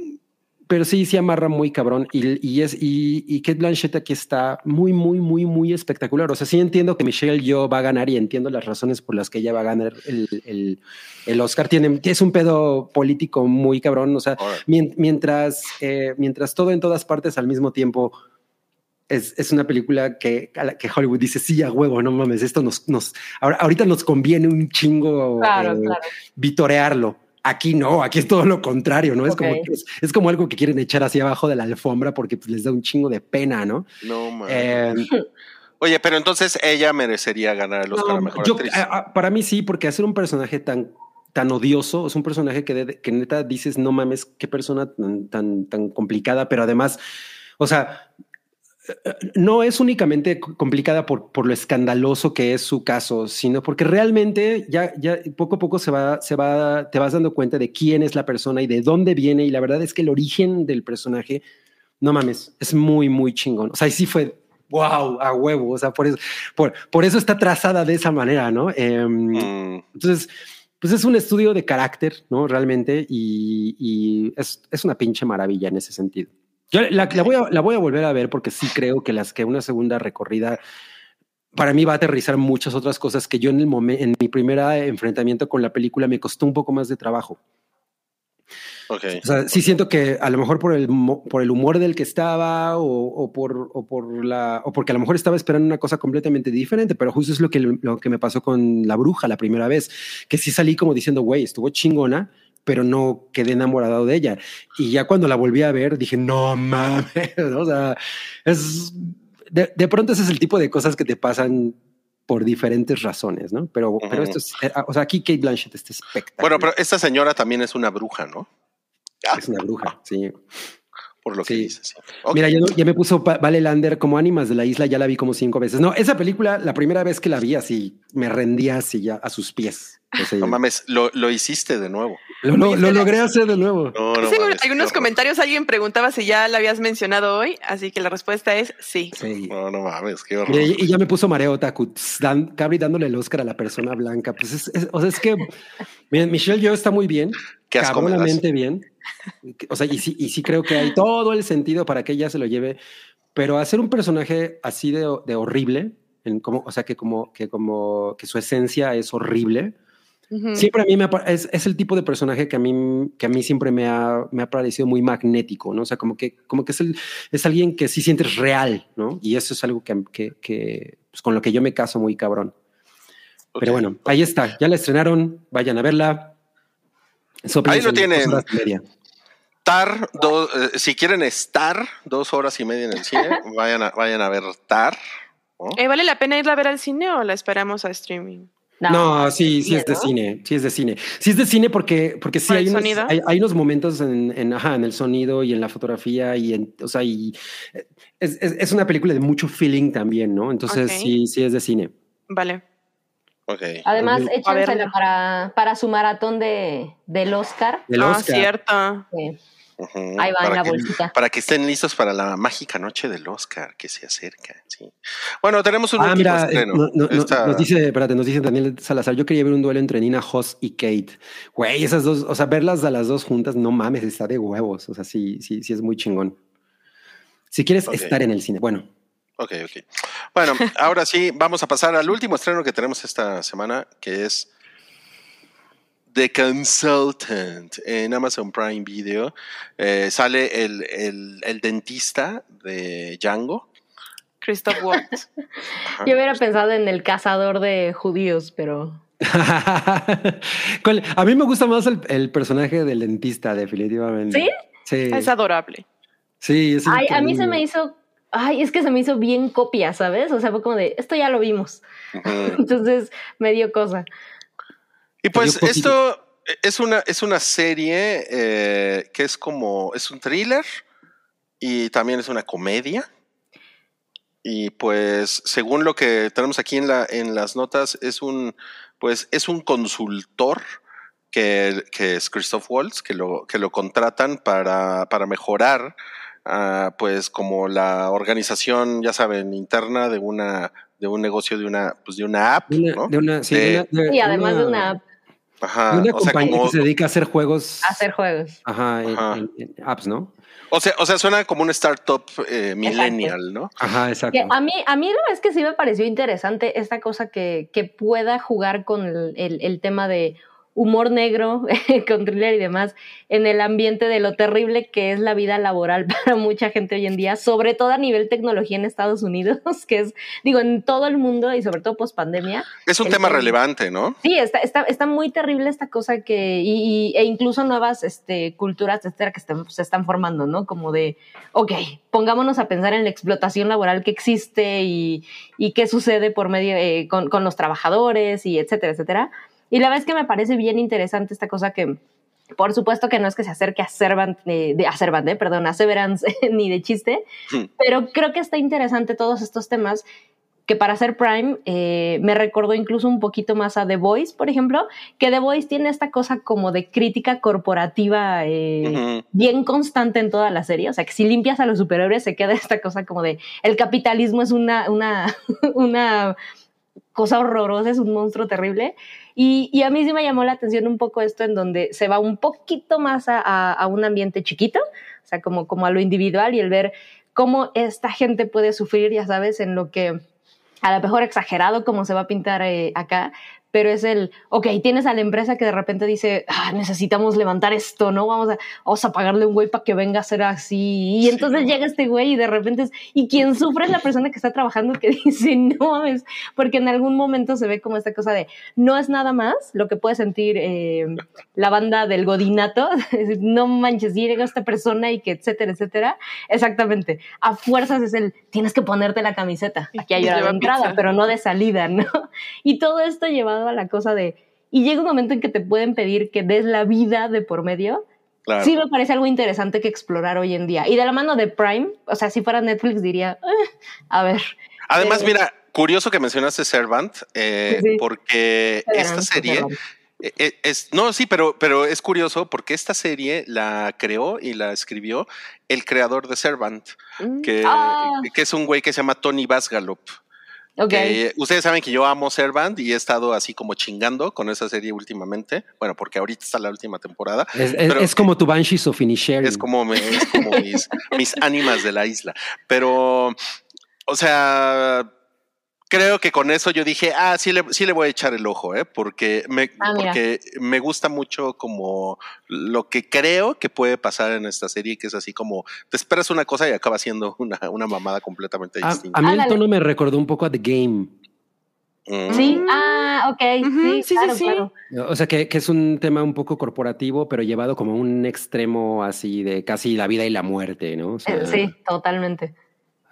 pero sí, sí amarra muy cabrón y, y es y, y Kate Blanchett aquí está muy, muy, muy, muy espectacular. O sea, sí entiendo que Michelle Yeoh va a ganar y entiendo las razones por las que ella va a ganar el, el, el Oscar. Tiene, es un pedo político muy cabrón. O sea, mientras, eh, mientras todo en todas partes al mismo tiempo es, es una película que, a la que Hollywood dice, sí, a huevo, no mames, esto nos, nos ahora- ahorita nos conviene un chingo Claro, eh, claro. vitorearlo. Aquí no, aquí es todo lo contrario, ¿no? Es, como, es, es como algo que quieren echar hacia abajo de la alfombra porque pues, les da un chingo de pena, ¿no? No, mames. Eh, Oye, pero entonces ella merecería ganar el Oscar a Mejor yo- Actriz. a- a- para mí sí, porque hacer un personaje tan, tan odioso, es un personaje que, de- que neta dices, no mames, qué persona tan, tan, tan complicada, pero además, o sea, eh, no es únicamente complicada por, por lo escandaloso que es su caso, sino porque realmente ya, ya poco a poco se va, se va, te vas dando cuenta de quién es la persona y de dónde viene. Y la verdad es que el origen del personaje, no mames, es muy, muy chingón. O sea, sí fue wow, a huevo. O sea, por eso, por, por eso está trazada de esa manera, ¿no? Em, Mm, entonces, pues es un estudio de carácter, ¿no? Realmente, y, y es, es una pinche maravilla en ese sentido. Yo la, la voy a, la voy a volver a ver porque sí creo que las que una segunda recorrida para mí va a aterrizar muchas otras cosas que yo en el momento, en mi primer enfrentamiento con la película me costó un poco más de trabajo. ok. O sea, sí siento que a lo mejor por el, por el humor del que estaba o, o por, o, por la, o porque a lo mejor estaba esperando una cosa completamente diferente, pero justo es lo que, lo que me pasó con La Bruja la primera vez, que sí salí como diciendo, güey, estuvo chingona, pero no quedé enamorado de ella. Y ya cuando la volví a ver, dije, no mames, o sea, es, de, de pronto ese es el tipo de cosas que te pasan por diferentes razones, ¿no? Pero, pero esto es, eh, o sea, aquí Kate Blanchett está espectacular. Bueno, pero esta señora también es una bruja, ¿no? es una bruja, sí. Por lo que Sí. dices. Mira, ya, no- ya me puso Vale Lander como Ánimas de la Isla, ya la vi como cinco veces. No, esa película, la primera vez que la vi así, me rendía así ya a sus pies. Sea, No mames, lo, lo hiciste de nuevo. lo, lo- lo logré hacer de nuevo. No, no mames, algunos comentarios alguien preguntaba si ya la habías mencionado hoy, así que la respuesta es sí. Sí. No, no mames, qué horror. Y, y ya me puso mareo Taku, dan, Cabri dándole el Oscar a la persona blanca. Pues es, es- o sea, es que miren, Michelle yo está muy bien, cabronamente bien. O sea, y sí, y sí creo que hay todo el sentido para que ella se lo lleve, pero hacer un personaje así de, de horrible, en como, o sea, que como, que como que su esencia es horrible. Siempre a mí me es, es el tipo de personaje que a mí, que a mí siempre me ha, me ha parecido muy magnético, ¿no? O sea, como que, como que es, el, es alguien que sí sientes real, ¿no? Y eso es algo que, que, que, pues, con lo que yo me caso muy cabrón. Pero bueno, ahí está, ya la estrenaron, vayan a verla. Ahí lo tienen. Tar, do- eh, si quieren estar dos horas y media en el cine, vayan a, vayan a ver Tar. ¿no? Eh, ¿Vale la pena irla a ver al cine o la esperamos a streaming? No, sí, sí es de cine, sí es de cine. Sí es de cine porque, porque sí ¿Por hay unos, hay, hay unos momentos en, en, ajá, en el sonido y en la fotografía y en, o sea, y eh, es, es, es una película de mucho feeling también, ¿no? Entonces sí, sí es de cine. Vale. Ok. Además, échansela para, para su maratón de, del Oscar. El ah, Oscar. cierto. Sí. Ahí va en para la que- bolsita. Para que estén listos para la mágica noche del Oscar que se acerca. Sí. Bueno, tenemos un Ah, último mira, eh, estreno. no- no- Esta- nos dice, espérate, nos dice Daniel Salazar, yo quería ver un duelo entre Nina Hoss y Kate. Güey, esas dos, o sea, verlas a las dos juntas, no mames, está de huevos. O sea, sí, sí, sí es muy chingón. Si quieres estar en el cine, bueno. Ok, ok. Bueno, ahora sí, vamos a pasar al último estreno que tenemos esta semana, que es The Consultant en Amazon Prime Video. Eh, sale el, el- el dentista de Django. Christoph Waltz. Ajá. Yo hubiera pensado en el cazador de judíos, pero. A mí me gusta más el, el personaje del dentista, definitivamente. ¿Sí? Sí. es adorable. Sí, es ay, a mí se me hizo, ay, es que se me hizo bien copia, ¿sabes? O sea, fue como de, esto ya lo vimos. Entonces me dio cosa. Y pues esto es una, es una serie eh, que es como, es un thriller y también es una comedia. Y pues según lo que tenemos aquí en, la, en las notas, es un, pues es un consultor que, que es Christoph Waltz, que lo, que lo contratan para, para mejorar ah, pues como la organización, ya saben, interna de una de un negocio de una pues de una app, De una, ¿no? de una- sí, De- de una- de Y además de una, Ajá, una o sea, compañía como- que se dedica a hacer juegos. a hacer juegos. Ajá, en, Ajá. en- en apps, ¿no? O sea, o sea, suena como un startup eh, millennial, ¿no? Ajá, exacto. Que a mí, a mí la verdad es que sí me pareció interesante esta cosa que, que pueda jugar con el, el- el tema de humor negro, con thriller y demás, en el ambiente de lo terrible que es la vida laboral para mucha gente hoy en día, sobre todo a nivel tecnología en Estados Unidos, que es, digo, en todo el mundo y sobre todo post pandemia. Es un tema tema. relevante, ¿no? Sí, está, está, está muy terrible esta cosa que, y, y- e incluso nuevas este, culturas, etcétera, que están- se están formando, ¿no? Como de, ok, pongámonos a pensar en la explotación laboral que existe y, y qué sucede por medio, eh, con, con los trabajadores y etcétera, etcétera. Y la verdad es que me parece bien interesante esta cosa que, por supuesto que no es que se acerque a Servant, eh, de, a Servant, eh, perdón, a Severance ni de chiste, pero creo que está interesante todos estos temas que para hacer Prime eh, me recordó incluso un poquito más a The Voice, por ejemplo, que The Voice tiene esta cosa como de crítica corporativa eh, bien constante en toda la serie, o sea que si limpias a los superhéroes se queda esta cosa como de el capitalismo es una, una, una cosa horrorosa, es un monstruo terrible. Y, a mí sí me llamó la atención un poco esto en donde se va un poquito más a, un ambiente chiquito, o sea, como, como a lo individual y el ver cómo esta gente puede sufrir, ya sabes, en lo que a lo mejor exagerado como se va a pintar eh, acá, pero es el, ok, tienes a la empresa que de repente dice, ah, necesitamos levantar esto, ¿no? Vamos a, vamos a pagarle a un güey para que venga a hacer así. Y entonces llega este güey y de repente es, y quien sufre es la persona que está trabajando que dice, no mames, porque en algún momento se ve como esta cosa de, no es nada más lo que puede sentir eh, la banda del godinato, es no manches, llega esta persona y que etcétera, etcétera. Exactamente. A fuerzas es el, tienes que ponerte la camiseta. Aquí hay hora de entrada, pizza. pero no de salida, ¿no? Y todo esto llevado a la cosa de, y llega un momento en que te pueden pedir que des la vida de por medio. Claro. Sí me parece algo interesante que explorar hoy en día. Y de la mano de Prime, o sea, si fuera Netflix diría, "Eh, a ver. Además, pero- mira, curioso que mencionaste Servant, eh, Sí. porque esta serie Servant. eh, eh, es, no, sí, pero, pero es curioso porque esta serie la creó y la escribió el creador de Servant, Mm. que, Ah. que es un güey que se llama Tony Basgalop. Ok. Que ustedes saben que yo amo Servant y he estado así como chingando con esa serie últimamente. Bueno, porque ahorita está la última temporada. Es, es- Pero- es como tu Banshees of Inisherin. Es como, me- es como mis, mis ánimas de la isla. Pero, o sea, creo que con eso yo dije, ah, sí le, sí le voy a echar el ojo, ¿eh? Porque me, Ah, porque me gusta mucho como lo que creo que puede pasar en esta serie, que es así como te esperas una cosa y acaba siendo una, una mamada completamente A, distinta. a mí el tono me recordó un poco a The Game. Mm. Sí, ah, ok, sí, sí, sí, claro, sí. claro. O sea, que, que es un tema un poco corporativo, pero llevado como a un extremo así de casi la vida y la muerte, ¿no? O sea, Eh, sí, totalmente.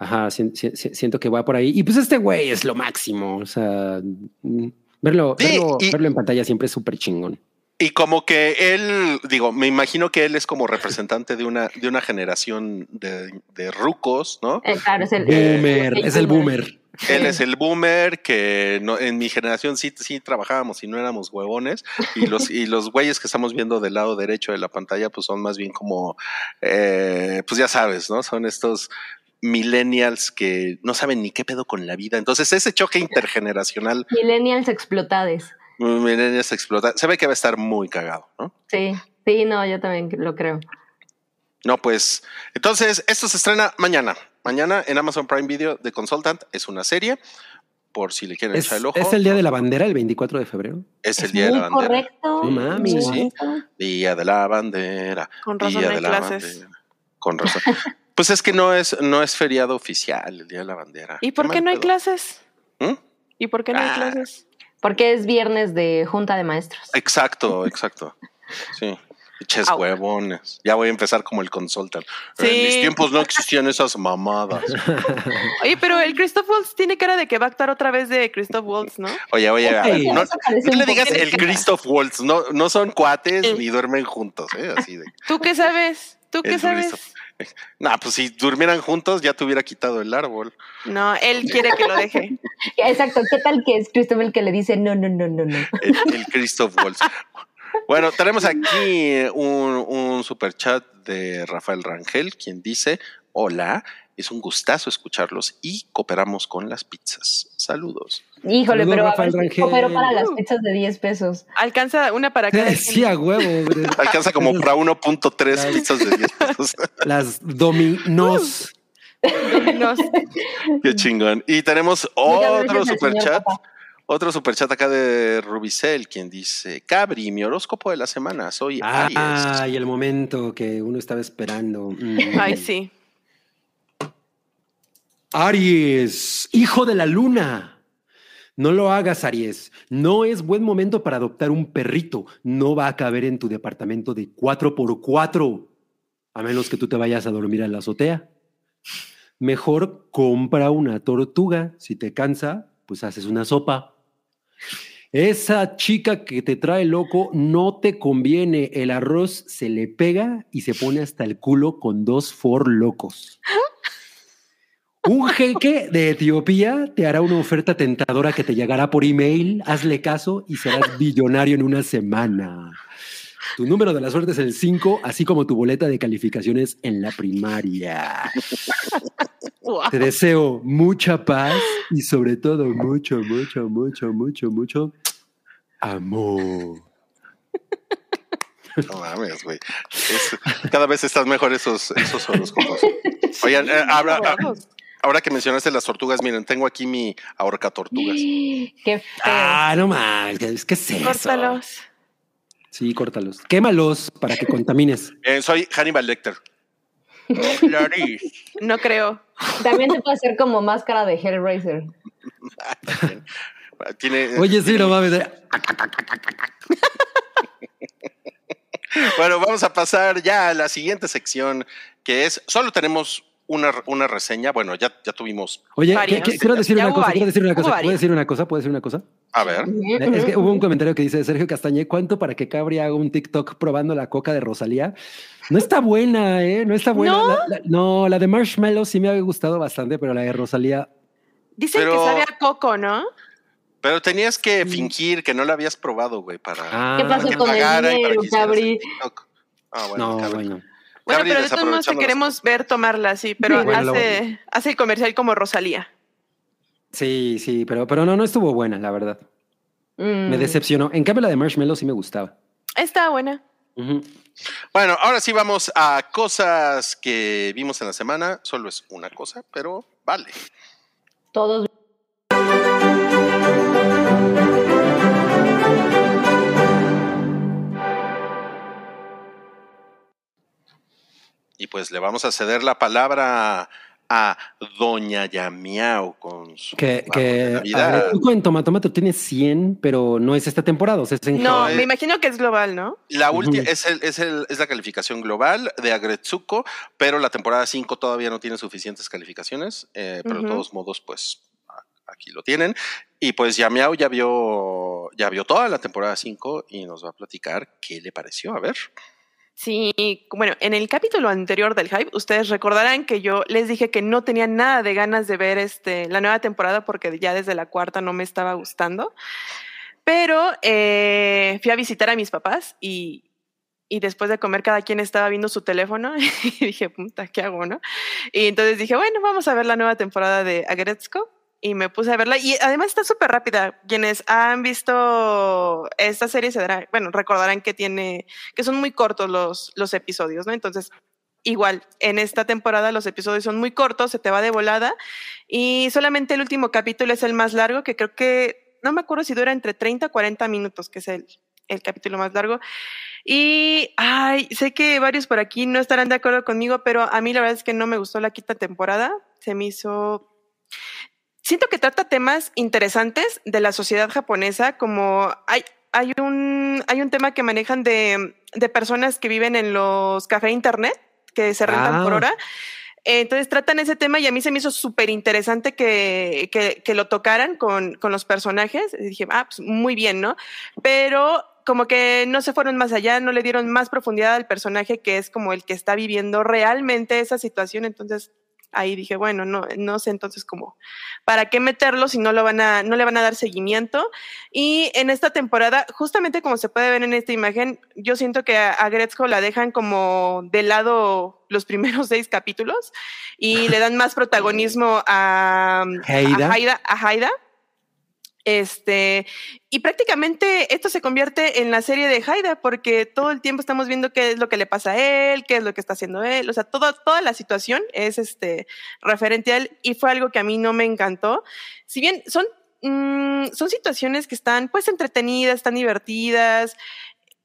Ajá, si- si- si- siento que va por ahí. Y pues este güey es lo máximo. O sea, mm, verlo, Sí, verlo, y- verlo en pantalla siempre es súper chingón. Y como que él, digo, me imagino que él es como representante de una, de una generación de, de rucos, ¿no? Eh, claro, es el Boomer, es el boomer. Él es el boomer que no, en mi generación sí, sí trabajábamos y no éramos huevones. Y los, y los güeyes que estamos viendo del lado derecho de la pantalla, pues son más bien como, eh, pues ya sabes, ¿no? Son estos millennials que no saben ni qué pedo con la vida. Entonces ese choque intergeneracional, Millennials explotades. millennials explota, se ve que va a estar muy cagado, ¿no? Sí, sí, no, yo también lo creo. No, pues, entonces, esto se estrena mañana. Mañana en Amazon Prime Video The Consultant es una serie, por si le quieren Es, echar el ojo. es el día de la bandera, el 24 de febrero. Es el Es día de la bandera. correcto. Sí. bonito. Día de la bandera. Con razón día de la clases. bandera. Con razón. pues es que no es, no es feriado oficial el día de la bandera. ¿Y por qué no hay pedo. clases? ¿Mm? ¿Y por qué no hay Ah. clases? Porque es viernes de junta de maestros. Exacto, exacto. Sí. Ches Au. huevones. Ya voy a empezar como el consultant. En Sí. mis tiempos no existían esas mamadas. Oye, pero el Christoph Waltz tiene cara de que va a actuar otra vez de Christoph Waltz, ¿no? Oye, oye, a ver, Ey. no, no un le digas el Christoph Waltz, no, no son cuates Eh. ni duermen juntos, ¿eh? Así de. ¿Tú qué sabes? ¿Tú qué sabes? Nah, pues si durmieran juntos ya te hubiera quitado el árbol. No, él quiere que lo deje. Exacto, ¿qué tal que es Christopher el que le dice no, no, no, no, no? El, el Christoph Waltz. Bueno, tenemos aquí un, un super chat de Rafael Rangel, quien dice: Hola, es un gustazo escucharlos y cooperamos con las pizzas. Saludos. Híjole, pero a Rafael ver, Rangel. pero para las pizzas de 10 pesos. Alcanza una para cada Sí, a huevo. Alcanza como para 1.3 Las- pizzas de 10 pesos. Las dominos. quien nos- Qué chingón. Y tenemos otro gracias al super señor chat. Papa. Otro superchat acá de Rubicel, quien dice, Cabri, mi horóscopo de la semana, soy Aries. Ah, y el momento que uno estaba esperando. Mm. Ay, sí. Aries, hijo de la luna. No lo hagas, Aries. No es buen momento para adoptar un perrito. No va a caber en tu departamento de 4x4. A menos que tú te vayas a dormir a la azotea. Mejor compra una tortuga. Si te cansa, pues haces una sopa. Esa chica que te trae loco no te conviene. El arroz se le pega y se pone hasta el culo con dos for locos. Un jeque de Etiopía te hará una oferta tentadora que te llegará por email. Hazle caso y serás billonario en una semana. Tu número de la suerte es el 5, así como tu boleta de calificaciones en la primaria. Te deseo mucha paz y sobre todo mucho, mucho, mucho, mucho, mucho amor. No mames, güey. Cada vez están mejor esos, esos horóscopos. Oigan, eh, ah, ahora que mencionaste las tortugas, miren, tengo aquí mi ahorca tortugas. Qué feo. Ah, no más, ¿qué es, ¿qué es eso? Córtalos. Sí, córtalos. Quémalos para que contamines. Eh, soy Hannibal Lecter. No creo. También te puede hacer como máscara de Hellraiser. Tiene, Oye, sí, no mames. eh. Bueno, vamos a pasar ya a la siguiente sección, que es, solo tenemos una, una reseña. Bueno, ya, ya tuvimos, Oye. ¿qué- qué- quiero decir una cosa, quiero decir una cosa. ¿Puedo decir una cosa? ¿Puedo decir una cosa? a ver, Es que hubo un comentario que dice Sergio Castañé, ¿cuánto para que Cabri haga un TikTok probando la coca de Rosalía? No está buena, ¿eh? No está buena. ¿No? La, la- no, la de Marshmallow sí me había gustado bastante, pero la de Rosalía... Dicen Pero- que sabe a coco, ¿no? pero tenías que fingir que no la habías probado, güey, para, Ah, ¿Qué pasó que con el pagara y para dinero, que. Ah, bueno, No, bueno. Bueno, pero de todos modos te queremos ver tomarla, sí, pero bueno, hace, hace el comercial como Rosalía. Sí, sí, pero, pero no, no estuvo buena, la verdad. Mm. Me decepcionó. En cambio, la de Marshmallow sí me gustaba. Está buena. Bueno, ahora sí vamos a cosas que vimos en la semana. Solo es una cosa, pero vale. Todos. Pues le vamos a ceder la palabra a Doña Yamiao con su Que, que de Navidad. Agretsuko en Tomatomato tiene 100, pero no es esta temporada. O sea, es en No, me imagino que es global, ¿no? La última es, el, es, el- es la calificación global de Agretsuko, pero la temporada 5 todavía no tiene suficientes calificaciones, eh, pero de todos modos, pues aquí lo tienen. Y pues Yamiao ya vio, ya vio toda la temporada 5 y nos va a platicar qué le pareció. A ver. Sí, bueno, en el capítulo anterior del hype, ustedes recordarán que yo les dije que no tenía nada de ganas de ver este, la nueva temporada porque ya desde la cuarta no me estaba gustando. Pero eh, fui a visitar a mis papás y, después de comer cada quien estaba viendo su teléfono y dije, puta, ¿qué hago, no? Y entonces dije, bueno, vamos a ver la nueva temporada de Agretzko y me puse a verla y además está súper rápida. Quienes han visto esta serie se darán, bueno, recordarán que tiene, que son muy cortos los, los episodios, ¿no? Entonces, igual, en esta temporada los episodios son muy cortos, se te va de volada y solamente el último capítulo es el más largo, que creo que, no me acuerdo si dura entre 30 o 40 minutos, que es el, el capítulo más largo. Y, ay, sé que varios por aquí no estarán de acuerdo conmigo, pero a mí la verdad es que no me gustó la quinta temporada. Se me hizo... Siento que trata temas interesantes de la sociedad japonesa, como hay, hay, un, hay un tema que manejan de, de personas que viven en los cafés internet, que se rentan por Ah. hora. Entonces tratan ese tema y a mí se me hizo súper interesante que, que, que lo tocaran con, con los personajes. Y dije, ah, pues muy bien, ¿no? Pero como que no se fueron más allá, no le dieron más profundidad al personaje que es como el que está viviendo realmente esa situación. Entonces ahí dije, bueno, no, no sé entonces cómo, ¿para qué meterlo si no, lo van a, no le van a dar seguimiento? Y en esta temporada, justamente como se puede ver en esta imagen, yo siento que a, a Gretzko la dejan como de lado los primeros seis capítulos y le dan más protagonismo a Haida. a Haida, a Haida. Este, y prácticamente esto se convierte en la serie de Haida, porque todo el tiempo estamos viendo qué es lo que le pasa a él, qué es lo que está haciendo él, o sea, todo, toda la situación es este, referente a él, y fue algo que a mí no me encantó. Si bien son, mm, son situaciones que están pues entretenidas, están divertidas,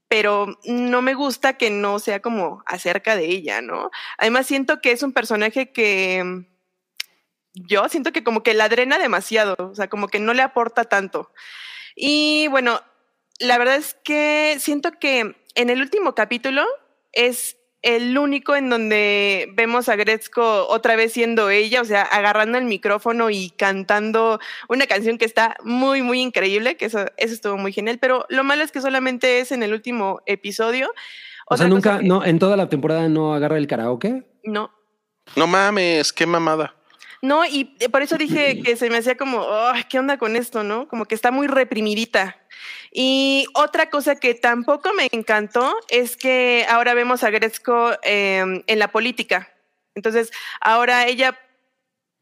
pero no me gusta que no sea como acerca de ella, ¿no? Además siento que es un personaje que yo siento que como que la drena demasiado, o sea, como que no le aporta tanto. Y bueno, la verdad es que siento que en el último capítulo es el único en donde vemos a Gretzko otra vez siendo ella, o sea, agarrando el micrófono y cantando una canción que está muy, muy increíble, que eso, eso estuvo muy genial, pero lo malo es que solamente es en el último episodio. O sea, Otra nunca, que- no, en toda la temporada no agarra el karaoke. No, No mames, qué mamada. No, y por eso dije que se me hacía como, "Ay, ¿qué onda con esto, no? Como que está muy reprimidita. Y otra cosa que tampoco me encantó es que ahora vemos a Gretzko eh, en la política. Entonces, ahora ella,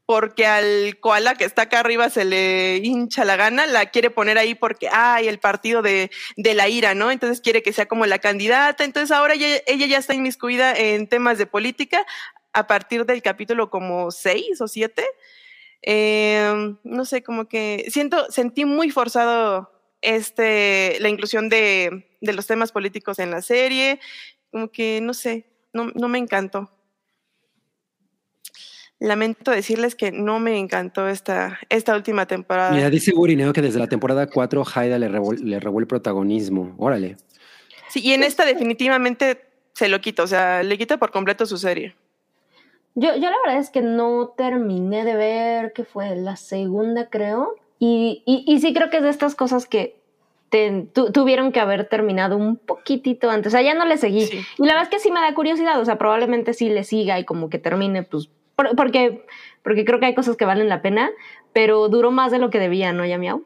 porque al koala que está acá arriba se le hincha la gana, la quiere poner ahí porque, ay, el partido de, de la ira, ¿no? Entonces quiere que sea como la candidata. Entonces ahora ella, ella ya está inmiscuida en temas de política a partir del capítulo como seis o siete. Eh, no sé, como que siento, sentí muy forzado este, la inclusión de, de los temas políticos en la serie. Como que, no sé, no, no me encantó. Lamento decirles que no me encantó esta, esta última temporada. Mira, dice Gurineo que desde la temporada 4 Haida le robó, le robó el protagonismo. Órale. Sí, y en esta definitivamente se lo quita, o sea, le quita por completo su serie. Yo, yo la verdad es que no terminé de ver, que fue la segunda, creo. Y, y, y sí creo que es de estas cosas que te- tu- tuvieron que haber terminado un poquitito antes. O sea, ya no le seguí. Sí. Y la verdad es que sí me da curiosidad. O sea, probablemente sí le siga y como que termine, pues, por- porque, porque creo que hay cosas que valen la pena, pero duró más de lo que debía, ¿no, Yamiao?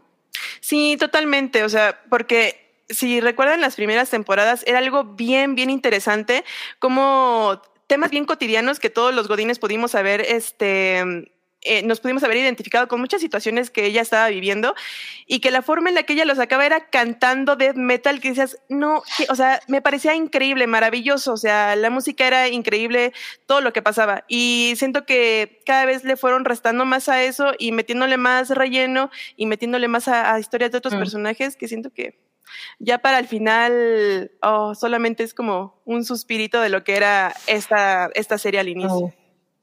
Sí, totalmente. O sea, porque si recuerdan las primeras temporadas, era algo bien, bien interesante, como temas bien cotidianos que todos los godines pudimos haber, este, eh, nos pudimos haber identificado con muchas situaciones que ella estaba viviendo y que la forma en la que ella lo sacaba era cantando death metal que decías, no, que- o sea, me parecía increíble, maravilloso, o sea, la música era increíble, todo lo que pasaba y siento que cada vez le fueron restando más a eso y metiéndole más relleno y metiéndole más a, a historias de otros Mm. personajes que siento que Ya para el final, oh, solamente es como un suspirito de lo que era esta, esta serie al inicio. Oh.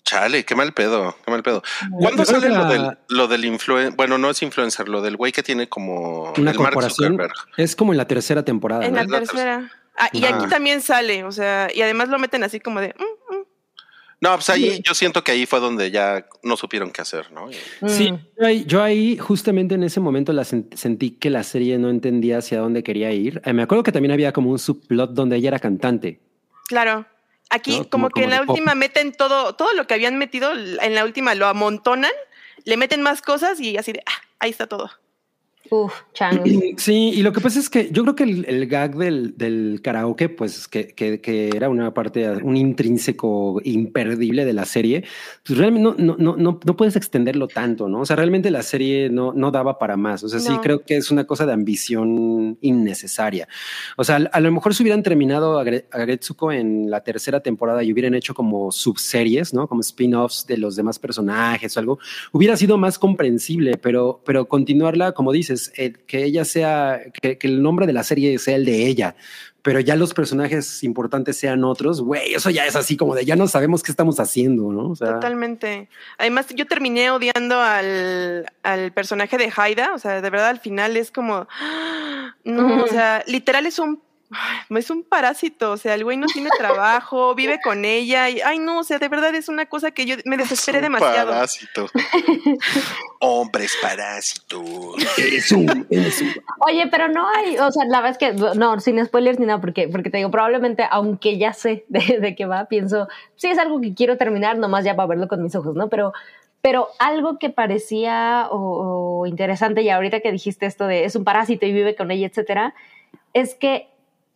Chale, qué mal pedo, qué mal pedo. ¿Cuándo Yo sale lo del, lo del influencer? Bueno, no es influencer, lo del güey que tiene como Una el Mark corporación. Zuckerberg. Es como en la tercera temporada. En ¿no? la tercera. Ah, y Ah. aquí también sale, o sea, y además lo meten así como de, "Mm, mm". No, pues ahí yo siento que ahí fue donde ya no supieron qué hacer, ¿no? Sí, Mm. yo ahí, yo ahí justamente en ese momento la sen- sentí que la serie no entendía hacia dónde quería ir. Eh, me acuerdo que también había como un subplot donde ella era cantante. claro. Aquí ¿No? como, Como- que en la pop. última meten todo, todo lo que habían metido, en la última lo amontonan, le meten más cosas y así de, ah, ahí está todo. Uf, changos. Sí, y lo que pasa es que yo creo que el, el gag del, del karaoke, pues que, que, que era una parte, un intrínseco imperdible de la serie, pues realmente no, no, no, no, puedes extenderlo tanto, ¿no? O sea, realmente la serie no, no daba para más. O sea, sí No. creo que es una cosa de ambición innecesaria. O sea, a lo mejor si hubieran terminado a Gre- a Gretsuko en la tercera temporada y hubieran hecho como subseries, ¿no? Como spin-offs de los demás personajes o algo, hubiera sido más comprensible, pero, pero continuarla, como dices, el- que ella sea, que, que el nombre de la serie sea el de ella, pero ya los personajes importantes sean otros, güey, eso ya es así como de ya no sabemos qué estamos haciendo, ¿no? O sea, Totalmente. Además, yo terminé odiando al, al personaje de Haida, o sea, de verdad al final es como, no, o sea, literal es un, ay, es un parásito, o sea, el güey no tiene trabajo, vive con ella y, ay, no, o sea, de verdad es una cosa que yo me desesperé Es un demasiado. Parásito. Hombres parásitos. eres un- eres un- Oye, pero no hay, o sea, la verdad es que, no, sin spoilers ni nada, porque, porque te digo, probablemente, aunque ya sé de, de qué va, pienso, sí es algo que quiero terminar, nomás ya para verlo con mis ojos, ¿no? Pero, pero algo que parecía o, o interesante, y ahorita que dijiste esto de es un parásito y vive con ella, etcétera, es que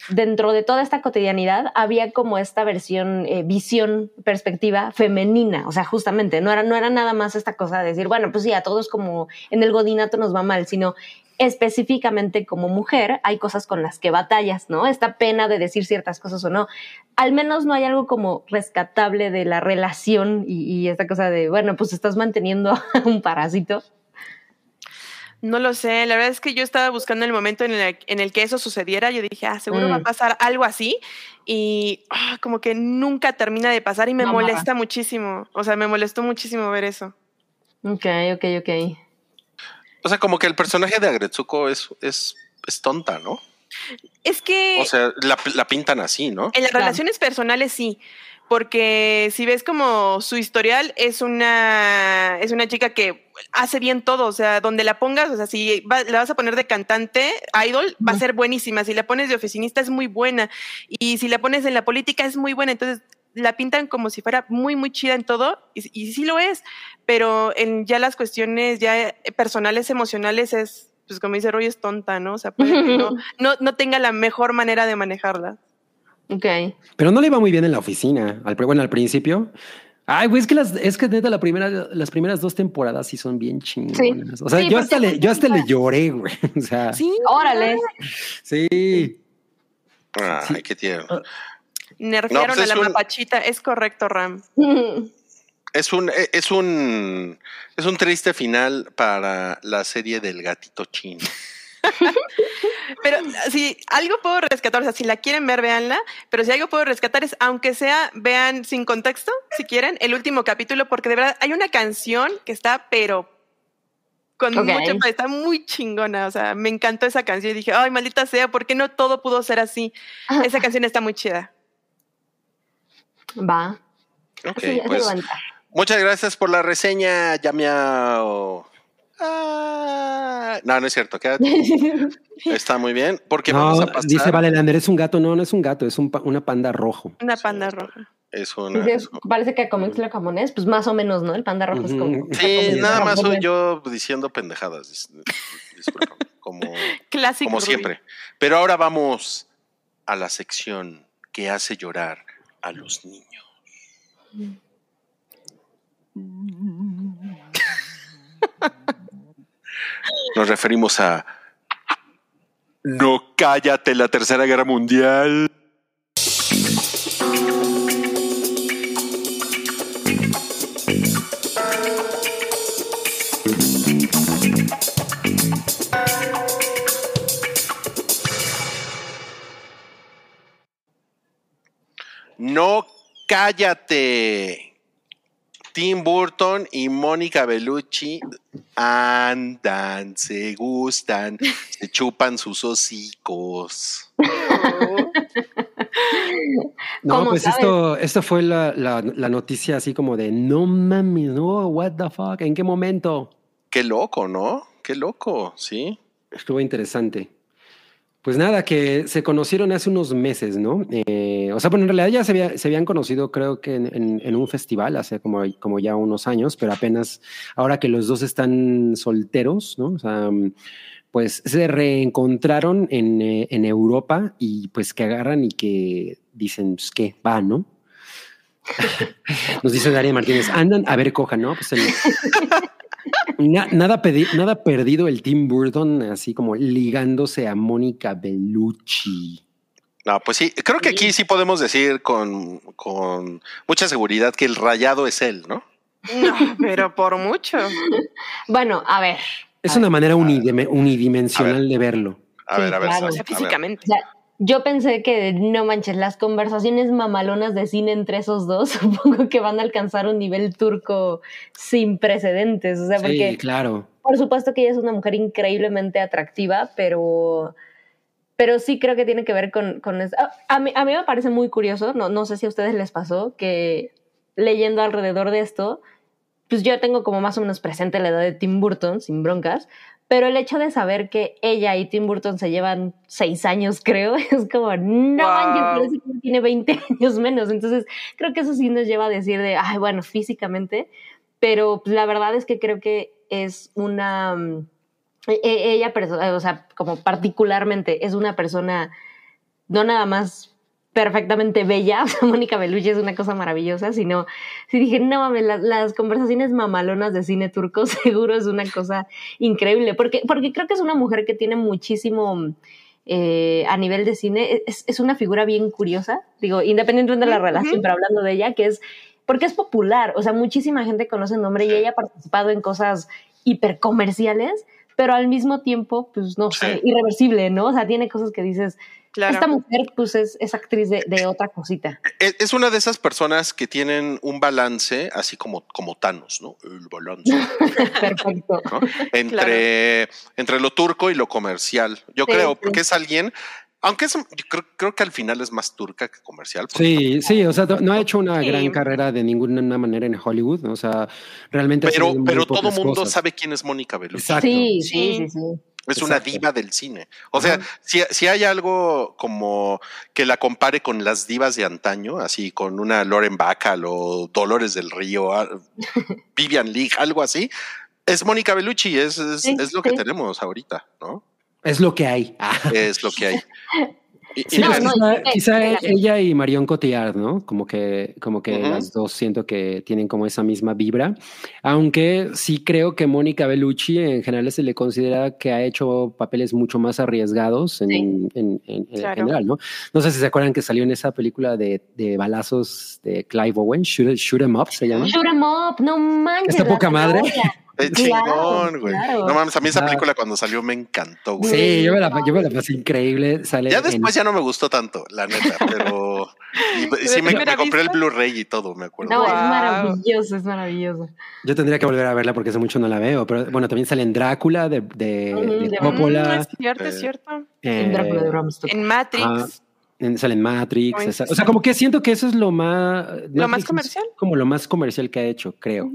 dentro de toda esta cotidianidad había como esta versión, eh, visión, perspectiva femenina. O sea, justamente, no era, no era nada más esta cosa de decir, bueno, pues sí, a todos como en el godinato nos va mal, sino específicamente como mujer hay cosas con las que batallas, ¿no? Esta pena de decir ciertas cosas o no. Al menos no hay algo como rescatable de la relación y, y esta cosa de, bueno, pues estás manteniendo a un parásito. No lo sé, la verdad es que yo estaba buscando el momento en el, en el que eso sucediera, yo dije, ah, seguro va a Mm. pasar algo así y ah, como que nunca termina de pasar y me No, molesta muchísimo, o sea, me molestó muchísimo ver eso. Ok, ok, ok. O sea, como que el personaje de Agretsuko es, es, es tonta, ¿no? Es que O sea, la, la pintan así, ¿no? en las Claro. relaciones personales sí, porque si ves como su historial es una es una chica que hace bien todo, o sea, donde la pongas, o sea, si va- la vas a poner de cantante, idol, va a ser buenísima, si la pones de oficinista es muy buena y si la pones en la política es muy buena, entonces la pintan como si fuera muy muy chida en todo y, y sí lo es, pero en ya las cuestiones ya personales emocionales es pues como dice Roy es tonta, ¿no? O sea, puede que no, no, no tenga la mejor manera de manejarla. Ok. Pero no le iba muy bien en la oficina. Al, bueno, al principio. Ay, güey, es que las, es que neta, la primera, las primeras dos temporadas sí son bien chingonas. O sea, Sí, yo hasta le, yo hasta le lloré, güey. O sea, sí. Sí, Órale. Ay, qué tierno. Nerfearon No, pues a la un- mapachita, es correcto, Ram. Es un, e, es un, es un triste final para la serie del gatito chino. Pero si algo puedo rescatar, o sea, si la quieren ver, véanla, pero si algo puedo rescatar es, aunque sea, vean sin contexto, si quieren, el último capítulo, porque de verdad hay una canción que está, pero con Ok. mucho, está muy chingona, o sea, me encantó esa canción y dije, ay, maldita sea, ¿por qué no todo pudo ser así? Esa canción está muy chida. Va. Ok, Sí, pues muchas gracias por la reseña, Yamiao. Ah, no, no es cierto, quédate. Está muy bien, porque No, vamos a pasar. dice Valelander, es un gato. No, no es un gato, es un una panda rojo. Una panda roja. Es una. Dice, parece que como lo japonés, pues más o menos, ¿no? El panda rojo es como. Sí, como- nada más soy yo diciendo pendejadas. dis- como, Clásico. como Ruby. siempre. Pero ahora vamos a la sección que hace llorar a los niños. Nos referimos a... No cállate la Tercera Guerra Mundial. No cállate. Tim Burton y Mónica Bellucci andan, se gustan, se chupan sus hocicos. No, ¿Cómo pues sabes? esto, esto fue la, la- la noticia así como de no mames, no, what the fuck, ¿en qué momento? Qué loco, ¿no? Qué loco, sí. Estuvo interesante. Pues nada, que se conocieron hace unos meses, ¿no? Eh, o sea, bueno, en realidad ya se, había- se habían conocido, creo que en, en- en un festival hace como, como ya unos años, pero apenas ahora que los dos están solteros, ¿no? O sea, pues se reencontraron en, eh, en Europa y pues que agarran y que dicen, pues qué, va, ¿no? Nos dice Daria Martínez, andan, a ver, cojan, ¿no? Pues el- Na- nada, pedi- nada perdido el Tim Burton, así como ligándose a Mónica Bellucci. No, pues sí, creo que aquí sí podemos decir con, con mucha seguridad que el rayado es él, ¿no? No, pero por mucho. Bueno, a ver. Es a una ver. manera unidime- unidimensional ver. de verlo. A Sí, ver, a ver, claro. O sea, a ver. físicamente. O sea, yo pensé que no manches, las conversaciones mamalonas de cine entre esos dos, supongo que van a alcanzar un nivel turco sin precedentes. O sea, porque Sí, claro. por supuesto que ella es una mujer increíblemente atractiva, pero, pero sí creo que tiene que ver con, con eso. A, a mí, a mí me parece muy curioso, no, no sé si a ustedes les pasó, que leyendo alrededor de esto, pues yo tengo como más o menos presente la edad de Tim Burton, sin broncas, pero el hecho de saber que ella y Tim Burton se llevan seis años, creo, es como, no Wow. manches, que tiene 20 años menos. Entonces, creo que eso sí nos lleva a decir de, ay, bueno, físicamente, pero pues, la verdad es que creo que es una, mm, ella, perso- o sea, como particularmente, es una persona no nada más perfectamente bella, o sea, Mónica Bellucci es una cosa maravillosa, sino, si dije, no mames, las, las conversaciones mamalonas de cine turco seguro es una cosa increíble, porque, porque creo que es una mujer que tiene muchísimo... eh, a nivel de cine, es, es una figura bien curiosa, digo, independientemente de la relación, pero hablando de ella, que es porque es popular, o sea, muchísima gente conoce el nombre y ella ha participado en cosas hiper comerciales, pero al mismo tiempo, pues no sé, irreversible, ¿no? O sea, tiene cosas que dices, Claro. esta mujer, pues es, es actriz de, de otra cosita. Es, es una de esas personas que tienen un balance así como, como Thanos, ¿no? El balance. Perfecto. ¿no? Entre, entre lo turco y lo comercial. Yo Sí, creo, sí. porque es alguien, aunque es, yo creo, creo que al final es más turca que comercial. Sí, sí, o sea, no ha hecho una Sí. gran carrera de ninguna manera en Hollywood, ¿no? o sea, realmente. ha Pero, pero todo mundo cosas. sabe quién es Mónica Bellucci. Exacto. Sí, sí, Sí. sí, sí. Es una diva del cine. O sea, si, si hay algo como que la compare con las divas de antaño, así con una Lauren Bacall o Dolores del Río, a- Vivian Leigh, algo así, es Mónica Bellucci, es, es, Sí, es lo que tenemos ahorita, ¿no? Es lo que hay. Ah. Es lo que hay. Y- y Sí, No, pues no, quizá, quizá ella y Marion Cotillard, ¿no? Como que, como que Ujú. las dos siento que tienen como esa misma vibra. Aunque sí creo que Mónica Bellucci en general se le considera que ha hecho papeles mucho más arriesgados en, Sí. en- en- en Claro. general, ¿no? No sé si se acuerdan que salió en esa película de, de balazos de Clive Owen, Shoot, Shoot 'em Up se llama. Shoot 'em up, no manches. Está poca madre. Claro, chingón, güey. claro. No mames, a mí esa Ah. película cuando salió me encantó, güey. Sí, yo me la, yo me la pasé increíble. Sale Ya en- después ya no me gustó tanto, la neta, pero y- sí me, me compré el? Blu-ray y todo, me acuerdo. No, es maravilloso, es maravilloso. Yo tendría que volver a verla porque hace mucho no la veo. Pero bueno, también sale en Drácula de, de, Ujú, de de- Coppola. Mm, es cierto, Eh, es cierto. En Drácula de eh, Bram Stoker. En Matrix. Ah, en- sale en Matrix. Ay, esa- sí, o sea, como que siento que eso es lo más. ¿Lo más comercial? Como lo más comercial que ha hecho, creo.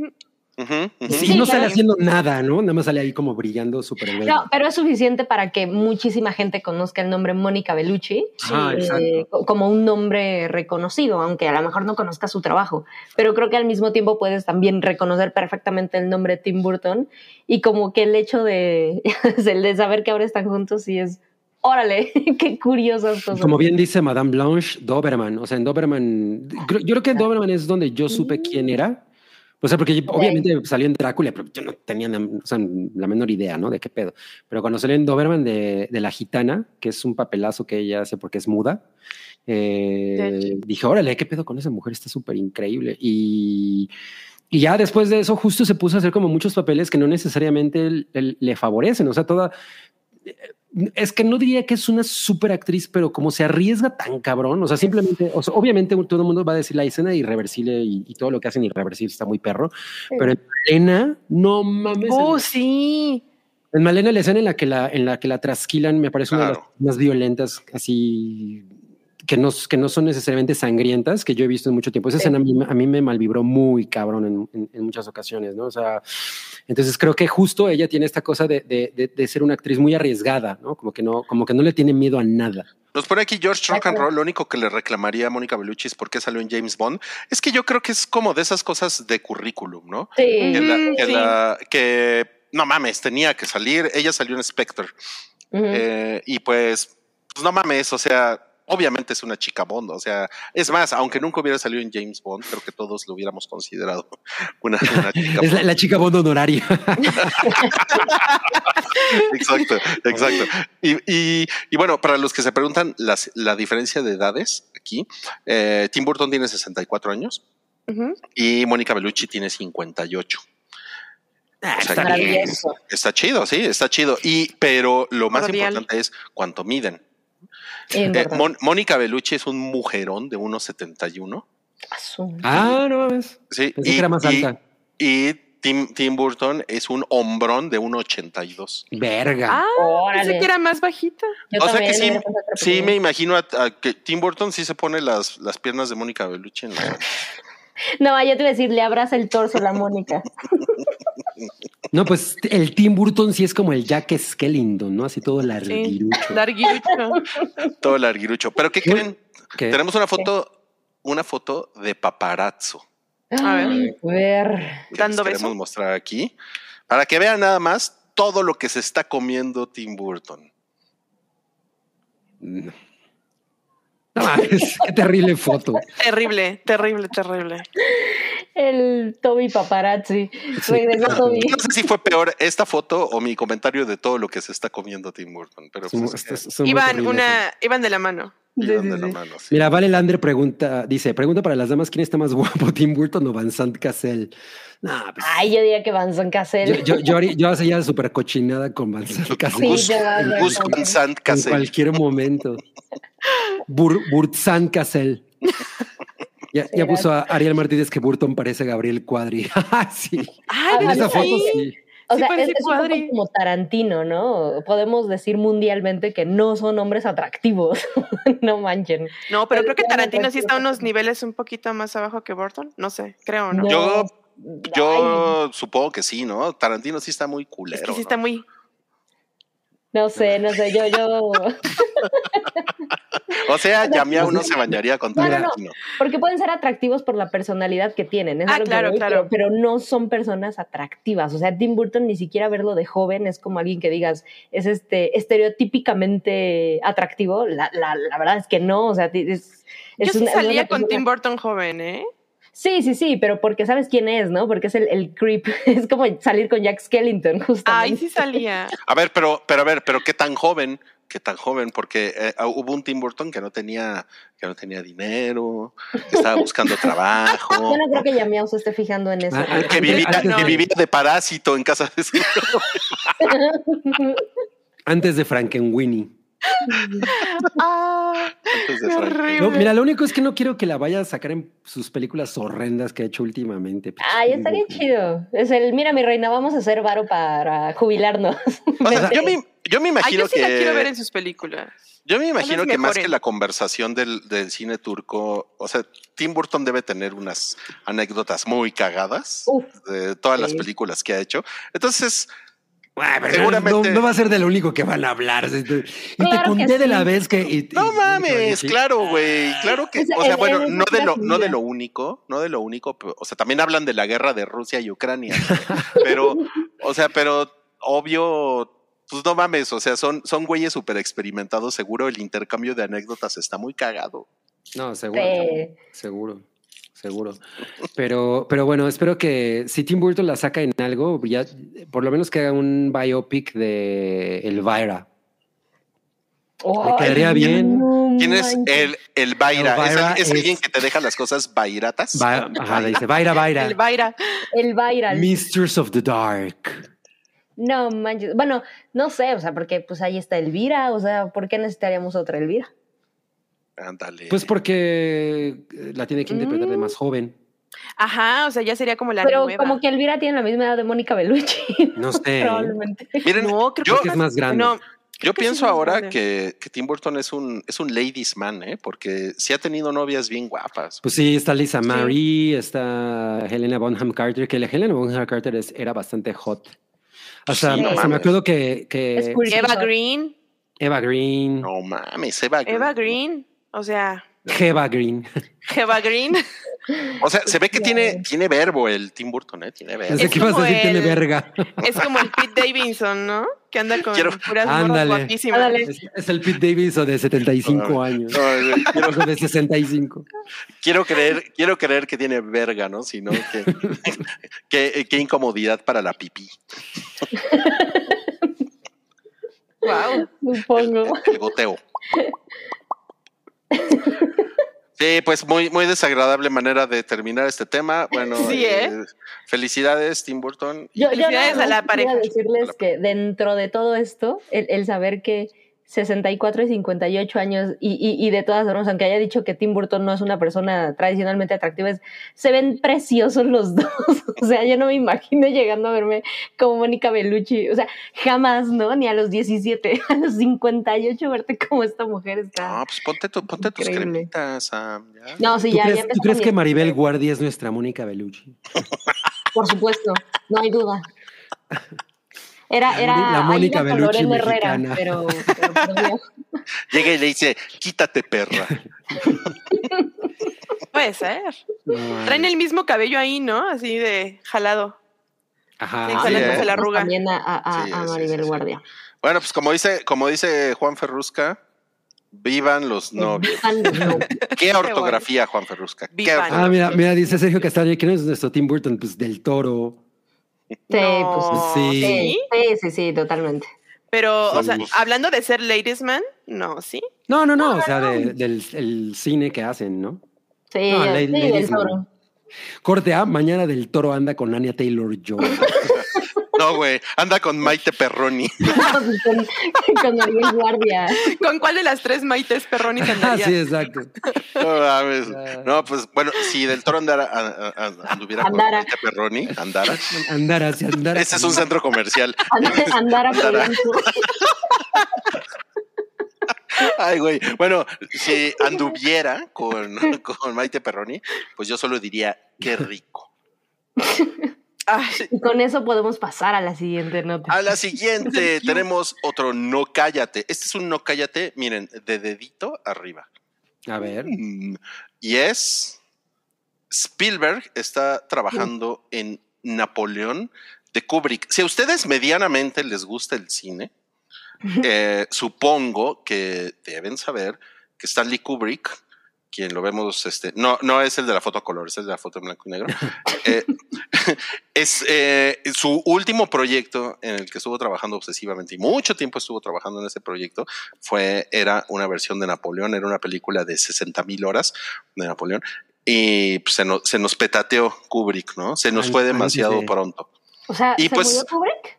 Ujú, ujú. Sí, Sí, no sale claro. haciendo nada, ¿no? Nada más sale ahí como brillando súper bien. No, pero es suficiente para que muchísima gente conozca el nombre Mónica Bellucci Ah, eh, como un nombre reconocido, aunque a lo mejor no conozca su trabajo. Pero creo que al mismo tiempo puedes también reconocer perfectamente el nombre Tim Burton y como que el hecho de, el de saber que ahora están juntos sí es, órale, qué curiosas cosas. Como bien dice Madame Blanche, Doberman. O sea, en Doberman. Yo creo que en Doberman es donde yo supe quién era. O sea, porque obviamente salió en Drácula, pero yo no tenía o sea, la menor idea, ¿no? De qué pedo. Pero cuando salió en Doberman de, de la gitana, que es un papelazo que ella hace porque es muda, eh, dije, órale, qué pedo con esa mujer, está súper increíble. Y, y ya después de eso, justo se puso a hacer como muchos papeles que no necesariamente l- l- le favorecen. O sea, toda es que no diría que es una super actriz, pero como se arriesga tan cabrón, o sea, simplemente, o sea, obviamente todo el mundo va a decir la escena irreversible y, y todo lo que hacen irreversible está muy perro, pero en Malena, no mames. Oh, en- sí. en Malena, la escena en la que la, en la que la trasquilan me parece una de las más violentas, así que no, que no son necesariamente sangrientas que yo he visto en mucho tiempo. Esa Sí. escena a mí, a mí me malvibró muy cabrón en, en- en muchas ocasiones, ¿no? O sea, entonces creo que justo ella tiene esta cosa de, de- de- de ser una actriz muy arriesgada, ¿no? Como que no, como que no le tiene miedo a nada. Nos pone aquí George Rock and. Roll. Lo único que le reclamaría a Mónica Bellucci es por qué salió en James Bond. Es que yo creo que es como de esas cosas de currículum, ¿no? Sí. Que, la- que sí. la- que, no mames, tenía que salir. Ella salió en Spectre. Eh, y pues, pues no mames, o sea, obviamente es una chica Bond. O sea, es más, aunque nunca hubiera salido en James Bond, creo que todos lo hubiéramos considerado una, una chica Es la, Bond. la chica Bond honoraria. Exacto, exacto. Y, y- y bueno, para los que se preguntan las- la diferencia de edades aquí, eh, Tim Burton tiene 64 años Ujú. y Mónica Bellucci tiene 58. Ah, O sea, está chido, sí, está chido. Y, pero lo más Cordial. importante es cuánto miden. Eh. Mon- Mónica Bellucci es un mujerón de 1,71. Asu- Ah, no mames. Sí, Pensé que era más y- alta. Y Tim, Tim Burton es un hombrón de 1,82. Verga. Ah, Órale. pensé que era más bajita. Yo o sea que sí, sí me imagino a, a que Tim Burton sí se pone las, las piernas de Mónica Bellucci en la... No, yo te iba a decir, le abraza el torso a la Mónica. No, pues el Tim Burton sí es como el Jack Skellington, ¿no? Así todo Sí. larguirucho. Larguirucho. todo larguirucho. Pero ¿qué creen? ¿Qué? Tenemos una foto, una foto de paparazzo. A ver. Ver. que Dando les queremos beso. mostrar aquí para que vean nada más todo lo que se está comiendo Tim Burton. No. No qué terrible foto. Terrible, terrible, terrible. El Toby paparazzi. Regresó Toby. No sé si fue peor esta foto o mi comentario de todo lo que se está comiendo Tim Burton, pero Son- pues, es Iban una, iban de la mano. Iban Sí, de sí, la sí. mano, sí. Mira, Vale Lander pregunta, dice, pregunta para las damas, ¿quién está más guapo, Tim Burton o Vincent Cassell? Nah, pues, Ay, yo diría que yo, Cassell. yo, yo, haría- yo hacía súper cochinada con Vincent Cassell Gus, Gus en cualquier momento. Bur, Burtzan Cassell. Ya, ya puso a Ariel Martínez que Burton parece Gabriel Cuadri. sí, Ay, en Ah, esa sí. foto sí. O Sí sea, es, es un poco como Tarantino, ¿no? Podemos decir mundialmente que no son hombres atractivos. no manchen. No, pero Pero creo que Tarantino sí está a unos niveles un poquito más abajo que Burton. No sé, creo, ¿no? No. Yo, Ay, yo supongo que sí, ¿no? Tarantino sí está muy es culero. que sí ¿no? está muy. no sé, no sé. Yo, yo. O sea, Yamiao no se bañaría con No, no, no. Porque pueden ser atractivos por la personalidad que tienen. es a Ah, lo que claro, voy, claro. Pero, pero no son personas atractivas. O sea, Tim Burton ni siquiera verlo de joven es como alguien que digas es este estereotípicamente atractivo. La, la, la verdad es que no. O sea, es. Yo es sí una- es salía una con Tim Burton joven, ¿eh? Sí, sí, sí, pero porque sabes quién es, ¿no? Porque es el, el creep. Es como salir con Jack Skellington, justamente. Ay, sí salía. A ver, pero, pero a ver, pero qué tan joven, qué tan joven, porque eh, hubo un Tim Burton que no tenía, que no tenía dinero, que estaba buscando trabajo, Yo no creo que Yamiao se esté fijando en eso. Ah, ah, que vivía, antes que de- vivía de parásito en casa de su Antes de Frankenweenie. Ah. No, mira, lo único es que no quiero que la vaya a sacar en sus películas horrendas que ha hecho últimamente. Ay, estaría chido. Es el, mira, mi reina, vamos a hacer varo para jubilarnos. O sea, yo me, yo me Ay, imagino yo sí que la quiero ver en sus películas. yo me imagino que más que la conversación del, del cine turco, o sea, Tim Burton debe tener unas anécdotas muy cagadas Uf. de todas las películas que ha hecho. Entonces, Ah, Seguramente- No, no va a ser de lo único que van a hablar. Y te conté de la vez que. y- No y- mames, sí. claro, güey, claro que, O sea, o sea, el- bueno, el- no de lo, no de lo único, no de lo único, pero, o sea, también hablan de la guerra de Rusia y Ucrania, pero, o sea, pero obvio, pues no mames, o sea, son, son güeyes súper experimentados, seguro el intercambio de anécdotas está muy cagado. No, seguro. Sí. Seguro. Seguro. Pero, pero bueno, espero que si Tim Burton la saca en algo, ya por lo menos que haga un biopic de Elvira. Ay, quedaría bien. ¿Quién es el, el Elvira el- es alguien es- que te deja las cosas bairatas? Va- ajá, le dice, Vaira, Vaira. El Baira. El viral. Mistress of the Dark. No manches. Bueno, no sé, o sea, porque pues ahí está Elvira, o sea, ¿por qué necesitaríamos otra Elvira? Ándale. Pues porque eh, la tiene que interpretar de Mm. más joven. Ajá, o sea, ya sería como la Pero nueva. como que Elvira tiene la misma edad de Mónica Bellucci. No sé. Probablemente. Miren, No, creo yo, que es más grande. No, yo que sí pienso ahora que, que Tim Burton es un, es un ladies man, ¿eh? porque sí ha tenido novias bien guapas. Pues sí, está Lisa Marie, está Helena Bonham Carter, que la Helena Bonham Carter es- era bastante hot. Hasta, Sí, no hasta me acuerdo que, que. Eva Green, Eva Green, No mames, Eva Green. Eva Green, o sea, Eva Green. Eva Green. O sea, se ve que tiene, tiene verbo el Tim Burton, ¿eh? Tiene verbo. Pensé Es que ibas a como decir tiene el- verga. Es como el Pete Davidson, ¿no? Que anda con Quiero- puras Ándale. guapísimas. Ándale. Es, es el Pete Davidson de 75 No, años. no, quiero, de 65. quiero creer, quiero creer que tiene verga, ¿no? Si no, que, que- qué incomodidad para la pipí. Wow. Supongo. El goteo. Sí, pues muy, muy desagradable manera de terminar este tema. Bueno, Sí, ¿eh? felicidades, Tim Burton. Yo, yo Felicidades a la pareja. decirles que dentro de todo esto, el, el saber que 64 y 58 años, y, y, y de todas formas, aunque haya dicho que Tim Burton no es una persona tradicionalmente atractiva, es- se ven preciosos los dos. o sea, yo no me imagino llegando a verme como Mónica Bellucci. O sea, jamás, ¿no? Ni a los 17, a los 58, verte como esta mujer está. No, pues ponte, tu- ponte tus cremitas, Sam. ya. No, sí, ¿Tú ya, crees, ya tú crees que Maribel Guardia es nuestra Mónica Bellucci? Por supuesto, no hay duda. Era, La era la Mónica Bellucci Herrera, mexicana. pero, pero. Llega y le dice, quítate, perra. Puede ser. No, Traen el mismo cabello ahí, ¿no? Así de jalado. Ajá. Sí, la arruga. También a, a- a- Sí, a sí, Maribel sí, sí. Guardia. Bueno, pues como dice, como dice Juan Ferrusca, vivan los novios. Vivan los novios. ¿Qué ortografía, Juan Ferrusca? ¿Qué Vivan. Ah, mira, mira, dice Sergio Castaño, ¿quién es nuestro Tim Burton? Pues del toro. Sí, No, pues sí. sí, sí, sí, sí, totalmente. Pero, o sea, hablando de ser ladies man, no, ¿sí? No, no, no, o sea, de- del el cine que hacen, ¿no? Sí, No, toro. Corte A, mañana del toro anda con Anya Taylor Joy. No, güey, anda con Maite Perroni. con, con Maribel Guardia. ¿Con cuál de las tres maites perronis Ah, andaría? sí, exacto. No, mames. Ah. No, pues bueno, si del toro andara, a- a- a- anduviera con Andara. Maite Perroni, andara. Andar hacia andar. Ese es un centro comercial. And- Andara Andara. Polanco. Ay, güey. Bueno, si anduviera con, con Maite Perroni, pues yo solo diría, qué rico. Ay, Y con eso podemos pasar a la siguiente nota. A la siguiente tenemos otro no cállate. Este es un no cállate, miren, de dedito arriba. A ver. Y es Spielberg está trabajando en Napoleón de Kubrick. Si a ustedes medianamente les gusta el cine, eh, supongo que deben saber que Stanley Kubrick, quien lo vemos, este, no, no es el de la foto a color, es el de la foto en blanco y negro. eh, es eh, su último proyecto en el que estuvo trabajando obsesivamente y mucho tiempo estuvo trabajando en ese proyecto fue, era una versión de Napoleón, era una película de 60 mil horas de Napoleón y pues, se, nos, se nos petateó Kubrick, ¿no? Se nos fue demasiado de- pronto. O sea, y ¿se pues- murió Kubrick?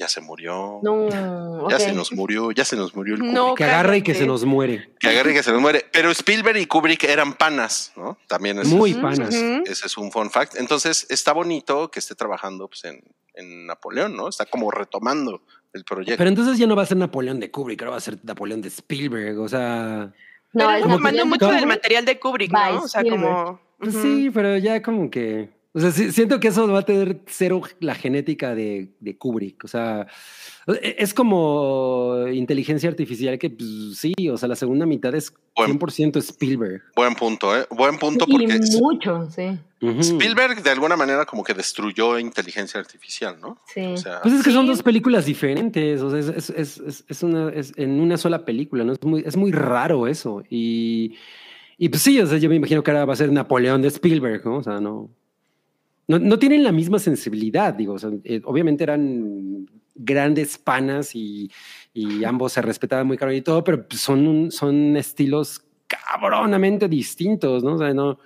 Ya se murió. No, Ya se nos murió, ya se nos murió el Kubrick. No, Que agarra y que se nos muere. Que agarre y que se nos muere. Pero Spielberg y Kubrick eran panas, ¿no? También es, Muy panas. ese es un fun fact. Entonces está bonito que esté trabajando pues, en, en Napoleón, ¿no? Está como retomando el proyecto. Pero entonces ya no va a ser Napoleón de Kubrick, ahora va a ser Napoleón de Spielberg. O sea, No, Pero es tomando mucho del material de Kubrick, ¿no? O sea, Spielberg. como... pues sí, pero ya como que. O sea, sí- siento que eso va a tener cero la genética de, de Kubrick. O sea, e- es como inteligencia artificial que pues, sí, o sea, la segunda mitad es Buen- 100% Spielberg. Buen punto, ¿eh? Buen punto y porque mucho, sí. Spielberg de alguna manera como que destruyó inteligencia artificial, ¿no? Sí. O sea, Pues es que son Sí. dos películas diferentes, o sea, es, es, es, es- es una, es en una sola película, ¿no? Es muy, es muy raro eso. Y, y pues sí, o sea, yo me imagino que ahora va a ser Napoleón de Spielberg, ¿no? O sea, no, no, no tienen la misma sensibilidad, digo, o sea, eh, obviamente eran grandes panas y, y ambos se respetaban muy caro y todo, pero son, un- son estilos cabronamente distintos, ¿no? O sea, no,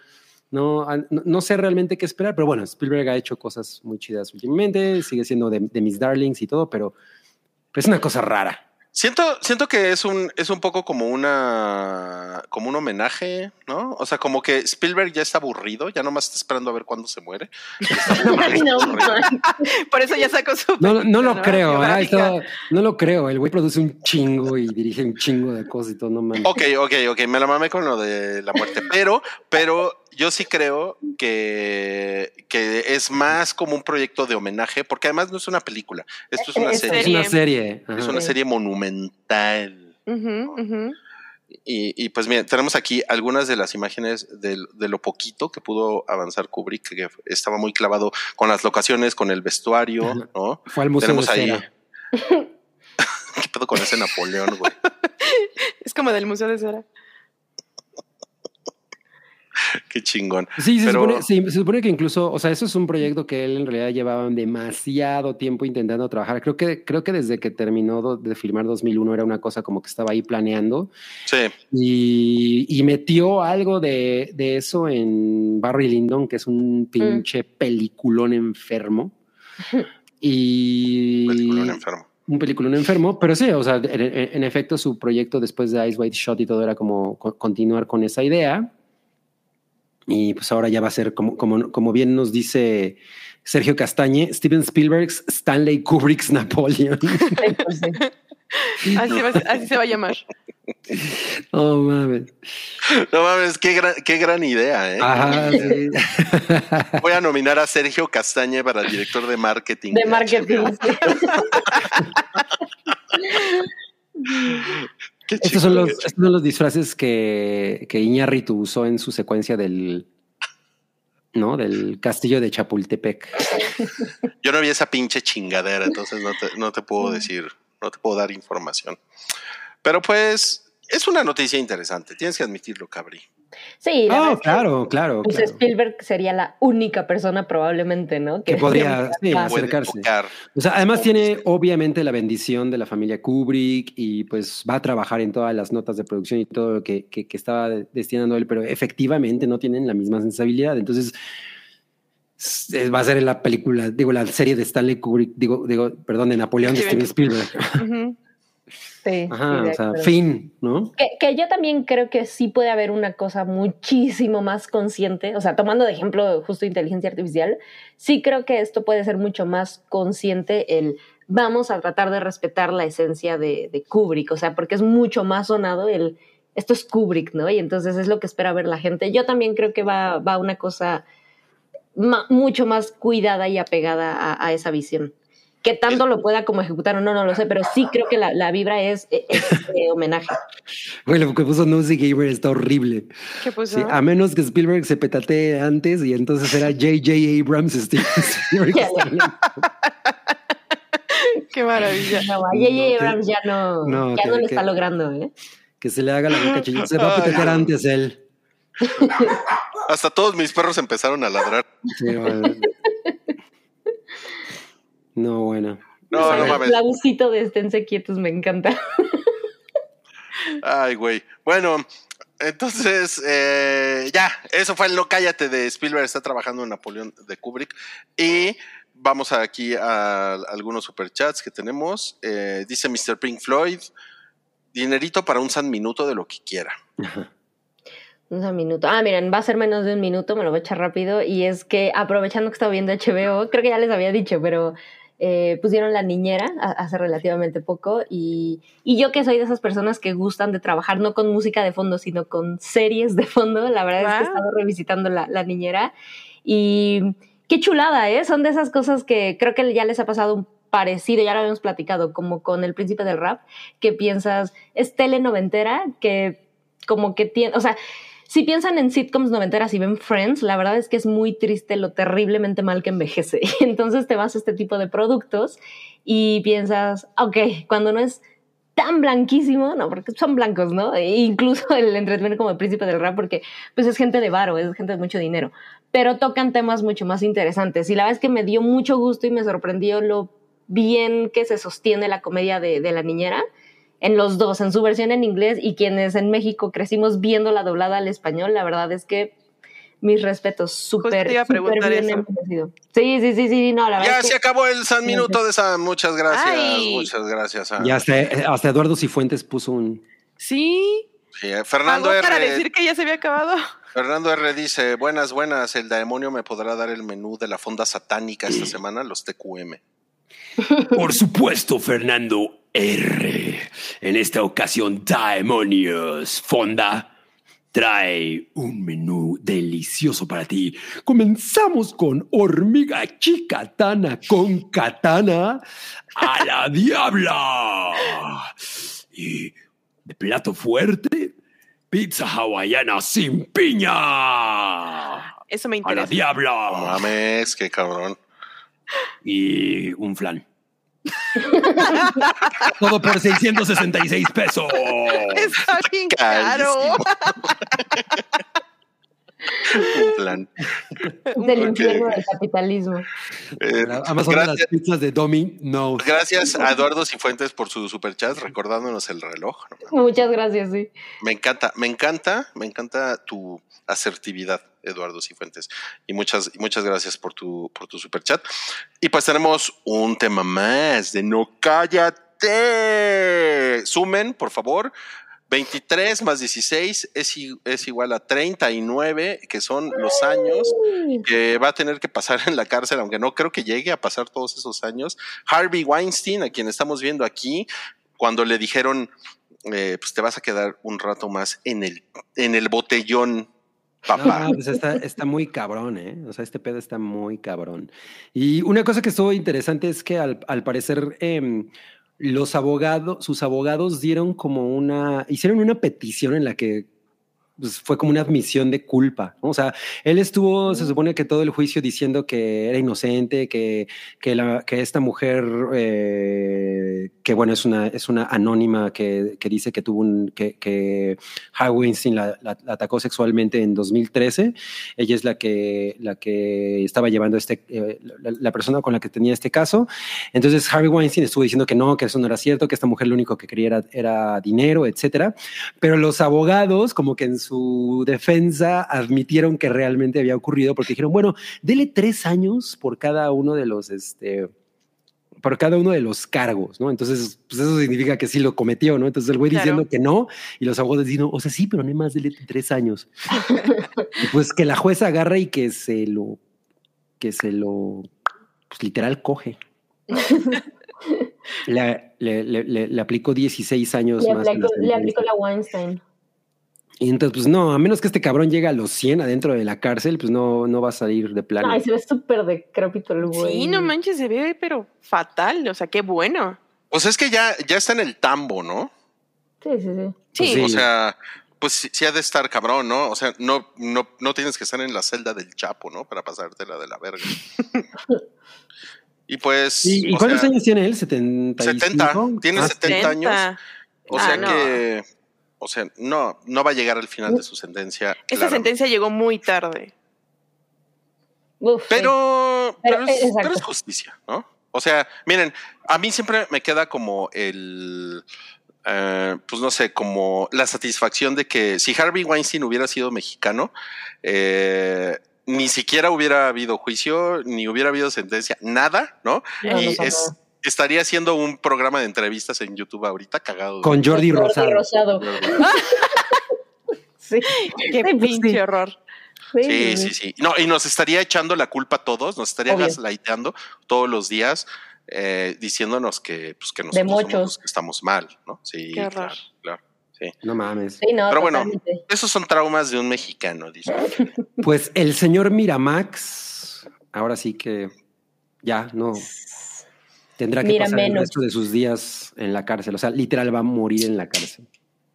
no, no sé realmente qué esperar, pero bueno, Spielberg ha hecho cosas muy chidas últimamente, sigue siendo de, de mis darlings y todo, pero es una cosa rara. Siento, siento que es un, es un poco como una, como un homenaje, ¿no? O sea, como que Spielberg ya está aburrido, ya nomás está esperando a ver cuándo se muere. No, Por eso ya sacó su. No, no lo creo, todo- no lo creo. El güey produce un chingo y dirige un chingo de cosas y todo, no mames. Ok, ok, ok, me la mamé con lo de la muerte, pero, pero yo sí creo que, que es más como un proyecto de homenaje, porque además no es una película, esto es una Es serie, Es una serie. ajá. es una serie monumental. Y, y, pues miren, tenemos aquí algunas de las imágenes de, lo poquito que pudo avanzar Kubrick, que estaba muy clavado con las locaciones, con el vestuario. ¿no? Fue al museo Tenemos de ahí. cera. ¿Qué pedo con ese Napoleón, güey? Es como del Museo de Cera. Qué chingón. Sí, se, Pero- supone, sí, se supone que incluso, o sea, eso es un proyecto que él en realidad llevaba demasiado tiempo intentando trabajar. Creo que, creo que desde que terminó do- de filmar 2001 era una cosa como que estaba ahí planeando Sí, y, y metió algo de, de eso en Barry Lyndon, que es un pinche peliculón enfermo. Y peliculón enfermo. un peliculón enfermo, pero sí, o sea, en, en- en efecto su proyecto después de Ice White Shot y todo era como co- continuar con esa idea. Y pues ahora ya va a ser como, como, como bien nos dice Sergio Castañe, Steven Spielberg's Stanley Kubrick's Napoleon. Así, va, así se va a llamar. oh mames. No mames, qué gran, qué gran idea, ¿eh? Ajá, sí. Voy a nominar a Sergio Castañe para director de marketing. De marketing. Estos son, los, estos son los disfraces que, que Iñárritu usó en su secuencia del, ¿no? del castillo de Chapultepec. Yo no vi esa pinche chingadera, entonces no te, no te puedo decir, no te puedo dar información. Pero pues es una noticia interesante, tienes que admitirlo, Cabri. Sí, la Oh, claro, claro. pues, claro. Spielberg sería la única persona probablemente, ¿no? Que podría sí, acercarse. O sea, además tiene obviamente la bendición de la familia Kubrick y pues va a trabajar en todas las notas de producción y todo lo que, que, que estaba de- destinando él, pero efectivamente no tienen la misma sensibilidad. Entonces va a ser la película, digo, la serie de Stanley Kubrick, digo, digo, perdón, de Napoleón de Steven. Spielberg. Sí, Ajá, sí, o sea, fin, ¿no? Que, que yo también creo que sí puede haber una cosa muchísimo más consciente, o sea, tomando de ejemplo justo inteligencia artificial, sí creo que esto puede ser mucho más consciente el vamos a tratar de respetar la esencia de, de Kubrick, o sea, porque es mucho más sonado el esto es Kubrick, ¿no? Y entonces es lo que espera ver la gente. Yo también creo que va, va una cosa ma- mucho más cuidada y apegada a, a esa visión. Que tanto lo pueda como ejecutar o no, no lo sé, pero sí creo que la, la vibra es, es, de homenaje. Güey, lo que puso Nosy Gamer está horrible. ¿Qué puso? Sí, a menos que Spielberg se petatee antes y entonces era J.J. Abrams, Steven Spielberg. Qué maravilla. No, a J.J. Abrams ya no, No, ya que- no lo que- está logrando, ¿eh? Que se le haga la boca chillona. Se va a petatear antes él. Hasta todos mis perros empezaron a ladrar. Sí, bueno. No, bueno. No, no el mames. aplausito de esténse quietos me encanta. Ay, güey. Bueno, entonces, eh, ya, eso fue el No Cállate de Spielberg, está trabajando en Napoleón de Kubrick. Y vamos aquí a algunos superchats que tenemos. Eh, dice Mr. Pink Floyd, dinerito para un san minuto de lo que quiera. Un minuto. Ah, miren, va a ser menos de un minuto, me lo voy a echar rápido. Y es que aprovechando que estaba viendo HBO, creo que ya les había dicho, pero eh, pusieron La Niñera a- hace relativamente poco. Y, y yo que soy de esas personas que gustan de trabajar no con música de fondo, sino con series de fondo, la verdad es que he Wow. estado revisitando La, la Niñera. Y qué chulada, ¿eh? Son de esas cosas que creo que ya les ha pasado un parecido, ya lo habíamos platicado, como con El Príncipe del Rap, que piensas, es telenoventera, que como que tiene, o sea, si piensan en sitcoms noventeras y ven Friends, la verdad es que es muy triste lo terriblemente mal que envejece. Entonces te vas a este tipo de productos y piensas, ok, cuando no es tan blanquísimo, no, porque son blancos, ¿no? E incluso el entretenimiento como el príncipe del rap, porque pues es gente de varo, es gente de mucho dinero, pero tocan temas mucho más interesantes. Y la verdad es que me dio mucho gusto y me sorprendió lo bien que se sostiene la comedia de la niñera en los dos, en su versión en inglés y quienes en México crecimos viendo la doblada al español, la verdad es que Mis respetos, súper, bien. Sí, sí, sí, sí, no, la verdad Ya es se que acabó el San Minuto de Sam. Muchas gracias. Ay. Muchas gracias. Sam. Y hasta, hasta Eduardo Cifuentes puso un. Sí. Sí, eh, Fernando Algo para R. decir que ya se había acabado. Fernando R dice, buenas, buenas, el demonio me podrá dar el menú de la fonda satánica esta semana, los TQM. Por supuesto, Fernando R. En esta ocasión, Demonios Fonda trae un menú delicioso para ti. Comenzamos con hormiga chicatana con katana a la diabla. Y de plato fuerte, pizza hawaiana sin piña. Eso me A la interesa. No diabla. mames, qué cabrón. Y un flan. Todo por 666 pesos. Está bien caro. Un plan. del infierno del capitalismo. Eh, Amazon de las gracias, pizzas de Domi. No. gracias a Eduardo Cifuentes por su superchat, recordándonos el reloj. Muchas gracias, sí. Me encanta, me encanta, me encanta tu asertividad, Eduardo Cifuentes. Y muchas, muchas gracias por tu, por tu superchat. Y pues tenemos un tema más de No Cállate. Sumen, por favor. 23 más 16 es, es igual a 39, que son los años que va a tener que pasar en la cárcel, aunque no creo que llegue a pasar todos esos años. Harvey Weinstein, a quien estamos viendo aquí, cuando le dijeron, eh, pues te vas a quedar un rato más en el, en el botellón, pues está, muy cabrón, ¿eh? O sea, este pedo está muy cabrón. Y una cosa que estuvo interesante es que al, al parecer em, los abogados, sus abogados dieron como una, hicieron una petición en la que pues, fue como una admisión de culpa. ¿no? O sea, él estuvo, se supone que todo el juicio diciendo que era inocente, que, que, la, que esta mujer, eh, que bueno, es una, es una anónima que, que dice que tuvo un, que, que Harvey Weinstein la, la- la atacó sexualmente en 2013. Ella es la que, la que estaba llevando este, eh, la, persona con la que tenía este caso. Entonces Harvey Weinstein estuvo diciendo que no, que eso no era cierto, que esta mujer lo único que quería era, era dinero, etcétera. Pero los abogados, como que en su defensa, admitieron que realmente había ocurrido porque dijeron, bueno, dele tres años por cada uno de los, este, por cada uno de los cargos, ¿no? Entonces, pues eso significa que sí lo cometió, ¿no? Entonces el güey Claro. diciendo que no y los abogados diciendo, o sea, sí, pero no hay más, dele tres años. y pues que la jueza agarra y que se lo, que se lo, pues literal coge. Le, le, le, aplicó 16 años Le más. aplicó, le aplicó la Weinstein. Y entonces, pues no, a menos que este cabrón llegue a los 100 adentro de la cárcel, pues no, no va a salir de plano. Ay, se ve súper decrépito el güey. Sí, no manches, se ve, pero fatal. O sea, qué bueno. Pues es que ya, ya está en el tambo, ¿no? Sí, sí, sí. O sea, pues sí, sí ha de estar cabrón, ¿no? O sea, no, no, no tienes que estar en la celda del Chapo, ¿no? Para pasártela de la verga. y pues. ¿Y, cuántos sea, años tiene él? ¿75? 70. Tiene Ah, 70 años. 70. O Ah, sea no. que. O sea, no, no va a llegar al final de su sentencia. Esta claramente. sentencia llegó muy tarde. Uf, sí. Pero, Pero, eh, es, exacto. pero es justicia, ¿no? O sea, miren, a mí siempre me queda como el, eh, pues no sé, como la satisfacción de que si Harvey Weinstein hubiera sido mexicano, eh, ni siquiera hubiera habido juicio, ni hubiera habido sentencia, nada, ¿no? No, y no es, estaría haciendo un programa de entrevistas en YouTube ahorita cagado. de- Con Jordi Rosado. Rosado. Sí. Qué Sí, pinche sí. horror. Sí, sí, sí. No, y nos estaría echando la culpa a todos, nos estaría Obvio. gaslighteando todos los días, eh, diciéndonos que, pues, que nosotros somos mochos. los que estamos mal, ¿no? Sí, Qué horror. claro, claro. Sí. No mames. Sí, no, Pero bueno, totalmente. esos son traumas de un mexicano, dice. Pues el señor Miramax, ahora sí que ya no tendrá que Mira pasar el menos. resto de sus días en la cárcel. O sea, literal va a morir en la cárcel.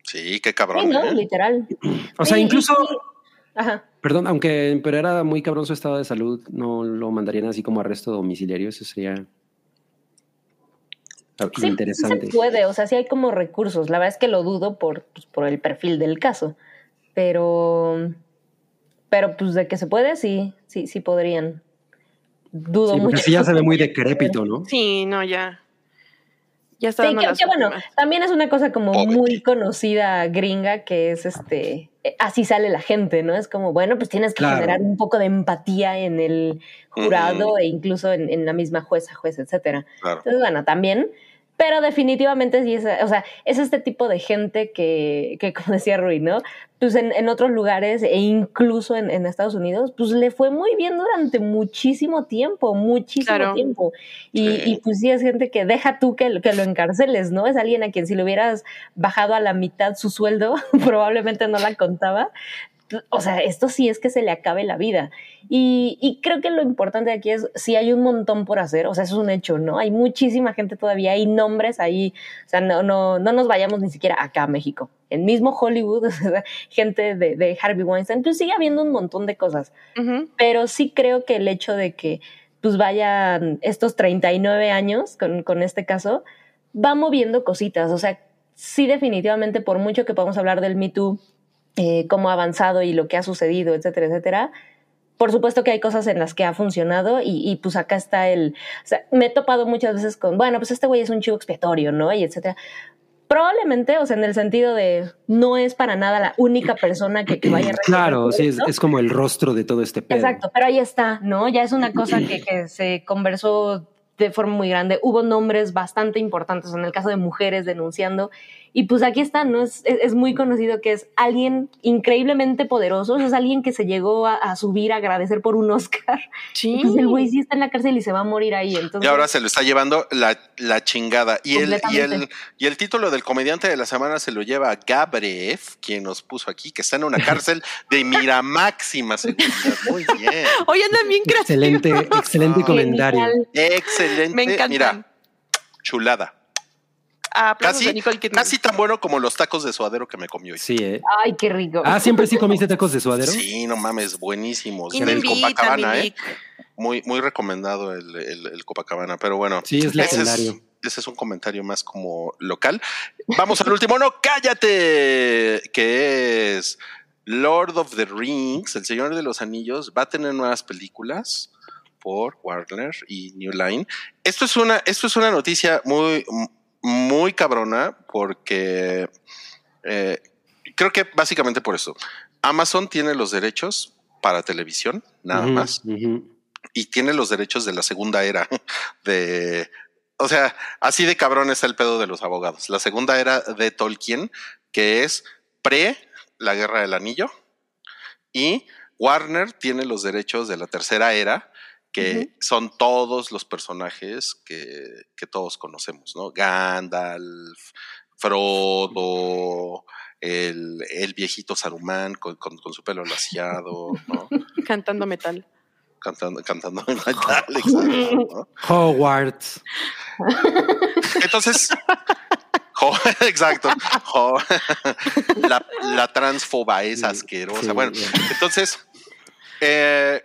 Sí, qué Sí, cabrón. ¿no? ¿eh? Literal. O sea, Sí, incluso, sí. Ajá. perdón, aunque pero era muy cabrón su estado de salud, no lo mandarían así como arresto domiciliario. Eso sería Sí, sí interesante. se puede, o sea, sí hay como recursos. La verdad es que lo dudo por, pues, por el perfil del caso. Pero, pero pues de que se puede, sí, sí, sí podrían. Dudo Sí, porque mucho. sí ya se ve muy decrépito, ¿no? Sí, no, ya. Ya está Sí, que, bueno, también es una cosa como Pobre. muy conocida gringa que es este, eh, así sale la gente, ¿no? Es como, bueno, pues tienes que Claro. generar un poco de empatía en el jurado e incluso en, en la misma jueza, juez, etcétera. Claro. Entonces, bueno, también, pero definitivamente sí es, o sea, es este tipo de gente que, que como decía Rui, ¿no? Pues en, en otros lugares e incluso en, en Estados Unidos, pues le fue muy bien durante muchísimo tiempo, muchísimo Claro. tiempo. Y, Sí. y pues sí es gente que deja tú que, que lo encarceles, ¿no? Es alguien a quien si le hubieras bajado a la mitad su sueldo, probablemente no la contaba. O sea, esto sí es que se le acabe la vida. Y, y creo que lo importante aquí es, si hay un montón por hacer, o sea, eso es un hecho, ¿no? Hay muchísima gente todavía, hay nombres ahí, o sea, no, no, no nos vayamos ni siquiera acá a México. En mismo Hollywood, o sea, gente de, de Harvey Weinstein, pues sigue habiendo un montón de cosas pero sí creo que el hecho de que pues vayan estos 39 años con, con este caso, va moviendo cositas. O sea, sí definitivamente, por mucho que podamos hablar del Me Too, eh, cómo ha avanzado y lo que ha sucedido, etcétera, etcétera, por supuesto que hay cosas en las que ha funcionado y, y, pues acá está el... O sea, me he topado muchas veces con, bueno, pues este güey es un chivo expiatorio, ¿no? Y etcétera. Probablemente, o sea, en el sentido de no es para nada la única persona que, que vaya a Claro, sí, es, es como el rostro de todo este pedo. Exacto, pero ahí está, ¿no? Ya es una cosa que, que se conversó de forma muy grande. Hubo nombres bastante importantes en el caso de mujeres denunciando. Y pues aquí está, ¿no? Es, es, es muy conocido que es alguien increíblemente poderoso. Es alguien que se llegó a, a subir a agradecer por un Oscar. Sí. Y pues el güey sí está en la cárcel y se va a morir ahí. Entonces, Y ahora se lo está llevando la, la chingada. Y el, y, el, y el título del comediante de la semana se lo lleva Gabrev, quien nos puso aquí, que está en una cárcel de mira máxima seguridad. Muy bien. Hoy andan bien creativos. Excelente, excelente Ah. comentario. genial. Excelente. Me. Mira, chulada. Aplausos Casi, a Nicole Kidman. casi tan bueno como los tacos de suadero que me comió hoy. Sí, ¿eh? Ay, qué rico. Ah, ¿siempre sí comiste tacos de suadero? Sí, no mames, buenísimos. Del invita, Copacabana, ¿eh? Muy, muy recomendado el, el- el Copacabana, pero bueno. Sí, es ese legendario. ese es un comentario más como local. Vamos al último, no, cállate, que es Lord of the Rings, El Señor de los Anillos, va a tener nuevas películas por Warner y New Line. Esto es una, esto es una noticia muy, muy cabrona porque eh, creo que básicamente por eso. Amazon tiene los derechos para televisión, nada más y tiene los derechos de la segunda era de, o sea, así de cabrón está el pedo de los abogados. La segunda era de Tolkien, que es pre la Guerra del Anillo, y Warner tiene los derechos de la tercera era, que son todos los personajes que, que todos conocemos, ¿no? Gandalf, Frodo, el, el viejito Saruman con, con- con su pelo laciado, ¿no? Cantando metal. cantando, cantando en metal, exacto, ¿no? Hogwarts. Entonces, exacto, la, la transfoba es asquerosa. sí, bueno, entonces, eh,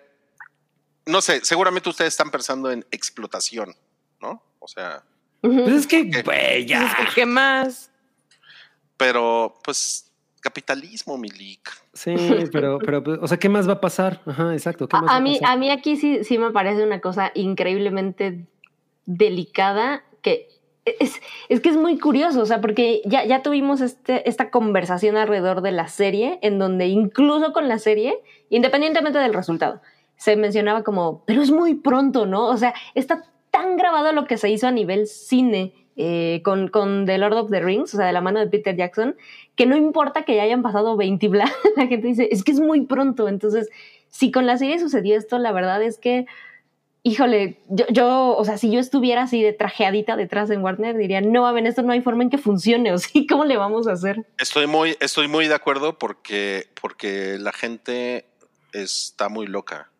no sé, seguramente ustedes están pensando en explotación, ¿no? O sea, Pues es que, güey, ya. Entonces, ¿Qué más? pero pues capitalismo, Milik. Sí, pero, pero, pues, o sea, ¿qué más va a pasar? Ajá, exacto. ¿qué más va A, a mí, pasar? a mí aquí sí, sí me parece una cosa increíblemente delicada que es, es que es muy curioso, o sea, porque ya, ya tuvimos este, esta conversación alrededor de la serie, en donde incluso con la serie, independientemente del resultado, se mencionaba como, pero es muy pronto, ¿no? O sea, está tan grabado lo que se hizo a nivel cine eh, con, con The Lord of the Rings, o sea, de la mano de Peter Jackson, que no importa que ya hayan pasado 20 y bla, la gente dice, es que es muy pronto. Entonces, si con la serie sucedió esto, la verdad es que, híjole, yo, yo o sea, si yo estuviera así de trajeadita detrás de Warner, diría, no, a ver, esto no hay forma en que funcione, o sí, ¿cómo le vamos a hacer? Estoy muy, estoy muy de acuerdo porque, porque la gente está muy loca.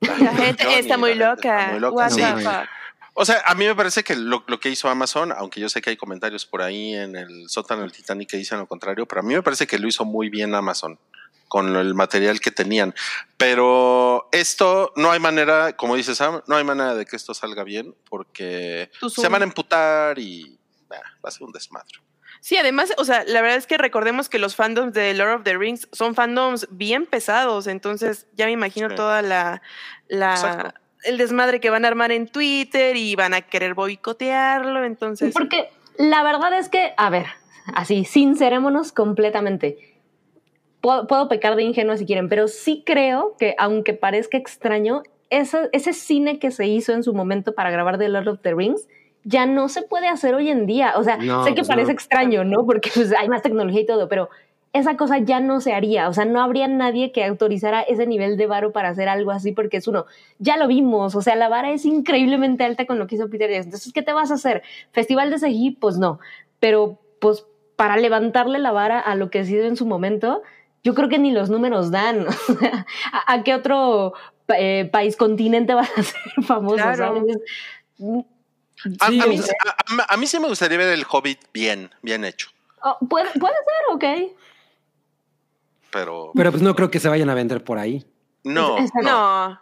La gente Johnny, está muy loca. está muy loca, sí. O sea, a mí me parece que lo, lo que hizo Amazon, aunque yo sé que hay comentarios por ahí en el sótano del Titanic que dicen lo contrario, pero a mí me parece que lo hizo muy bien Amazon con el material que tenían. Pero esto no hay manera, como dice Sam, no hay manera de que esto salga bien porque se van a emputar y bah, va a ser un desmadre. Sí, además, o sea, la verdad es que recordemos que los fandoms de Lord of the Rings son fandoms bien pesados, entonces ya me imagino Sí. toda la, el desmadre que van a armar en Twitter y van a querer boicotearlo, entonces Porque La verdad es que, a ver, así, sincerémonos completamente. Puedo, puedo pecar de ingenua si quieren, pero sí creo que, aunque parezca extraño, ese, ese cine que se hizo en su momento para grabar The Lord of the Rings ya no se puede hacer hoy en día. O sea, No, sé que pues parece no. extraño, ¿no? Porque pues, hay más tecnología y todo, pero esa cosa ya no se haría. O sea, no habría nadie que autorizara ese nivel de varo para hacer algo así, porque es uno, ya lo vimos. O sea, la vara es increíblemente alta con lo que hizo Peter Jackson. Entonces, ¿qué te vas a hacer? ¿Festival de CGI? Pues no. Pero, pues, para levantarle la vara a lo que se hizo en su momento, yo creo que ni los números dan. O sea, ¿a, a qué otro eh, país, continente va a ser famoso? Claro. ¿sabes? A, Sí, a mí, o sea- a- a- a mí sí me gustaría ver el Hobbit bien, bien hecho. Oh, puede, puede ser, ok. Pero Pero pues no creo que se vayan a vender por ahí. no, no.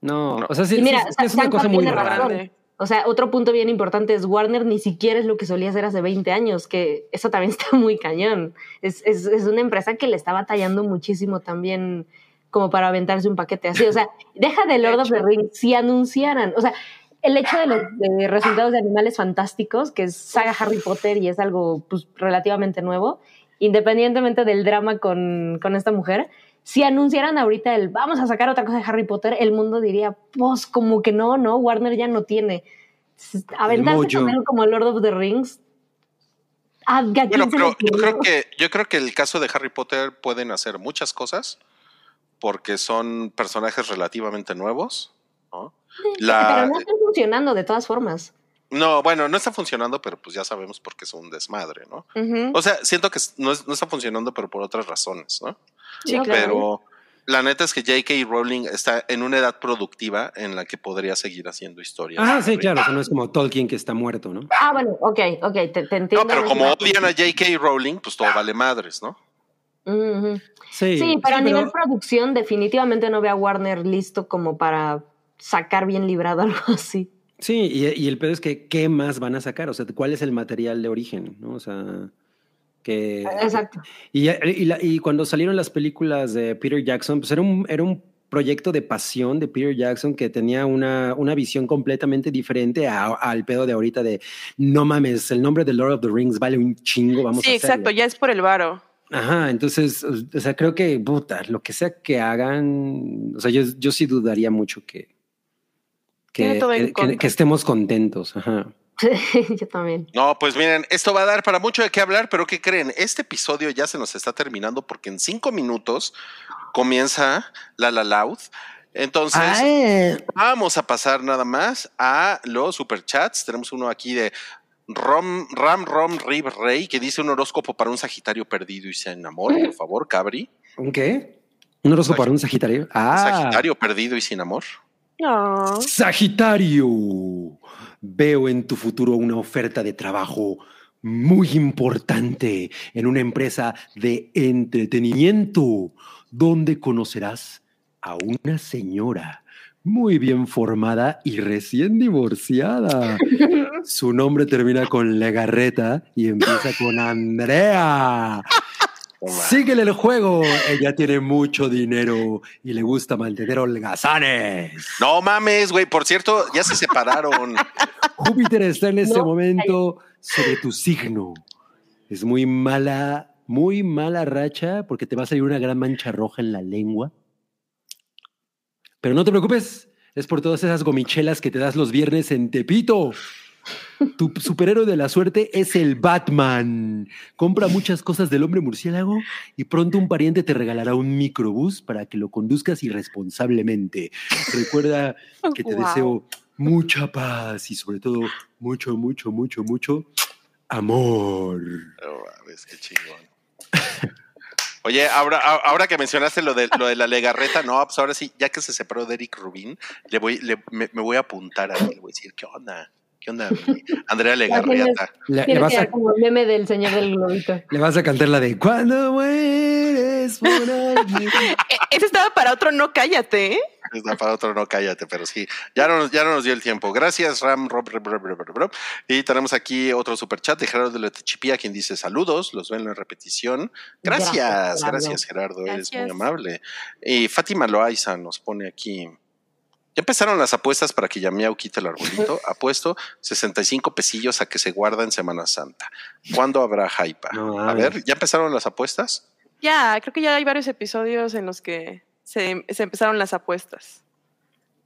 No, o sea, sí, mira, es una cosa muy. Grande. O sea, otro punto bien importante es Warner ni siquiera es lo que solía hacer hace 20 años, que eso también está muy cañón. Es, es, es una empresa que le está batallando muchísimo también como para aventarse un paquete así. O sea, deja de Lord of the Rings, si anunciaran, o sea, el hecho de los de resultados de Animales Fantásticos, que es saga Harry Potter y es algo pues, relativamente nuevo, independientemente del drama con, con esta mujer, si anunciaran ahorita el vamos a sacar otra cosa de Harry Potter, el mundo diría, pues como que no, no, Warner ya no tiene. Aventarse con algo como Lord of the Rings. ¿a- a quién Bueno, se le pero yo creo que yo creo que el caso de Harry Potter pueden hacer muchas cosas porque son personajes relativamente nuevos. ¿No? Pero no está funcionando de todas formas. no, bueno, no está funcionando, pero pues ya sabemos por qué es un desmadre, ¿no? O sea, siento que no, es- no está funcionando, pero por otras razones, ¿no? Sí, claro. Pero la neta es que J.K. Rowling está en una edad productiva en la que podría seguir haciendo historias. Ah, sí, claro, o sea, no es como Tolkien que está muerto, ¿no? Ah, bueno, ok, ok, te, te entiendo. No, pero como odian a J.K. Rowling, pues todo vale madres, ¿no? ujú. Sí, Sí, pero a nivel producción definitivamente no veo a Warner listo como para sacar bien librado algo así. Sí, y, y el pedo es que, ¿qué más van a sacar? O sea, ¿cuál es el material de origen? ¿no? O sea, que... Exacto. Y, y, la- y cuando salieron las películas de Peter Jackson, pues era un, era un proyecto de pasión de Peter Jackson que tenía una, una visión completamente diferente a- al pedo de ahorita de, no mames, el nombre de Lord of the Rings vale un chingo, vamos sí, a hacerlo. exacto, ya es por el varo. Ajá, entonces, o sea, creo que, puta, lo que sea que hagan, o sea, yo, yo sí dudaría mucho que, Tiene que, que- que estemos contentos. Ajá. Yo también. No, pues miren, esto va a dar para mucho de qué hablar, pero ¿qué creen? Este episodio ya se nos está terminando porque en cinco minutos comienza La La Loud. Entonces, vamos a pasar nada más a los superchats. Tenemos uno aquí de Rom, Ram Rom Rib Rey que dice un horóscopo para un Sagitario perdido y se enamora, por favor, Cabri. ¿Un qué? ¿Un horóscopo para un Sagitario? Ah, Sagitario perdido y sin amor. No. Sagitario, veo en tu futuro una oferta de trabajo muy importante en una empresa de entretenimiento donde conocerás a una señora muy bien formada y recién divorciada. Su nombre termina con Legarreta y empieza con Andrea. Síguele el juego. Ella tiene mucho dinero y le gusta mantener holgazanes. No mames, güey. Por cierto, ya se separaron. Júpiter está en este No, momento sobre tu signo. Es muy mala, muy mala racha porque te va a salir una gran mancha roja en la lengua. Pero no te preocupes, es por todas esas gomichelas que te das los viernes en Tepito. Tu superhéroe de la suerte es el Batman. Compra muchas cosas del hombre murciélago y pronto un pariente te regalará un microbús para que lo conduzcas irresponsablemente. Recuerda que te deseo mucha paz y sobre todo mucho, mucho, mucho, mucho amor. Oh, mames, qué chingón. Oye, ahora, que mencionaste lo de, lo de la legarreta, no, pues ahora sí, ya que se separó de Eric Rubin, le voy, le- me, me voy a apuntar a él, le voy a decir, ¿qué onda? ¿Qué onda, Andrea Legarreta? Le, le vas que a, como el meme del señor del globito. le vas a cantar la de Cuando mueres por alguien. E- Ese estaba para otro, no cállate, ¿eh? Está para otro, no cállate, pero sí, ya no, nos- ya no nos dio el tiempo. Gracias, Ram, Rob, Rob, Rob, Rob, Rob, Rob. Y tenemos aquí otro superchat de Gerardo de la Techipía, quien dice saludos, los ven en repetición. Gracias, Gracias, gracias, Gerardo. Eres muy amable. Y Fátima Loaiza nos pone aquí. Ya empezaron las apuestas para que Yamiau quite el arbolito. Apuesto 65 pesillos a que se guarda en Semana Santa. ¿Cuándo habrá hype? No, a ver, ¿ya empezaron las apuestas? Ya, creo que ya hay varios episodios en los que se, se empezaron las apuestas.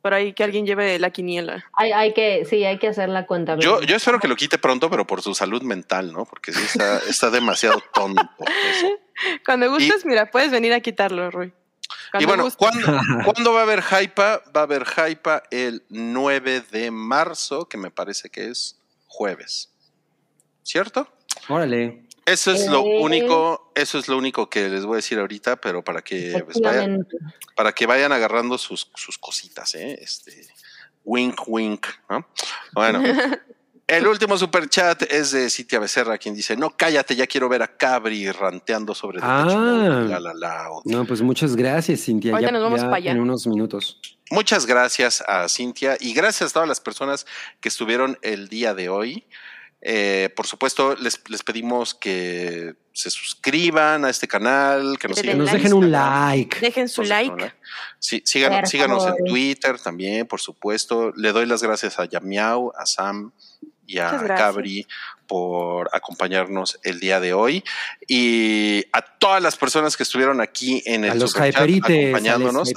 Por ahí que alguien lleve la quiniela. Hay, hay que, sí, hay que hacer la cuenta. Yo, yo espero que lo quite pronto, pero por su salud mental, ¿no? Porque sí está, está demasiado tonto. eso. Cuando gustes, mira, puedes venir a quitarlo, Rui. Y bueno. ¿cuándo, ¿cuándo va a haber Hypa? Va a haber Hypa el 9 de marzo, que me parece que es jueves. ¿Cierto? Órale. Eso es lo Eh. único, eso es lo único que les voy a decir ahorita, pero para que pues, vayan, para que vayan agarrando sus, sus cositas, ¿eh? Este wink wink, ¿no? Bueno. El último super chat es de Cintia Becerra, quien dice: No, cállate, ya quiero ver a Cabri ranteando sobre Ah. La, la, la". No, pues muchas gracias, Cintia. Ahorita Ya- nos vamos ya pa' allá. En unos minutos. Muchas gracias a Cintia y gracias a todas las personas que estuvieron el día de hoy. Eh, por supuesto, les, les pedimos que se suscriban a este canal, que nos sigan. nos like. dejen un like. Dejen su like. Sí, síganos, síganos en. Twitter también, por supuesto. Le doy las gracias a Yamiao, a Sam y a. Cabri por acompañarnos el día de hoy. Y a todas las personas que estuvieron aquí en el A los a los acompañándonos.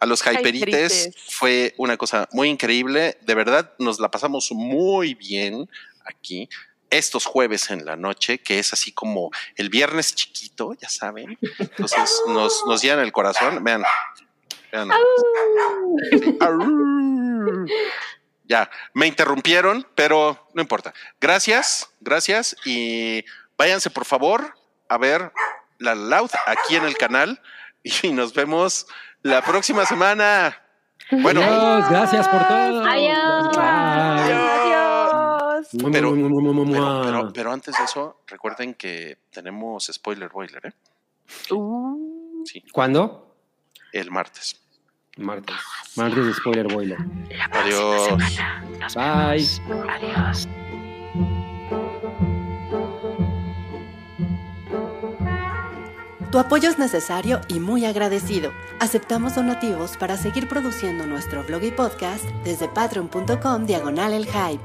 a los hyperites Hyperites. fue una cosa muy increíble. De verdad, nos la pasamos muy bien aquí. Estos jueves en la noche, que es así como el viernes chiquito, ya saben. Entonces nos, nos llenan el corazón. Vean. Vean. Ya, me interrumpieron, pero no importa. Gracias, gracias. Y váyanse, por favor, a ver la Loud aquí en el canal. Y nos vemos la próxima semana. Bueno, Adiós, gracias por todo. Adiós. Adiós. Pero antes de eso, recuerden que tenemos spoiler boiler, ¿eh? Uh, Sí, ¿Cuándo? el martes. Martes. Martes de Spoiler Boiler. Adiós. Bye. Adiós. Tu apoyo es necesario y muy agradecido. Aceptamos donativos para seguir produciendo nuestro blog y podcast desde patreon.com diagonal el hype.